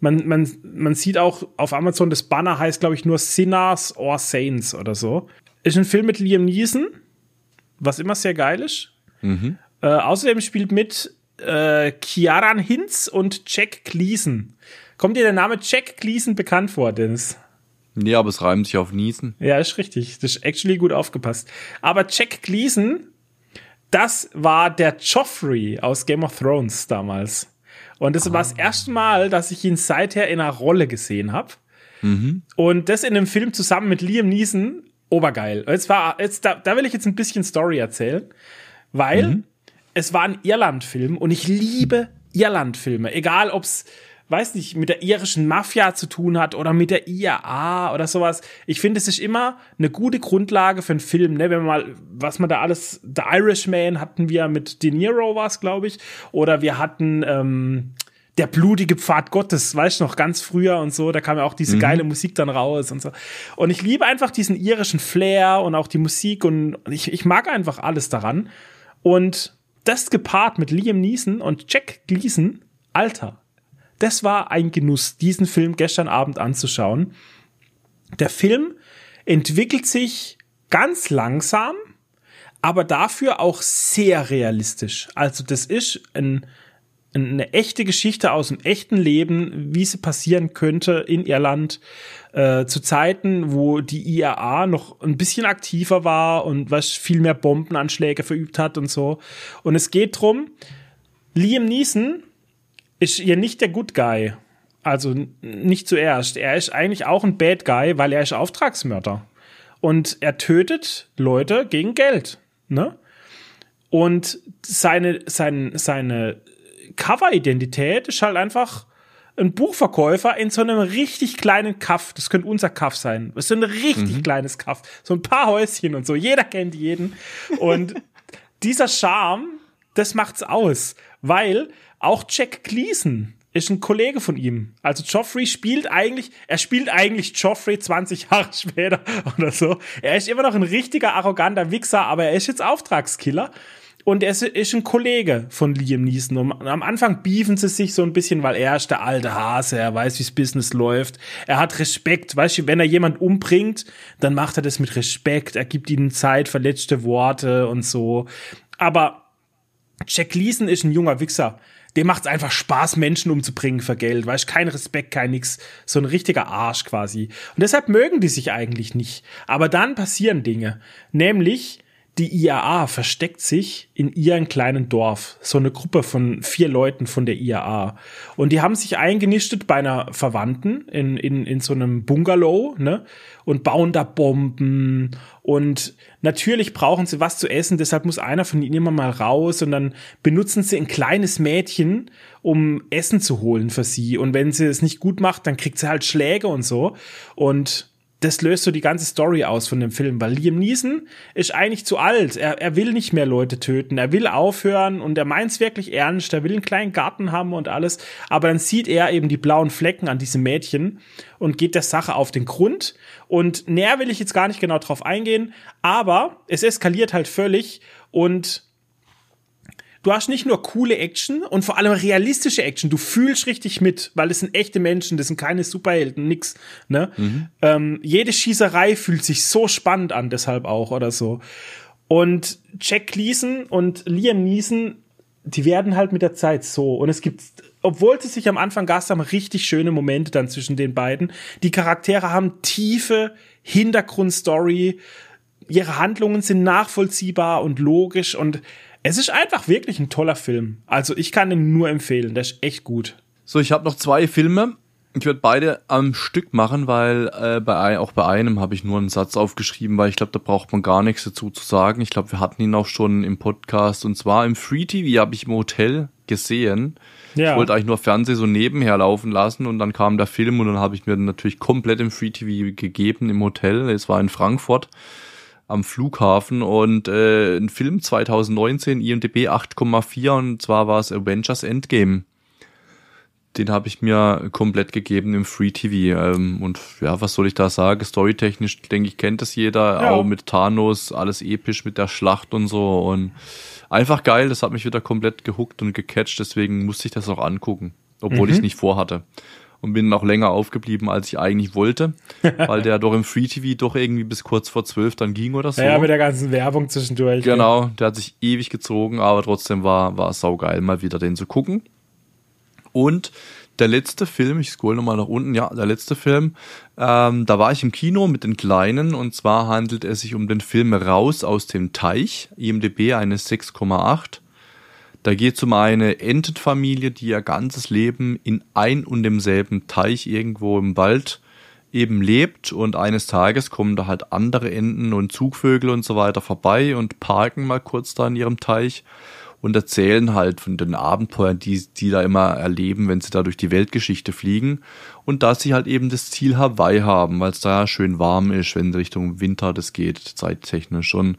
Man, man, man sieht auch auf Amazon, das Banner heißt, glaube ich, nur Sinners or Saints oder so. Ist ein Film mit Liam Neeson, was immer sehr geil ist. Mhm. Äh, außerdem spielt mit äh, Kiaran Hinz und Jack Gleason. Kommt dir der Name Jack Gleason bekannt vor, Dennis? Nee, aber es reimt sich auf Niesen. Ja, ist richtig. Das ist actually gut aufgepasst. Aber Jack Gleason, das war der Joffrey aus Game of Thrones damals. Und das ah. war das erste Mal, dass ich ihn seither in einer Rolle gesehen habe. Mhm. Und das in einem Film zusammen mit Liam Neeson, obergeil. Jetzt war, jetzt, da, da will ich jetzt ein bisschen Story erzählen, weil mhm. es war ein Irland-Film und ich liebe Irland-Filme. Egal, ob's weiß nicht, mit der irischen Mafia zu tun hat oder mit der IAA oder sowas. Ich finde, es ist immer eine gute Grundlage für einen Film, ne? Wenn man mal, was man da alles, The Irishman hatten wir mit De Niro was, glaube ich, oder wir hatten ähm, der blutige Pfad Gottes, weißt du noch, ganz früher und so, da kam ja auch diese mhm. geile Musik dann raus und so. Und ich liebe einfach diesen irischen Flair und auch die Musik und ich, ich mag einfach alles daran. Und das gepaart mit Liam Neeson und Jack Gleason, Alter, das war ein Genuss, diesen Film gestern Abend anzuschauen. Der Film entwickelt sich ganz langsam, aber dafür auch sehr realistisch. Also das ist ein, eine echte Geschichte aus dem echten Leben, wie sie passieren könnte in Irland äh, zu Zeiten, wo die IAA noch ein bisschen aktiver war und was viel mehr Bombenanschläge verübt hat und so. Und es geht drum, Liam Neeson ist hier nicht der Good Guy. Also nicht zuerst. Er ist eigentlich auch ein Bad Guy, weil er ist Auftragsmörder. Und er tötet Leute gegen Geld. Ne? Und seine, seine, seine Cover-Identität ist halt einfach ein Buchverkäufer in so einem richtig kleinen Kaff. Das könnte unser Kaff sein. Das ist so ein richtig mhm. kleines Kaff. So ein paar Häuschen und so. Jeder kennt jeden. Und <laughs> dieser Charme, das macht's aus. Weil auch Jack Gleason ist ein Kollege von ihm. Also Joffrey spielt eigentlich, er spielt eigentlich Joffrey 20 Jahre <laughs> später oder so. Er ist immer noch ein richtiger arroganter Wichser, aber er ist jetzt Auftragskiller. Und er ist ein Kollege von Liam Neeson. Und am Anfang beefen sie sich so ein bisschen, weil er ist der alte Hase, er weiß, wie's Business läuft. Er hat Respekt, weißt du, wenn er jemand umbringt, dann macht er das mit Respekt. Er gibt ihnen Zeit, verletzte Worte und so. Aber Jack Gleason ist ein junger Wichser dem macht es einfach Spaß, Menschen umzubringen für Geld, weißt kein Respekt, kein nix, so ein richtiger Arsch quasi. Und deshalb mögen die sich eigentlich nicht. Aber dann passieren Dinge, nämlich die IAA versteckt sich in ihrem kleinen Dorf. So eine Gruppe von vier Leuten von der IAA. Und die haben sich eingenistet bei einer Verwandten in, in, in so einem Bungalow, ne? Und bauen da Bomben. Und natürlich brauchen sie was zu essen, deshalb muss einer von ihnen immer mal raus und dann benutzen sie ein kleines Mädchen, um Essen zu holen für sie. Und wenn sie es nicht gut macht, dann kriegt sie halt Schläge und so. Und das löst so die ganze Story aus von dem Film, weil Liam Neeson ist eigentlich zu alt. Er, er will nicht mehr Leute töten. Er will aufhören und er meint's wirklich ernst. Er will einen kleinen Garten haben und alles. Aber dann sieht er eben die blauen Flecken an diesem Mädchen und geht der Sache auf den Grund. Und näher will ich jetzt gar nicht genau drauf eingehen, aber es eskaliert halt völlig und du hast nicht nur coole Action und vor allem realistische Action. Du fühlst richtig mit, weil es sind echte Menschen, das sind keine Superhelden, nix. Ne? Mhm. Ähm, jede Schießerei fühlt sich so spannend an, deshalb auch oder so. Und Jack Gleason und Liam Neeson, die werden halt mit der Zeit so. Und es gibt, obwohl sie sich am Anfang Gast haben, richtig schöne Momente dann zwischen den beiden. Die Charaktere haben tiefe Hintergrundstory. Ihre Handlungen sind nachvollziehbar und logisch und es ist einfach wirklich ein toller Film. Also ich kann ihn nur empfehlen. Der ist echt gut. So, ich habe noch zwei Filme. Ich werde beide am Stück machen, weil äh, bei auch bei einem habe ich nur einen Satz aufgeschrieben, weil ich glaube, da braucht man gar nichts dazu zu sagen. Ich glaube, wir hatten ihn auch schon im Podcast und zwar im Free TV habe ich im Hotel gesehen. Ja. Ich wollte eigentlich nur Fernsehen so nebenher laufen lassen und dann kam der Film und dann habe ich mir natürlich komplett im Free TV gegeben im Hotel. Es war in Frankfurt am Flughafen und äh, ein Film 2019, IMDb 8,4 und zwar war es Avengers Endgame. Den habe ich mir komplett gegeben im Free TV. Ähm, und ja, was soll ich da sagen? Storytechnisch, denke ich, kennt das jeder. Ja. Auch mit Thanos, alles episch mit der Schlacht und so. Und einfach geil, das hat mich wieder komplett gehuckt und gecatcht, deswegen musste ich das auch angucken. Obwohl mhm. ich es nicht vorhatte und bin noch länger aufgeblieben, als ich eigentlich wollte, <laughs> weil der doch im Free TV doch irgendwie bis kurz vor zwölf dann ging oder so. Ja, mit der ganzen Werbung zwischendurch. Genau, der hat sich ewig gezogen, aber trotzdem war, war saugeil, mal wieder den zu gucken. Und der letzte Film, ich scroll nochmal nach unten, ja, der letzte Film, ähm, da war ich im Kino mit den Kleinen und zwar handelt es sich um den Film Raus aus dem Teich, IMDB eine 6,8. Da geht es um eine Entenfamilie, die ihr ganzes Leben in ein und demselben Teich irgendwo im Wald eben lebt. Und eines Tages kommen da halt andere Enten und Zugvögel und so weiter vorbei und parken mal kurz da in ihrem Teich und erzählen halt von den Abenteuern, die die da immer erleben, wenn sie da durch die Weltgeschichte fliegen. Und dass sie halt eben das Ziel Hawaii haben, weil es da schön warm ist, wenn Richtung Winter das geht, zeittechnisch. Und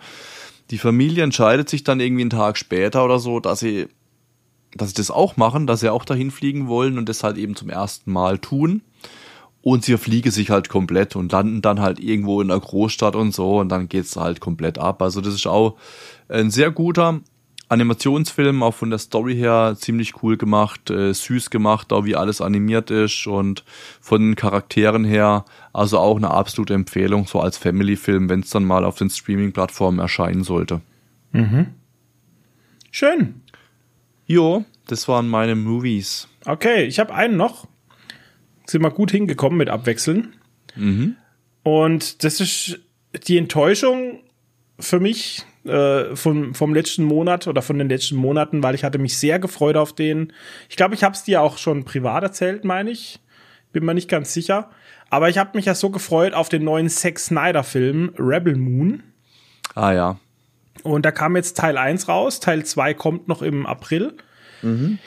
die Familie entscheidet sich dann irgendwie einen Tag später oder so, dass sie dass sie das auch machen, dass sie auch dahin fliegen wollen und das halt eben zum ersten Mal tun und sie fliegen sich halt komplett und landen dann halt irgendwo in einer Großstadt und so und dann geht's halt komplett ab. Also das ist auch ein sehr guter Animationsfilm, auch von der Story her ziemlich cool gemacht, äh, süß gemacht, auch wie alles animiert ist und von den Charakteren her, also auch eine absolute Empfehlung, so als Family-Film, wenn es dann mal auf den Streaming-Plattformen erscheinen sollte. Mhm. Schön. Jo, das waren meine Movies. Okay, ich habe einen noch sind wir gut hingekommen mit Abwechseln. Mhm. Und das ist die Enttäuschung für mich äh, vom, vom letzten Monat oder von den letzten Monaten, weil ich hatte mich sehr gefreut auf den. Ich glaube, ich habe es dir auch schon privat erzählt, meine ich. Bin mir nicht ganz sicher. Aber ich habe mich ja so gefreut auf den neuen Zack Snyder-Film Rebel Moon. Ah ja. Und da kam jetzt Teil 1 raus, Teil 2 kommt noch im April. Mhm.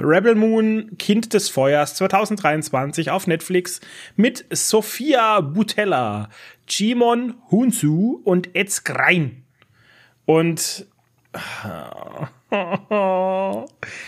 Rebel Moon, Kind des Feuers 2023 auf Netflix mit Sophia Butella, Jimon Hunsu und Ed Skrein. Und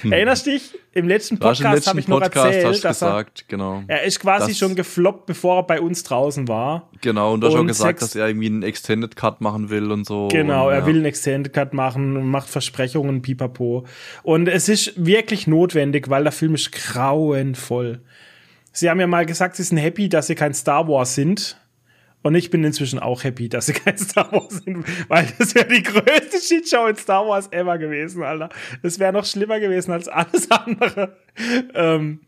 hm. Erinnerst dich? Im letzten Podcast habe ich noch Podcast erzählt, dass gesagt, er, genau. er ist quasi schon gefloppt, bevor er bei uns draußen war. Genau, und du hast schon gesagt, dass er irgendwie einen Extended Cut machen will und so. Genau, und, er will einen Extended Cut machen und macht Versprechungen, pipapo. Und es ist wirklich notwendig, weil der Film ist grauenvoll. Sie haben ja mal gesagt, sie sind happy, dass sie kein Star Wars sind. Und ich bin inzwischen auch happy, dass sie kein Star Wars sind, weil das wäre die größte Shitshow in Star Wars ever gewesen, Alter. Das wäre noch schlimmer gewesen als alles andere. Ähm,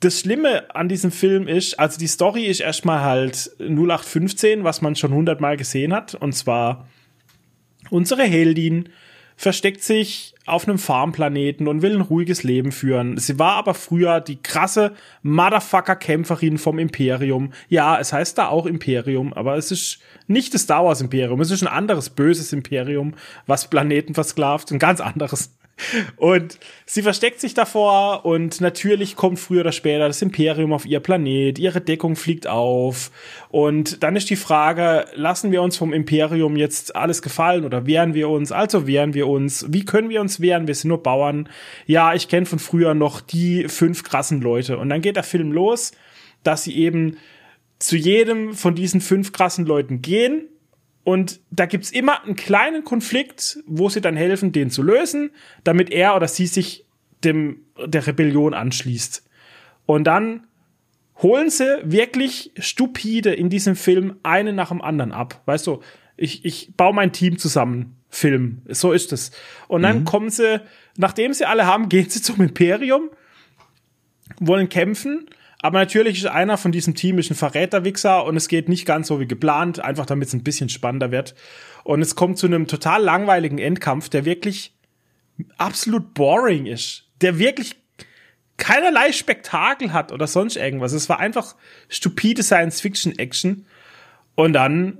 das Schlimme an diesem Film ist, also die Story ist erstmal halt 0815, was man schon hundertmal gesehen hat. Und zwar unsere Heldin versteckt sich auf einem Farmplaneten und will ein ruhiges Leben führen. Sie war aber früher die krasse Motherfucker-Kämpferin vom Imperium. Ja, es heißt da auch Imperium, aber es ist nicht das Star Wars Imperium. Es ist ein anderes böses Imperium, was Planeten versklavt, ein ganz anderes. Und sie versteckt sich davor und natürlich kommt früher oder später das Imperium auf ihr Planet, ihre Deckung fliegt auf und dann ist die Frage, lassen wir uns vom Imperium jetzt alles gefallen oder wehren wir uns? Also wehren wir uns. Wie können wir uns wehren? Wir sind nur Bauern. Ja, ich kenne von früher noch die fünf krassen Leute und dann geht der Film los, dass sie eben zu jedem von diesen fünf krassen Leuten gehen und da gibt's immer einen kleinen Konflikt, wo sie dann helfen, den zu lösen, damit er oder sie sich dem, der Rebellion anschließt. Und dann holen sie wirklich stupide in diesem Film einen nach dem anderen ab. Weißt du, ich, ich baue mein Team zusammen, Film. So ist es. Und dann mhm. kommen sie, nachdem sie alle haben, <laughs> gehen sie zum Imperium, wollen kämpfen aber natürlich ist einer von diesem Team ist ein Verräterwichser und es geht nicht ganz so wie geplant, einfach damit es ein bisschen spannender wird. Und es kommt zu einem total langweiligen Endkampf, der wirklich absolut boring ist. Der wirklich keinerlei Spektakel hat oder sonst irgendwas. Es war einfach stupide Science-Fiction-Action. Und dann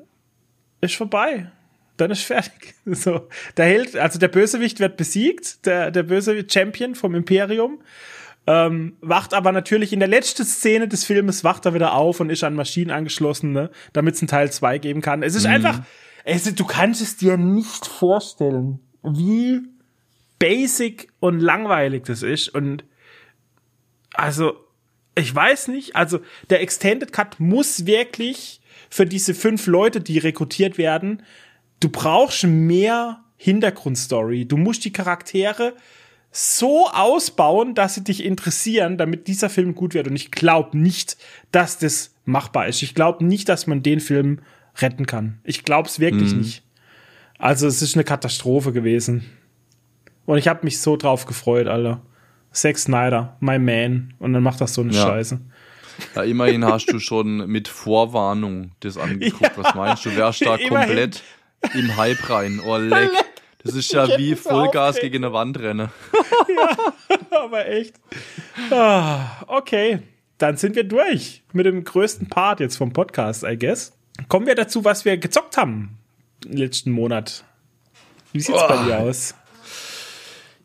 ist vorbei. Dann ist fertig. <laughs> So, der Held, also der Bösewicht wird besiegt, der, der böse Champion vom Imperium. Ähm, wacht aber natürlich in der letzten Szene des Filmes wacht er wieder auf und ist an Maschinen angeschlossen, ne, damit es einen Teil 2 geben kann. Es ist mhm. einfach, es, du kannst es dir nicht vorstellen, wie basic und langweilig das ist. Und also, ich weiß nicht, also der Extended Cut muss wirklich für diese fünf Leute, die rekrutiert werden, du brauchst mehr Hintergrundstory. Du musst die Charaktere so ausbauen, dass sie dich interessieren, damit dieser Film gut wird. Und ich glaube nicht, dass das machbar ist. Ich glaube nicht, dass man den Film retten kann. Ich glaube es wirklich mhm. nicht. Also es ist eine Katastrophe gewesen. Und ich habe mich so drauf gefreut, Alter. Zack Snyder, my man. Und dann macht das so eine Ja. Scheiße. Ja, immerhin hast du schon mit Vorwarnung das <laughs> angeguckt. Was meinst du? Wärst da komplett im Hype rein? Oh, leck. Das ist ja wie Vollgas gegen eine Wand rennen. <laughs> Aber echt. Ah, okay, dann sind wir durch mit dem größten Part jetzt vom Podcast, I guess. Kommen wir dazu, was wir gezockt haben im letzten Monat. Wie sieht's Oh. bei dir aus?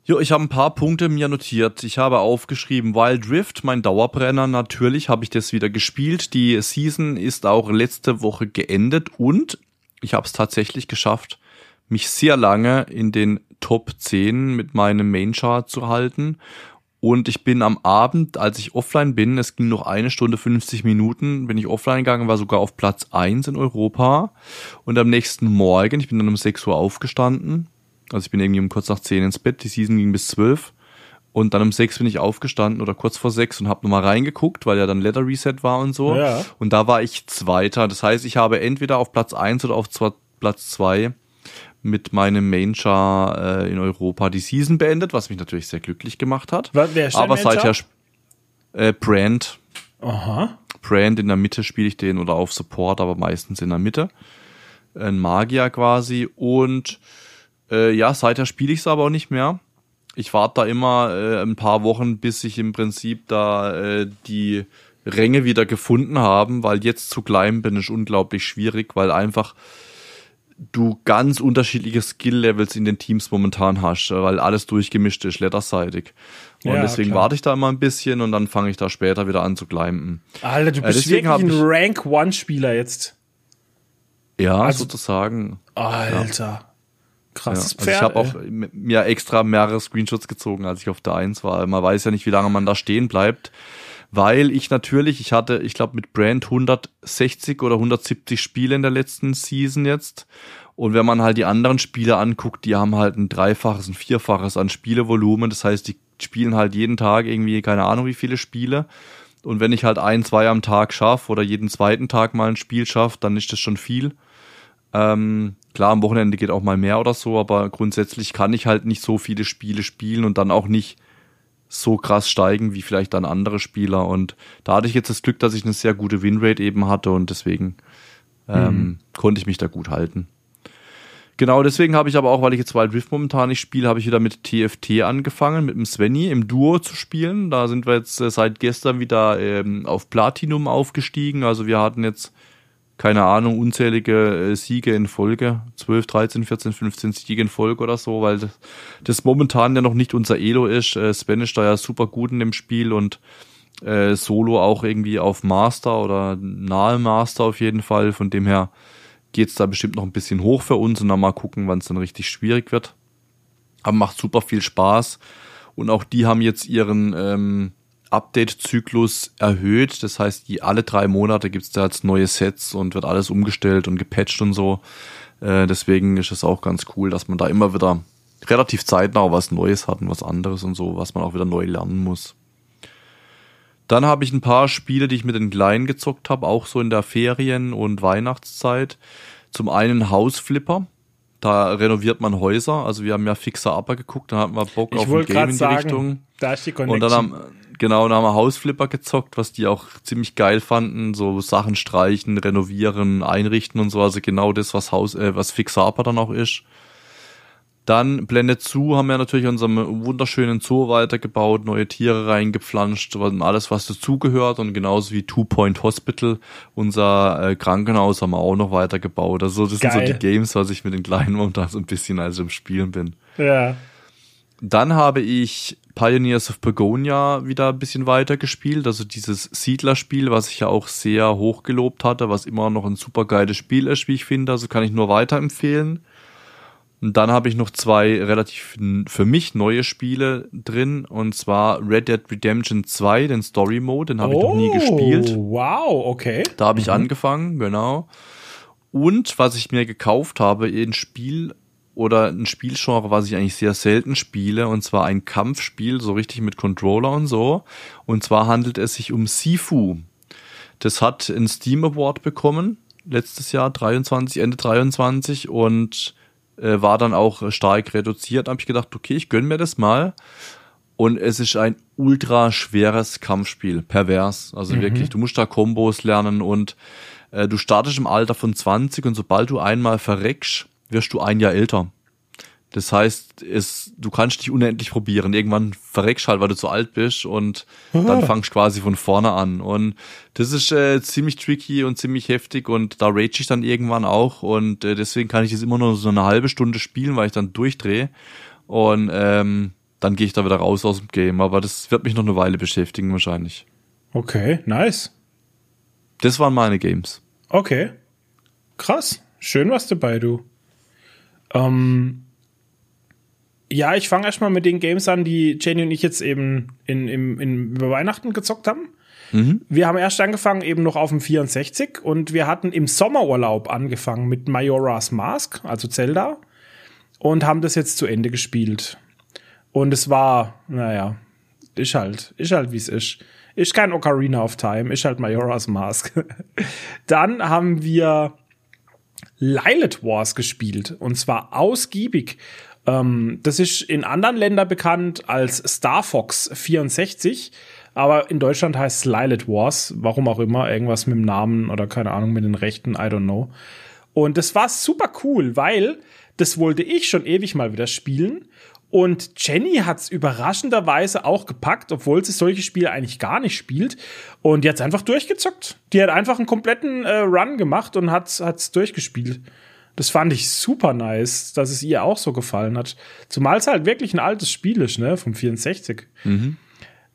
Jo, ich habe ein paar Punkte mir notiert. Ich habe aufgeschrieben Wild Rift, mein Dauerbrenner. Natürlich habe ich das wieder gespielt. Die Season ist auch letzte Woche geendet und ich habe es tatsächlich geschafft, mich sehr lange in den Top 10 mit meinem Main Chart zu halten. Und ich bin am Abend, als ich offline bin, es ging noch eine Stunde 50 Minuten, bin ich offline gegangen, war sogar auf Platz 1 in Europa. Und am nächsten Morgen, ich bin dann um 6 Uhr aufgestanden, also ich bin irgendwie um kurz nach 10 ins Bett, die Season ging bis 12. Und dann um 6 bin ich aufgestanden oder kurz vor 6 und habe nochmal reingeguckt, weil ja dann Letter Reset war und so. Ja. Und da war ich Zweiter. Das heißt, ich habe entweder auf Platz 1 oder auf Platz 2 mit meinem Main Char äh, in Europa die Season beendet, was mich natürlich sehr glücklich gemacht hat. Wer- wer ist Aber seither äh, Brand, Aha. Brand in der Mitte spiele ich den oder auf Support, aber meistens in der Mitte. Ein Magier quasi. Und äh, ja, seither spiele ich es aber auch nicht mehr. Ich warte da immer äh, ein paar Wochen, bis ich im Prinzip da äh, die Ränge wieder gefunden haben, weil jetzt zu klein bin ist unglaublich schwierig, weil einfach du ganz unterschiedliche Skill-Levels in den Teams momentan hast, weil alles durchgemischt ist, letterseitig. Und Ja, deswegen klar. warte ich da immer ein bisschen und dann fange ich da später wieder an zu climben. Alter, du Äh, bist deswegen wirklich ein Rank-One-Spieler jetzt. Ja, Also- sozusagen. Alter. Ja. Krasses Also Pferd. ich habe auch mir extra mehrere Screenshots gezogen, als ich auf der 1 war. Man weiß ja nicht, wie lange man da stehen bleibt. Weil ich natürlich, ich hatte, ich glaube, mit Brand 160 oder 170 Spiele in der letzten Season jetzt. Und wenn man halt die anderen Spiele anguckt, die haben halt ein Dreifaches, ein Vierfaches an Spielevolumen. Das heißt, die spielen halt jeden Tag irgendwie, keine Ahnung, wie viele Spiele. Und wenn ich halt ein, zwei am Tag schaffe oder jeden zweiten Tag mal ein Spiel schaffe, dann ist das schon viel. Ähm, klar, am Wochenende geht auch mal mehr oder so, aber grundsätzlich kann ich halt nicht so viele Spiele spielen und dann auch nicht so krass steigen wie vielleicht dann andere Spieler. Und da hatte ich jetzt das Glück, dass ich eine sehr gute Winrate eben hatte und deswegen ähm, konnte ich mich da gut halten. Genau, deswegen habe ich aber auch, weil ich jetzt Wild Rift momentan nicht spiele, habe ich wieder mit TFT angefangen, mit dem Svenny im Duo zu spielen. Da sind wir jetzt äh, seit gestern wieder ähm, auf Platinum aufgestiegen. Also wir hatten jetzt, keine Ahnung, unzählige äh, Siege in Folge. 12, 13, 14, 15 Siege in Folge oder so, weil das, das momentan ja noch nicht unser Elo ist. Äh, Sven ist da ja super gut in dem Spiel und äh, Solo auch irgendwie auf Master oder nahe Master auf jeden Fall. Von dem her geht's da bestimmt noch ein bisschen hoch für uns und dann mal gucken, wann es dann richtig schwierig wird. Aber macht super viel Spaß. Und auch die haben jetzt ihren ähm, Update-Zyklus erhöht. Das heißt, die, alle drei Monate gibt's da jetzt neue Sets und wird alles umgestellt und gepatcht und so. Äh, deswegen ist es auch ganz cool, dass man da immer wieder relativ zeitnah was Neues hat und was anderes und so, was man auch wieder neu lernen muss. Dann habe ich ein paar Spiele, die ich mit den Kleinen gezockt habe, auch so in der Ferien- und Weihnachtszeit. Zum einen Hausflipper. Da renoviert man Häuser. Also wir haben ja Fixer Upper geguckt, dann hatten wir Bock ich auf ein Game in die sagen, Richtung. da ist die Und Connection. dann haben, genau, dann haben wir Hausflipper gezockt, was die auch ziemlich geil fanden. So Sachen streichen, renovieren, einrichten und so. Also genau das, was Haus, äh, was Fixer Upper dann auch ist. Dann Blende zu haben wir natürlich unserem wunderschönen Zoo weitergebaut, neue Tiere reingepflanzt, alles was dazugehört und genauso wie Two Point Hospital, unser äh, Krankenhaus haben wir auch noch weitergebaut. Also das sind so Geil. die Games, was ich mit den Kleinen momentan so ein bisschen als im Spielen bin. ja. Dann habe ich Pioneers of Pagonia wieder ein bisschen weiter gespielt, also dieses Siedlerspiel, was ich ja auch sehr hoch gelobt hatte, was immer noch ein super geiles Spiel ist, wie ich finde, also kann ich nur weiterempfehlen. Und dann habe ich noch zwei relativ für mich neue Spiele drin, und zwar Red Dead Redemption 2, den Story Mode, den habe ich noch nie gespielt. Oh, Wow, okay. Da habe ich angefangen, genau. Und was ich mir gekauft habe, ein Spiel oder ein Spielgenre, was ich eigentlich sehr selten spiele, und zwar ein Kampfspiel, so richtig mit Controller und so. Und zwar handelt es sich um Sifu. Das hat einen Steam Award bekommen, letztes Jahr, 23, Ende 23, und äh, war dann auch stark reduziert. Da habe ich gedacht, okay, ich gönn mir das mal. Und es ist ein ultra schweres Kampfspiel, pervers. Also mhm. wirklich, du musst da Kombos lernen und äh, du startest im Alter von 20 und sobald du einmal verreckst, wirst du ein Jahr älter. Das heißt, es, du kannst dich unendlich probieren. Irgendwann verreckst halt, weil du zu alt bist und dann fangst quasi von vorne an. Und das ist äh, ziemlich tricky und ziemlich heftig und da rage ich dann irgendwann auch und äh, deswegen kann ich das immer nur so eine halbe Stunde spielen, weil ich dann durchdrehe. Und ähm, dann gehe ich da wieder raus aus dem Game. Aber das wird mich noch eine Weile beschäftigen wahrscheinlich. Okay, nice. Das waren meine Games. Okay. Krass. Schön was dabei, du. Ähm, ja, ich fange erstmal mit den Games an, die Jenny und ich jetzt eben in, in, in, über Weihnachten gezockt haben. Mhm. Wir haben erst angefangen eben noch auf dem 64 und wir hatten im Sommerurlaub angefangen mit Majora's Mask, also Zelda, und haben das jetzt zu Ende gespielt. Und es war, naja, ist halt, ist halt wie es ist. Ist kein Ocarina of Time, ist halt Majora's Mask. <laughs> Dann haben wir Lilith Wars gespielt und zwar ausgiebig. Ähm, das ist in anderen Ländern bekannt als Star Fox 64, aber in Deutschland heißt es Lilith Wars, warum auch immer, irgendwas mit dem Namen oder keine Ahnung mit den Rechten, I don't know. Und das war super cool, weil das wollte ich schon ewig mal wieder spielen und Jenny hat's überraschenderweise auch gepackt, obwohl sie solche Spiele eigentlich gar nicht spielt. Und die hat's einfach durchgezockt. Die hat einfach einen kompletten äh, Run gemacht und hat's, hat's durchgespielt. Das fand ich super nice, dass es ihr auch so gefallen hat. Zumal es halt wirklich ein altes Spiel ist, ne, vom 64. Mhm.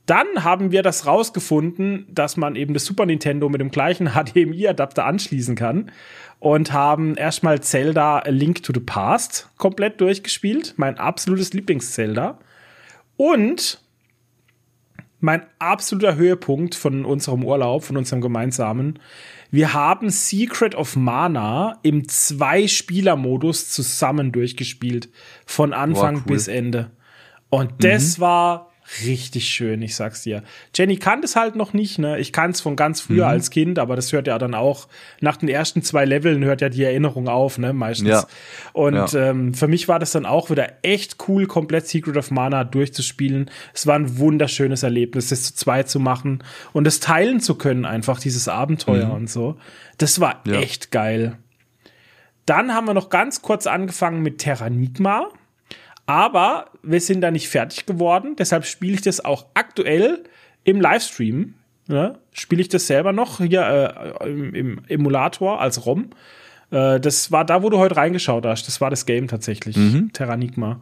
Dann haben wir das rausgefunden, dass man eben das Super Nintendo mit dem gleichen <laughs> HDMI-Adapter anschließen kann und haben erstmal Zelda A Link to the Past komplett durchgespielt. Mein absolutes Lieblings-Zelda. Und mein absoluter Höhepunkt von unserem Urlaub, von unserem gemeinsamen. Wir haben Secret of Mana im Zwei-Spieler-Modus zusammen durchgespielt. Von Anfang Boah, cool. bis Ende. Und das mhm. war richtig schön, ich sag's dir. Jenny kann das halt noch nicht, ne? Ich kann's von ganz früher mhm. als Kind, aber das hört ja dann auch nach den ersten zwei Leveln hört ja die Erinnerung auf, ne? Meistens. Ja. Und ja. Ähm, für mich war das dann auch wieder echt cool, komplett Secret of Mana durchzuspielen. Es war ein wunderschönes Erlebnis, das zu zweit zu machen und das teilen zu können, einfach dieses Abenteuer mhm. und so. Das war ja. echt geil. Dann haben wir noch ganz kurz angefangen mit Terranigma. Aber wir sind da nicht fertig geworden. Deshalb spiele ich das auch aktuell im Livestream. Ne? Spiele ich das selber noch hier äh, im, im, Emulator als ROM. Äh, das war da, wo du heute reingeschaut hast. Das war das Game tatsächlich. Mhm. Terranigma.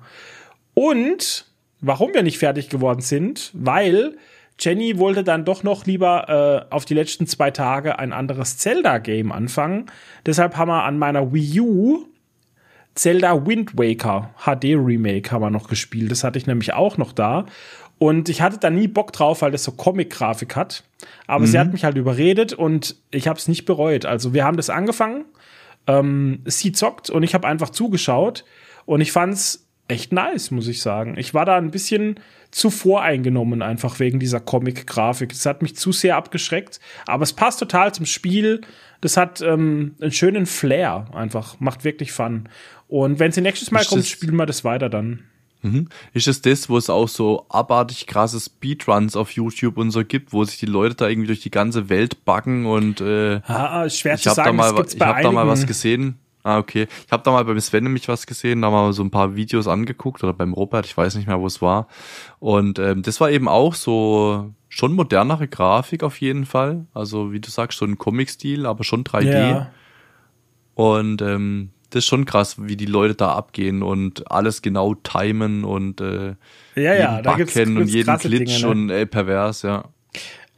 Und warum wir nicht fertig geworden sind, weil Jenny wollte dann doch noch lieber äh, auf die letzten zwei Tage ein anderes Zelda-Game anfangen. Deshalb haben wir an meiner Wii U Zelda Wind Waker HD Remake haben wir noch gespielt. Das hatte ich nämlich auch noch da. Und ich hatte da nie Bock drauf, weil das so Comic-Grafik hat. Aber mhm. sie hat mich halt überredet und ich habe es nicht bereut. Also wir haben das angefangen, ähm, sie zockt und ich habe einfach zugeschaut und ich fand's echt nice, muss ich sagen. Ich war da ein bisschen zu voreingenommen, einfach wegen dieser Comic-Grafik. Es hat mich zu sehr abgeschreckt, aber es passt total zum Spiel. Das hat ähm, einen schönen Flair, einfach, macht wirklich Fun. Und wenn sie nächstes Mal ist kommt, spielen wir das weiter dann. Mhm. Ist es das, wo es auch so abartig krasse Speedruns auf YouTube und so gibt, wo sich die Leute da irgendwie durch die ganze Welt backen und äh, ah, schwer ich habe da mal, ich hab da mal was gesehen. Ah, okay. Ich habe da mal beim Sven nämlich was gesehen, da mal so ein paar Videos angeguckt oder beim Robert, ich weiß nicht mehr, wo es war. Und ähm, das war eben auch so schon modernere Grafik auf jeden Fall. Also wie du sagst, so ein Comic-Stil, aber schon 3D. Ja. Und ähm, das ist schon krass, wie die Leute da abgehen und alles genau timen und äh, ja, ja, da gibt's, gibt's und jeden Glitch Dinge, ne? und äh, pervers, ja.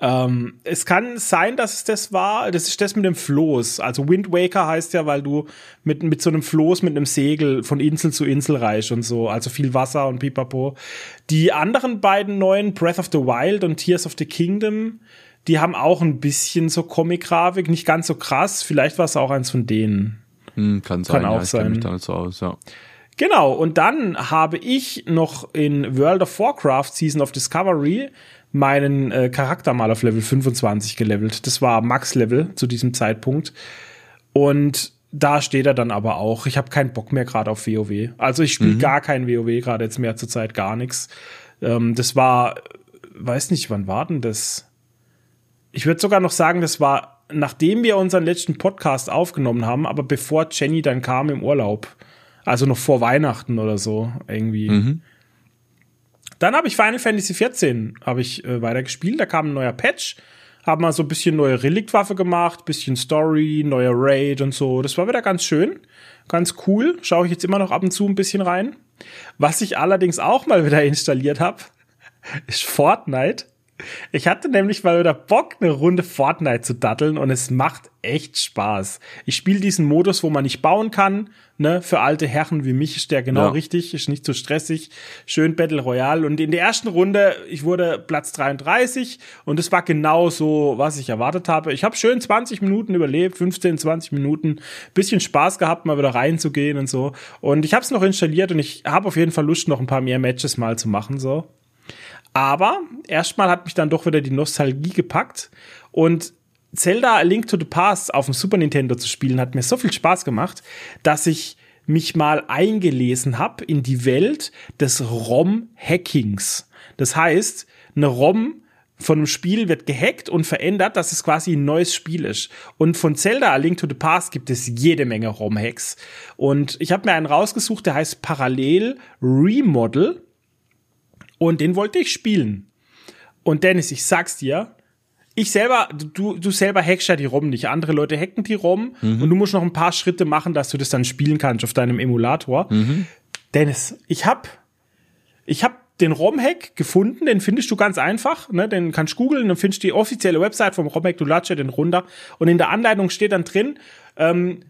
Ähm, es kann sein, dass es das war. Das ist das mit dem Floß. Also Wind Waker heißt ja, weil du mit, mit so einem Floß, mit einem Segel von Insel zu Insel reist und so. Also viel Wasser und pipapo. Die anderen beiden neuen, Breath of the Wild und Tears of the Kingdom, die haben auch ein bisschen so Comic-Grafik. Nicht ganz so krass. Vielleicht war es auch eins von denen. Hm, kann sein, kann auch ja, sein. mich da nicht so aus, ja. Genau, und dann habe ich noch in World of Warcraft Season of Discovery meinen äh, Charakter mal auf Level 25 gelevelt. Das war Max-Level zu diesem Zeitpunkt. Und da steht er dann aber auch. Ich habe keinen Bock mehr gerade auf WoW. Also ich spiele mhm. gar kein WoW gerade jetzt mehr zur Zeit gar nichts. Ähm, das war, weiß nicht, wann war denn das? Ich würde sogar noch sagen, das war, nachdem wir unseren letzten Podcast aufgenommen haben, aber bevor Jenny dann kam im Urlaub. Also noch vor Weihnachten oder so, irgendwie. Mhm. Dann habe ich Final Fantasy XIV habe ich äh, weitergespielt. Da kam ein neuer Patch. Haben mal so ein bisschen neue Reliktwaffe gemacht, bisschen Story, neuer Raid und so. Das war wieder ganz schön, ganz cool. Schaue ich jetzt immer noch ab und zu ein bisschen rein. Was ich allerdings auch mal <laughs> wieder installiert habe, ist Fortnite. Ich hatte nämlich mal wieder Bock, eine Runde Fortnite zu datteln und es macht echt Spaß. Ich spiele diesen Modus, wo man nicht bauen kann. Ne, für alte Herren wie mich ist der genau ja. richtig, ist nicht so stressig. Schön Battle Royale. Und in der ersten Runde, ich wurde Platz 33 und es war genau so, was ich erwartet habe. Ich habe schön 20 Minuten überlebt, 15, 20 Minuten. Bisschen Spaß gehabt, mal wieder reinzugehen und so. Und ich habe es noch installiert und ich habe auf jeden Fall Lust, noch ein paar mehr Matches mal zu machen. so. Aber erstmal hat mich dann doch wieder die Nostalgie gepackt und Zelda A Link to the Past auf dem Super Nintendo zu spielen hat mir so viel Spaß gemacht, dass ich mich mal eingelesen habe in die Welt des ROM-Hackings. Das heißt, eine ROM von einem Spiel wird gehackt und verändert, dass es quasi ein neues Spiel ist. Und von Zelda A Link to the Past gibt es jede Menge ROM-Hacks. Und ich habe mir einen rausgesucht, der heißt Parallel Remodel. Und den wollte ich spielen. Und Dennis, ich sag's dir, ich selber, du, du selber hackst ja die ROM nicht. Andere Leute hacken die ROM mhm. und du musst noch ein paar Schritte machen, dass du das dann spielen kannst auf deinem Emulator. Mhm. Dennis, ich hab, ich hab den ROM-Hack gefunden, den findest du ganz einfach, ne? Den kannst du googeln, dann findest du die offizielle Website vom ROM-Hack, du ja den runter und in der Anleitung steht dann drin, ähm,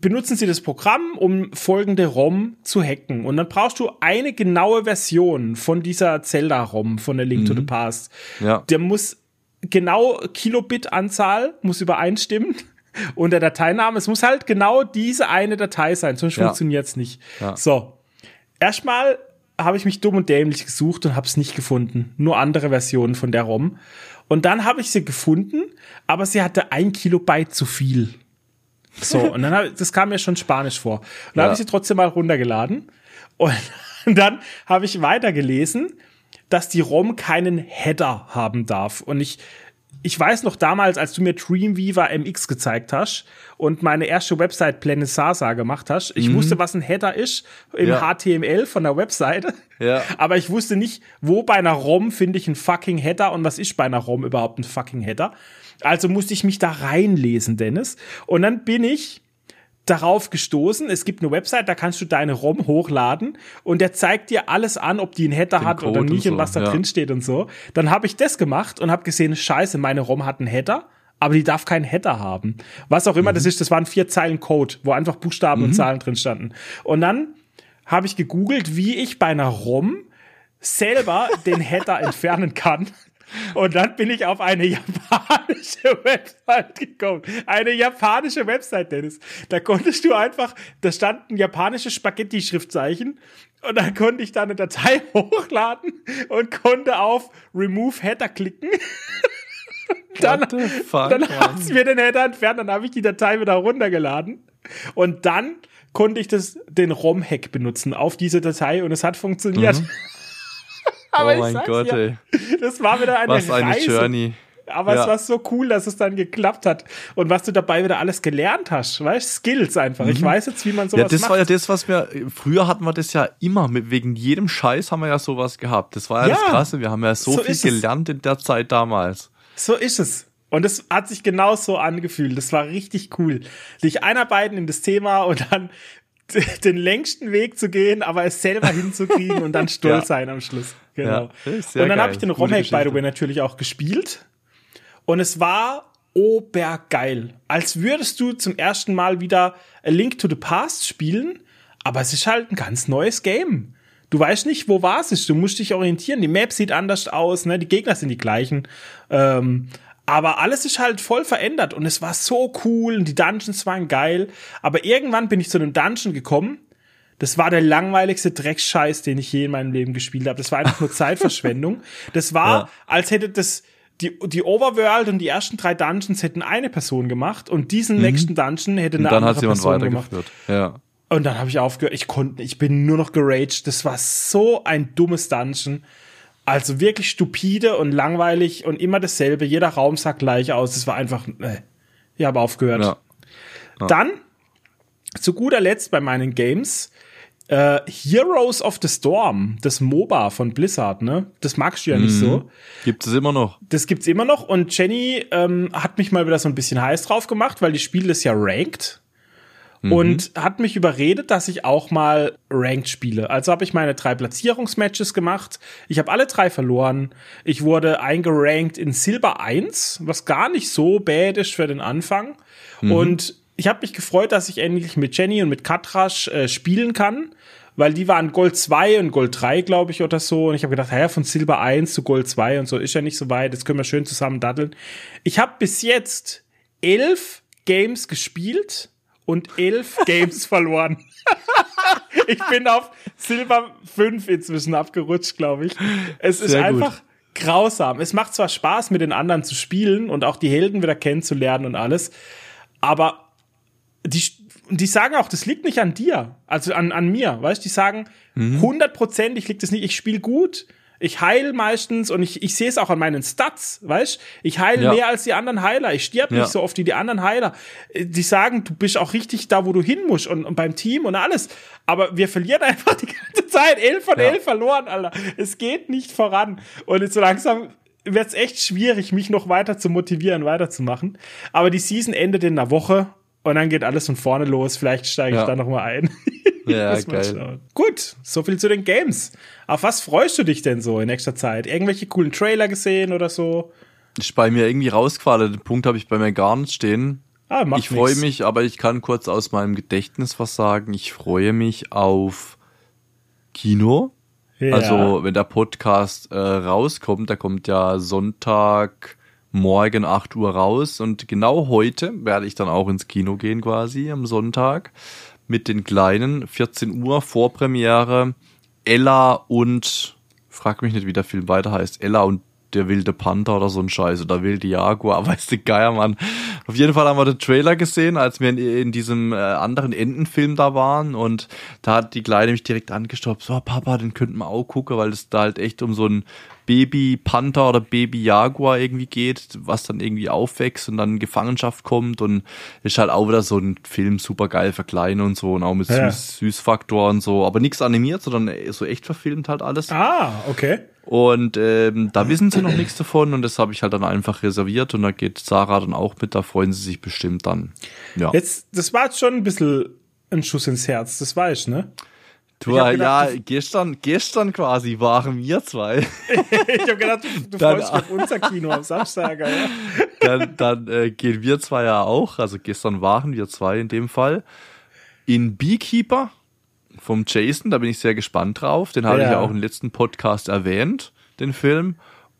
benutzen Sie das Programm, um folgende ROM zu hacken. Und dann brauchst du eine genaue Version von dieser Zelda-ROM, von der Link mhm. to the mhm. Past. Ja. Der muss genau Kilobit-Anzahl muss übereinstimmen. <laughs> Und der Dateiname, es muss halt genau diese eine Datei sein, sonst ja. funktioniert's nicht. Ja. So. Erstmal habe ich mich dumm und dämlich gesucht und habe es nicht gefunden. Nur andere Versionen von der ROM. Und dann habe ich sie gefunden, aber sie hatte ein Kilobyte zu viel. So, und dann hab, das kam mir schon Spanisch vor. Und dann ja. habe ich sie trotzdem mal runtergeladen. Und <laughs> dann habe ich weitergelesen, dass die ROM keinen Header haben darf. Und ich, ich weiß noch damals, als du mir Dreamweaver MX gezeigt hast und meine erste Website Planisasa gemacht hast, ich mhm. wusste, was ein Header ist im ja. HTML von der Webseite. Ja. <laughs> Aber ich wusste nicht, wo bei einer ROM finde ich einen fucking Header und was ist bei einer ROM überhaupt ein fucking Header. Also musste ich mich da reinlesen, Dennis. Und dann bin ich darauf gestoßen. Es gibt eine Website, da kannst du deine ROM hochladen und der zeigt dir alles an, ob die einen Header Den hat Code oder nicht und, so, und was da ja. drin steht und so. Dann habe ich das gemacht und habe gesehen, scheiße, meine ROM hat einen Header, aber die darf keinen Header haben. Was auch immer mhm. das ist, das waren vier Zeilen Code, wo einfach Buchstaben mhm. und Zahlen drin standen. Und dann habe ich gegoogelt, wie ich bei einer ROM selber den Header <laughs> entfernen kann. Und dann bin ich auf eine japanische <laughs> Website gekommen. Eine japanische Website, Dennis. Da konntest du einfach, da standen japanische Spaghetti-Schriftzeichen und dann konnte ich da eine Datei <laughs> hochladen und konnte auf Remove Header klicken. <laughs> dann fuck, dann hat es mir den Header entfernt, dann habe ich die Datei wieder runtergeladen und dann konnte ich das, den ROM-Hack benutzen auf diese Datei und es hat funktioniert. Mhm. Aber oh mein Gott, ja, ey. Das war wieder eine Was eine Reise. Journey. Aber ja. es war so cool, dass es dann geklappt hat. Und was du dabei wieder alles gelernt hast, weißt Skills einfach. Mhm. Ich weiß jetzt, wie man sowas macht. Ja, das macht. war ja das, was wir, früher hatten wir das ja immer, mit, wegen jedem Scheiß haben wir ja sowas gehabt. Das war ja, ja das Krasse. Wir haben ja so, so viel gelernt in der Zeit damals. So ist es. Und es hat sich genauso angefühlt. Das war richtig cool. Sich einarbeiten in das Thema und dann <laughs> den längsten Weg zu gehen, aber es selber hinzukriegen und dann <laughs> stolz ja. sein am Schluss. Genau. Ja, und dann habe ich den Romhack, by the way, natürlich auch gespielt. Und es war obergeil. Als würdest du zum ersten Mal wieder A Link to the Past spielen, aber es ist halt ein ganz neues Game. Du weißt nicht, wo war es Du musst dich orientieren. Die Map sieht anders aus, ne? Die Gegner sind die gleichen. Ähm, aber alles ist halt voll verändert und es war so cool und die Dungeons waren geil. Aber irgendwann bin ich zu einem Dungeon gekommen. Das war der langweiligste Dreckscheiß, den ich je in meinem Leben gespielt habe. Das war einfach nur <laughs> Zeitverschwendung. Das war, ja. als hätte das die, die Overworld und die ersten drei Dungeons hätten eine Person gemacht und diesen mhm. nächsten Dungeon hätte eine und dann andere hat jemand Person gemacht. Ja. Und dann habe ich aufgehört. Ich konnte, ich bin nur noch geraged. Das war so ein dummes Dungeon. Also wirklich stupide und langweilig und immer dasselbe. Jeder Raum sah gleich aus. Das war einfach, äh, ich habe aufgehört. Ja. Ja. Dann, zu guter Letzt bei meinen Games, äh, Heroes of the Storm, das MOBA von Blizzard, ne? Das magst du ja nicht so. Gibt es immer noch. Das gibt's immer noch und Jenny ähm, hat mich mal wieder so ein bisschen heiß drauf gemacht, weil die Spiele ist ja ranked und hat mich überredet, dass ich auch mal ranked spiele. Also habe ich meine drei Platzierungsmatches gemacht. Ich habe alle drei verloren. Ich wurde eingerankt in Silber 1, was gar nicht so bad ist für den Anfang. Und ich habe mich gefreut, dass ich endlich mit Jenny und mit Katrasch äh, spielen kann, weil die waren Gold 2 und Gold 3, glaube ich, oder so. Und ich habe gedacht, ja, von Silber 1 zu Gold 2 und so ist ja nicht so weit. Jetzt können wir schön zusammen daddeln. Ich habe bis jetzt elf Games gespielt und elf <laughs> Games verloren. <laughs> ich bin auf Silber 5 inzwischen abgerutscht, glaube ich. Es ist Sehr gut. einfach grausam. Es macht zwar Spaß, mit den anderen zu spielen und auch die Helden wieder kennenzulernen und alles, aber die, die sagen auch, das liegt nicht an dir, also an, an mir, weißt Die sagen, hundertprozentig liegt es nicht, ich spiele gut, ich heil meistens und ich, ich sehe es auch an meinen Stats, weißt Ich heile Ja. mehr als die anderen Heiler, ich stirb Ja. nicht so oft wie die anderen Heiler. Äh, Die sagen, du bist auch richtig da, wo du hin musst und, und beim Team und alles. Aber wir verlieren <laughs> einfach die ganze Zeit. Elf von Ja. elf verloren, Alter. Es geht nicht voran. Und jetzt so langsam wird es echt schwierig, mich noch weiter zu motivieren, weiterzumachen. Aber die Season endet in einer Woche und dann geht alles von vorne los. Vielleicht steige ich Ja. da noch mal ein. <laughs> <laughs> Ja, geil. schauen. Gut, so viel zu den Games. Auf was freust du dich denn so in nächster Zeit? Irgendwelche coolen Trailer gesehen oder so? Ist bei mir irgendwie rausgefallen. Den Punkt habe ich bei mir gar nicht stehen. Ah, macht ich freue mich, aber ich kann kurz aus meinem Gedächtnis was sagen. Ich freue mich auf Kino. Ja. Also, wenn der Podcast äh, rauskommt, der kommt ja Sonntag morgen 8 Uhr raus und genau heute werde ich dann auch ins Kino gehen quasi am Sonntag mit den Kleinen. 14 Uhr Vorpremiere. Ella und, frag mich nicht, wie der Film weiter heißt, Ella und der wilde Panther oder so ein Scheiß oder wilde Jaguar, <laughs> weiß der Geier, Mann. Auf jeden Fall haben wir den Trailer gesehen, als wir in, in diesem äh, anderen Entenfilm da waren und da hat die Kleine mich direkt angestoppt, so Papa, den könnten wir auch gucken, weil es da halt echt um so ein Baby Panther oder Baby Jaguar irgendwie geht, was dann irgendwie aufwächst und dann in Gefangenschaft kommt und ist halt auch wieder so ein Film super geil für Kleine und so und auch mit Ja. Süß, Süßfaktor und so, aber nichts animiert, sondern so echt verfilmt halt alles. Ah, okay. Und ähm, da wissen sie noch nichts davon und das habe ich halt dann einfach reserviert und da geht Sarah dann auch mit, da freuen sie sich bestimmt dann. Ja. Jetzt, das war jetzt schon ein bisschen ein Schuss ins Herz, das weiß ich, ne? du, gedacht, ja, gestern, gestern quasi waren wir zwei. <laughs> ich habe gedacht, du, du Dann- freust dich auf unser Kino am Samstag, ja. dann dann äh, gehen wir zwei ja auch, also gestern waren wir zwei in dem Fall, in Beekeeper vom Jason, da bin ich sehr gespannt drauf. Den habe ich Ja. ja auch im letzten Podcast erwähnt, den Film.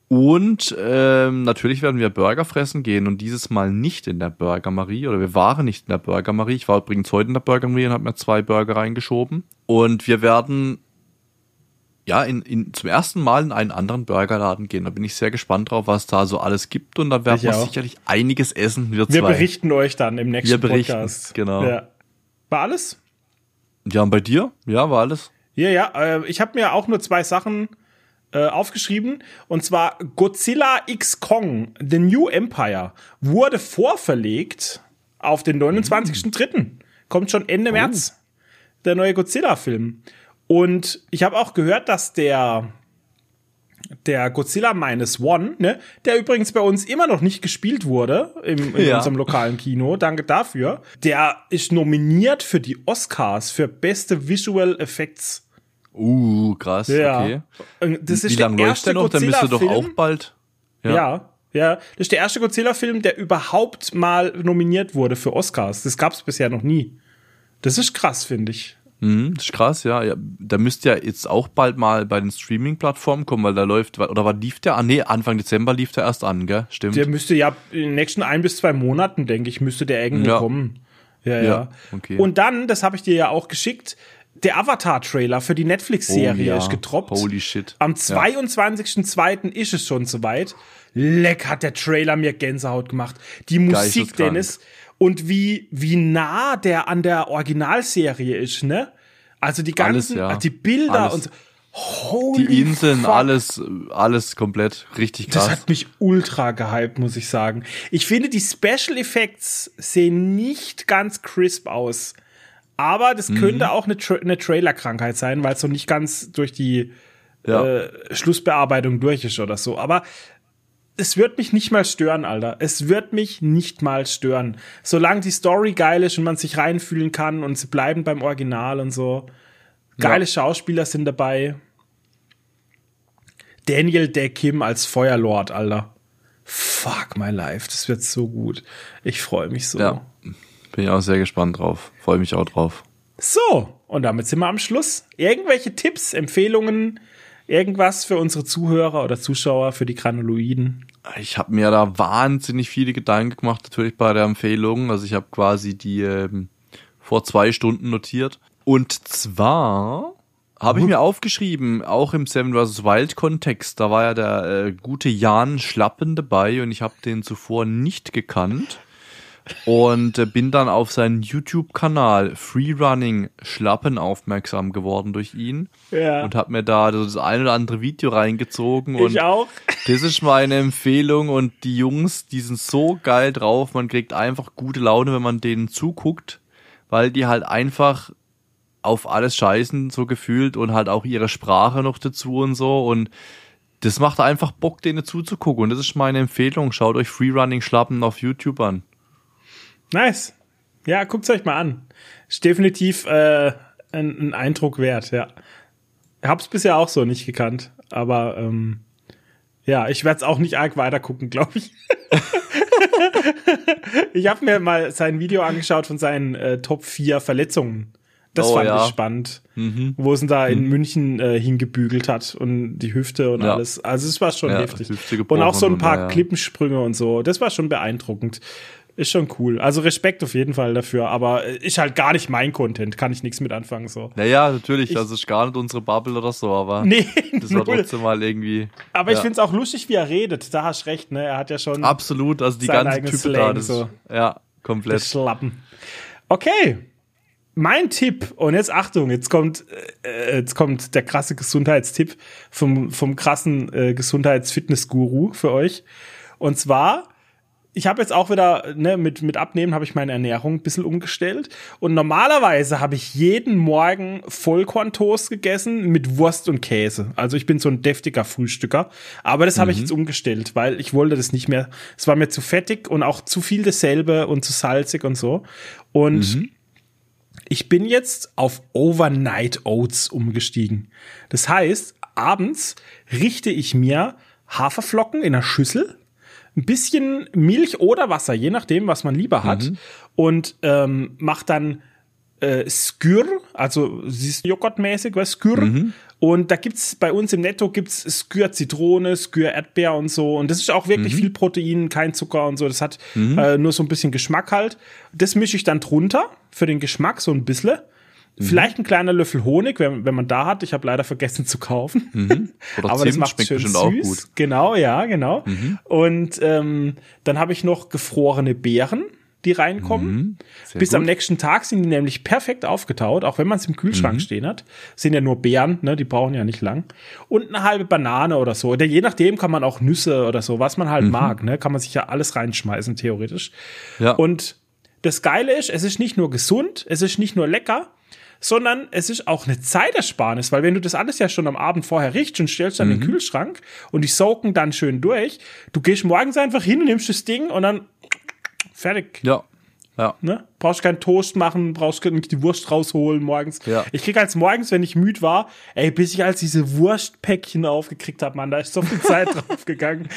Und ähm, natürlich werden wir Burger fressen gehen und dieses Mal nicht in der Burger Marie oder wir waren nicht in der Burger Marie. Ich war übrigens heute in der Burger Marie und habe mir zwei Burger reingeschoben. Und wir werden ja in, in, zum ersten Mal in einen anderen Burgerladen gehen. Da bin ich sehr gespannt drauf, was da so alles gibt und da werden wir sicherlich einiges essen. Wir, Wir berichten euch dann im nächsten Wir berichten, Podcast. genau. Ja. War alles? Ja, und bei dir? Ja, war alles. Ja, ja. Äh, ich habe mir auch nur zwei Sachen äh, aufgeschrieben. Und zwar Godzilla X Kong, The New Empire, wurde vorverlegt auf den 29.03. Kommt schon Ende März. Der neue Godzilla-Film. Und ich habe auch gehört, dass der der Godzilla Minus One, ne, der übrigens bei uns immer noch nicht gespielt wurde im, in Ja. unserem lokalen Kino, danke dafür, der ist nominiert für die Oscars für beste Visual Effects. Uh, krass, Ja. okay. Das ist Wie lange der läuft erste der noch? Der müsste doch Godzilla-Film. auch bald. Ja. ja, Das ist der erste Godzilla-Film, der überhaupt mal nominiert wurde für Oscars. Das gab es bisher noch nie. Das ist krass, finde ich. Mhm, das ist krass, ja. ja. Der müsste ja jetzt auch bald mal bei den Streaming-Plattformen kommen, weil da läuft, oder war lief der? Ah, nee, Anfang Dezember lief der erst an, gell? Stimmt. Der müsste ja in den nächsten ein bis zwei Monaten, denke ich, müsste der irgendwo Ja. kommen. Ja, ja. Ja, okay. Und dann, das habe ich dir ja auch geschickt, der Avatar-Trailer für die Netflix-Serie Oh ja. ist getroppt. Holy shit. Am Ja. 22.02. ist es schon soweit. Leck hat der Trailer mir Gänsehaut gemacht. Die Musik. Dennis. Und wie, wie nah der an der Originalserie ist, ne? Also die ganzen, Alles, ja. die Bilder Alles. und so. Holy Die Inseln, fuck. alles, alles komplett richtig Das krass. hat mich ultra gehypt, muss ich sagen. Ich finde, die Special Effects sehen nicht ganz crisp aus. Aber das Mhm. könnte auch eine, Tra eine Trailer-Krankheit sein, weil es so nicht ganz durch die Ja. äh, Schlussbearbeitung durch ist oder so. Aber es wird mich nicht mal stören, Alter. Es wird mich nicht mal stören. Solange die Story geil ist und man sich reinfühlen kann und sie bleiben beim Original und so. Geile Ja. Schauspieler sind dabei. Daniel Day Kim als Feuerlord, Alter. Fuck my life, das wird so gut. Ich freue mich so. Ja. Bin ich auch sehr gespannt drauf. Freue mich auch drauf. So, und damit sind wir am Schluss. Irgendwelche Tipps, Empfehlungen, irgendwas für unsere Zuhörer oder Zuschauer, für die Granuloiden? Ich habe mir da wahnsinnig viele Gedanken gemacht, natürlich bei der Empfehlung. Also ich habe quasi die ähm, vor zwei Stunden notiert. Und zwar habe ich mir aufgeschrieben, auch im Seven vs. Wild Kontext, da war ja der äh, gute Jan Schlappen dabei und ich habe den zuvor nicht gekannt. Und äh, bin dann auf seinen YouTube-Kanal Freerunning Schlappen aufmerksam geworden durch ihn. Ja. Und habe mir da das ein oder andere Video reingezogen. und Ich auch. das ist meine Empfehlung und die Jungs, die sind so geil drauf. Man kriegt einfach gute Laune, wenn man denen zuguckt, weil die halt einfach auf alles scheißen, so gefühlt und halt auch ihre Sprache noch dazu und so und das macht einfach Bock, denen zuzugucken und das ist meine Empfehlung. Schaut euch Freerunning Schlappen auf YouTube an. Nice. Ja, guckt's euch mal an. Ist definitiv äh, ein, ein Eindruck wert, ja. Hab's bisher auch so nicht gekannt, aber ähm, ja, ich werde es auch nicht arg weiter gucken, <laughs> glaube ich. ich habe mir mal sein Video angeschaut von seinen äh, Top 4 Verletzungen. Das Oh, fand ja. ich spannend, Mhm. wo es ihn da in München äh, hingebügelt hat und die Hüfte und Ja. alles. Also es war schon Ja, heftig. Und auch so ein paar und. Klippensprünge und so. Das war schon beeindruckend. Ist schon cool. Also Respekt auf jeden Fall dafür, aber ist halt gar nicht mein Content, kann ich nichts mit anfangen so. Naja, natürlich, Ich- das ist gar nicht unsere Bubble oder so, aber Nee, <laughs> das war null. trotzdem mal irgendwie. Aber ich ja. find's auch lustig, wie er redet. Da hast recht, ne? Er hat ja schon Absolut, also die eigenes Typen da, das, so. ja, das komplett. Schlappen. Okay. Mein Tipp, und jetzt Achtung, jetzt kommt, äh, jetzt kommt der krasse Gesundheitstipp vom, vom krassen äh, Gesundheits-Fitness-Guru für euch. Und zwar, ich habe jetzt auch wieder, ne, mit, mit Abnehmen habe ich meine Ernährung ein bisschen umgestellt. Und normalerweise habe ich jeden Morgen Vollkorntoast gegessen mit Wurst und Käse. Also ich bin so ein deftiger Frühstücker. Aber das habe ich jetzt umgestellt, weil ich wollte das nicht mehr. Es war mir zu fettig und auch zu viel dasselbe und zu salzig und so. Und ich bin jetzt auf Overnight Oats umgestiegen. Das heißt, abends richte ich mir Haferflocken in einer Schüssel, ein bisschen Milch oder Wasser, je nachdem, was man lieber hat, und ähm, mache dann äh, Skür, also siehst du joghurtmäßig, was Skür. Und da gibt's bei uns im Netto gibt's Skür Zitrone, Skür Erdbeer und so. Und das ist auch wirklich viel Protein, kein Zucker und so. Das hat äh, nur so ein bisschen Geschmack halt. Das mische ich dann drunter für den Geschmack so ein bisschen. Vielleicht ein kleiner Löffel Honig, wenn, wenn man da hat. Ich habe leider vergessen zu kaufen. Oder <laughs> Aber das Zimt macht schmeckt schön süß. auch gut. Mhm. Genau, ja, genau. Und ähm, dann habe ich noch gefrorene Beeren, die reinkommen. Mhm. Bis am gut. nächsten Tag sind die nämlich perfekt aufgetaut, auch wenn man es im Mhm. Kühlschrank stehen hat. Sind ja nur Beeren, ne, die brauchen ja nicht lang. Und eine halbe Banane oder so. Oder je nachdem kann man auch Nüsse oder so, was man Mhm. halt mag, ne, kann man sich ja alles reinschmeißen, theoretisch. Ja. Und das Geile ist, es ist nicht nur gesund, es ist nicht nur lecker, sondern es ist auch eine Zeitersparnis, weil wenn du das alles ja schon am Abend vorher riechst und stellst dann in Mhm. den Kühlschrank und die soaken dann schön durch, du gehst morgens einfach hin und nimmst das Ding und dann fertig. Ja. Ja. Ne? Brauchst keinen Toast machen, brauchst nicht die Wurst rausholen morgens. Ja. Ich krieg als morgens, wenn ich müde war, ey, bis ich als diese Wurstpäckchen aufgekriegt habe, Mann, da ist so viel Zeit <laughs> drauf gegangen.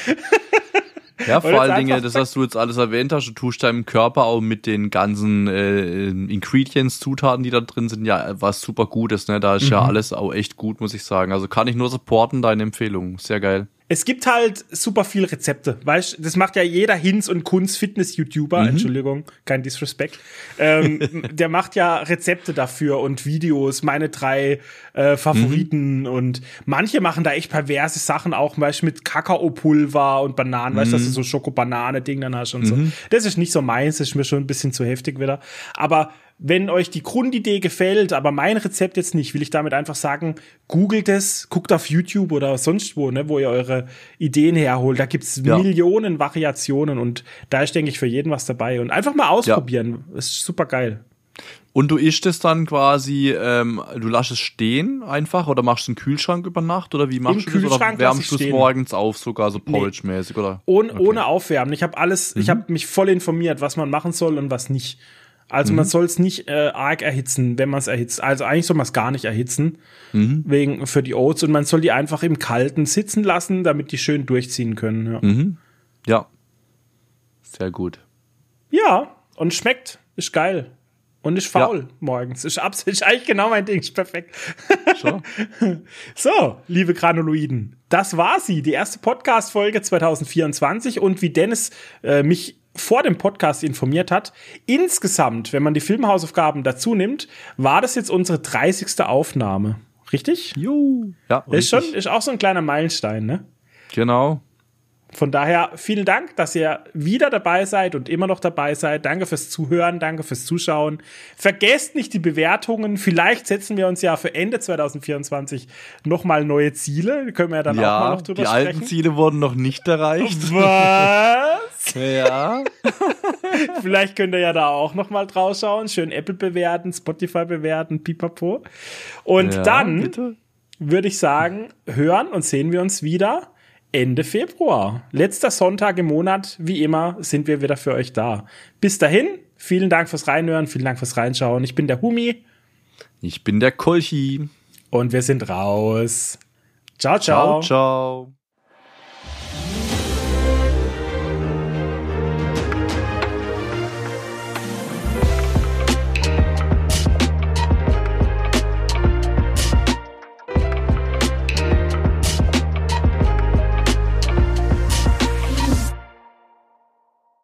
Ja, vor allen Dingen, das hast du jetzt alles erwähnt hast, du tust deinem Körper auch mit den ganzen äh, Ingredients, Zutaten, die da drin sind, ja, was super Gutes, ne? Da ist ja Mhm. alles auch echt gut, muss ich sagen. Also kann ich nur supporten, deine Empfehlung. Sehr geil. Es gibt halt super viel Rezepte, weißt das macht ja jeder Hinz und Kunz Fitness-YouTuber, mhm. Entschuldigung, kein Disrespect, ähm, <laughs> der macht ja Rezepte dafür und Videos, meine drei äh, Favoriten mhm. und manche machen da echt perverse Sachen auch, weißt mit Kakaopulver und Bananen, mhm. weißt du, dass du so Schokobanane-Ding dann hast und so. Mhm. Das ist nicht so meins, das ist mir schon ein bisschen zu heftig wieder, aber wenn euch die Grundidee gefällt, aber mein Rezept jetzt nicht, will ich damit einfach sagen, googelt es, guckt auf YouTube oder sonst wo, ne, wo ihr eure Ideen herholt. Da gibt's ja. Millionen Variationen und da ist, denke ich, für jeden was dabei. Und einfach mal ausprobieren. Ja. Ist super geil. Und du isst es dann quasi, ähm, du lässt es stehen einfach oder machst du einen Kühlschrank über Nacht oder wie machst Im du das? Oder wärmst du es morgens auf, sogar so Porridge-mäßig oder? Ohne, okay. ohne Aufwärmen. Ich habe alles, mhm. ich habe mich voll informiert, was man machen soll und was nicht. Also mhm. man soll es nicht äh, arg erhitzen, wenn man es erhitzt. Also eigentlich soll man es gar nicht erhitzen, mhm. wegen für die Oats. Und man soll die einfach im Kalten sitzen lassen, damit die schön durchziehen können. Ja, mhm. ja. sehr gut. Ja, und schmeckt, ist geil. Und ist faul ja. morgens. Ist absolut ist eigentlich genau mein Ding. Ist perfekt. So. <laughs> so, liebe Granuloiden, das war sie, die erste Podcast-Folge 2024. Und wie Dennis äh, mich vor dem Podcast informiert hat. Insgesamt, wenn man die Filmhausaufgaben dazu nimmt, war das jetzt unsere 30. Aufnahme. Richtig? Jo. Ja, ist schon, ist auch so ein kleiner Meilenstein, ne? Genau. Von daher vielen Dank, dass ihr wieder dabei seid und immer noch dabei seid. Danke fürs Zuhören, danke fürs Zuschauen. Vergesst nicht die Bewertungen. Vielleicht setzen wir uns ja für Ende 2024 nochmal neue Ziele. Die können wir ja dann ja, auch mal noch drüber die sprechen. Die alten Ziele wurden noch nicht erreicht. <laughs> Was? <laughs> ja. <laughs> Vielleicht könnt ihr ja da auch nochmal draus schauen. Schön Apple bewerten, Spotify bewerten, pipapo. Und ja, dann würde ich sagen, hören und sehen wir uns wieder Ende Februar. Letzter Sonntag im Monat, wie immer, sind wir wieder für euch da. Bis dahin, vielen Dank fürs Reinhören, vielen Dank fürs Reinschauen. Ich bin der Humi. Ich bin der Kolchi. Und wir sind raus. Ciao, ciao. Ciao, ciao.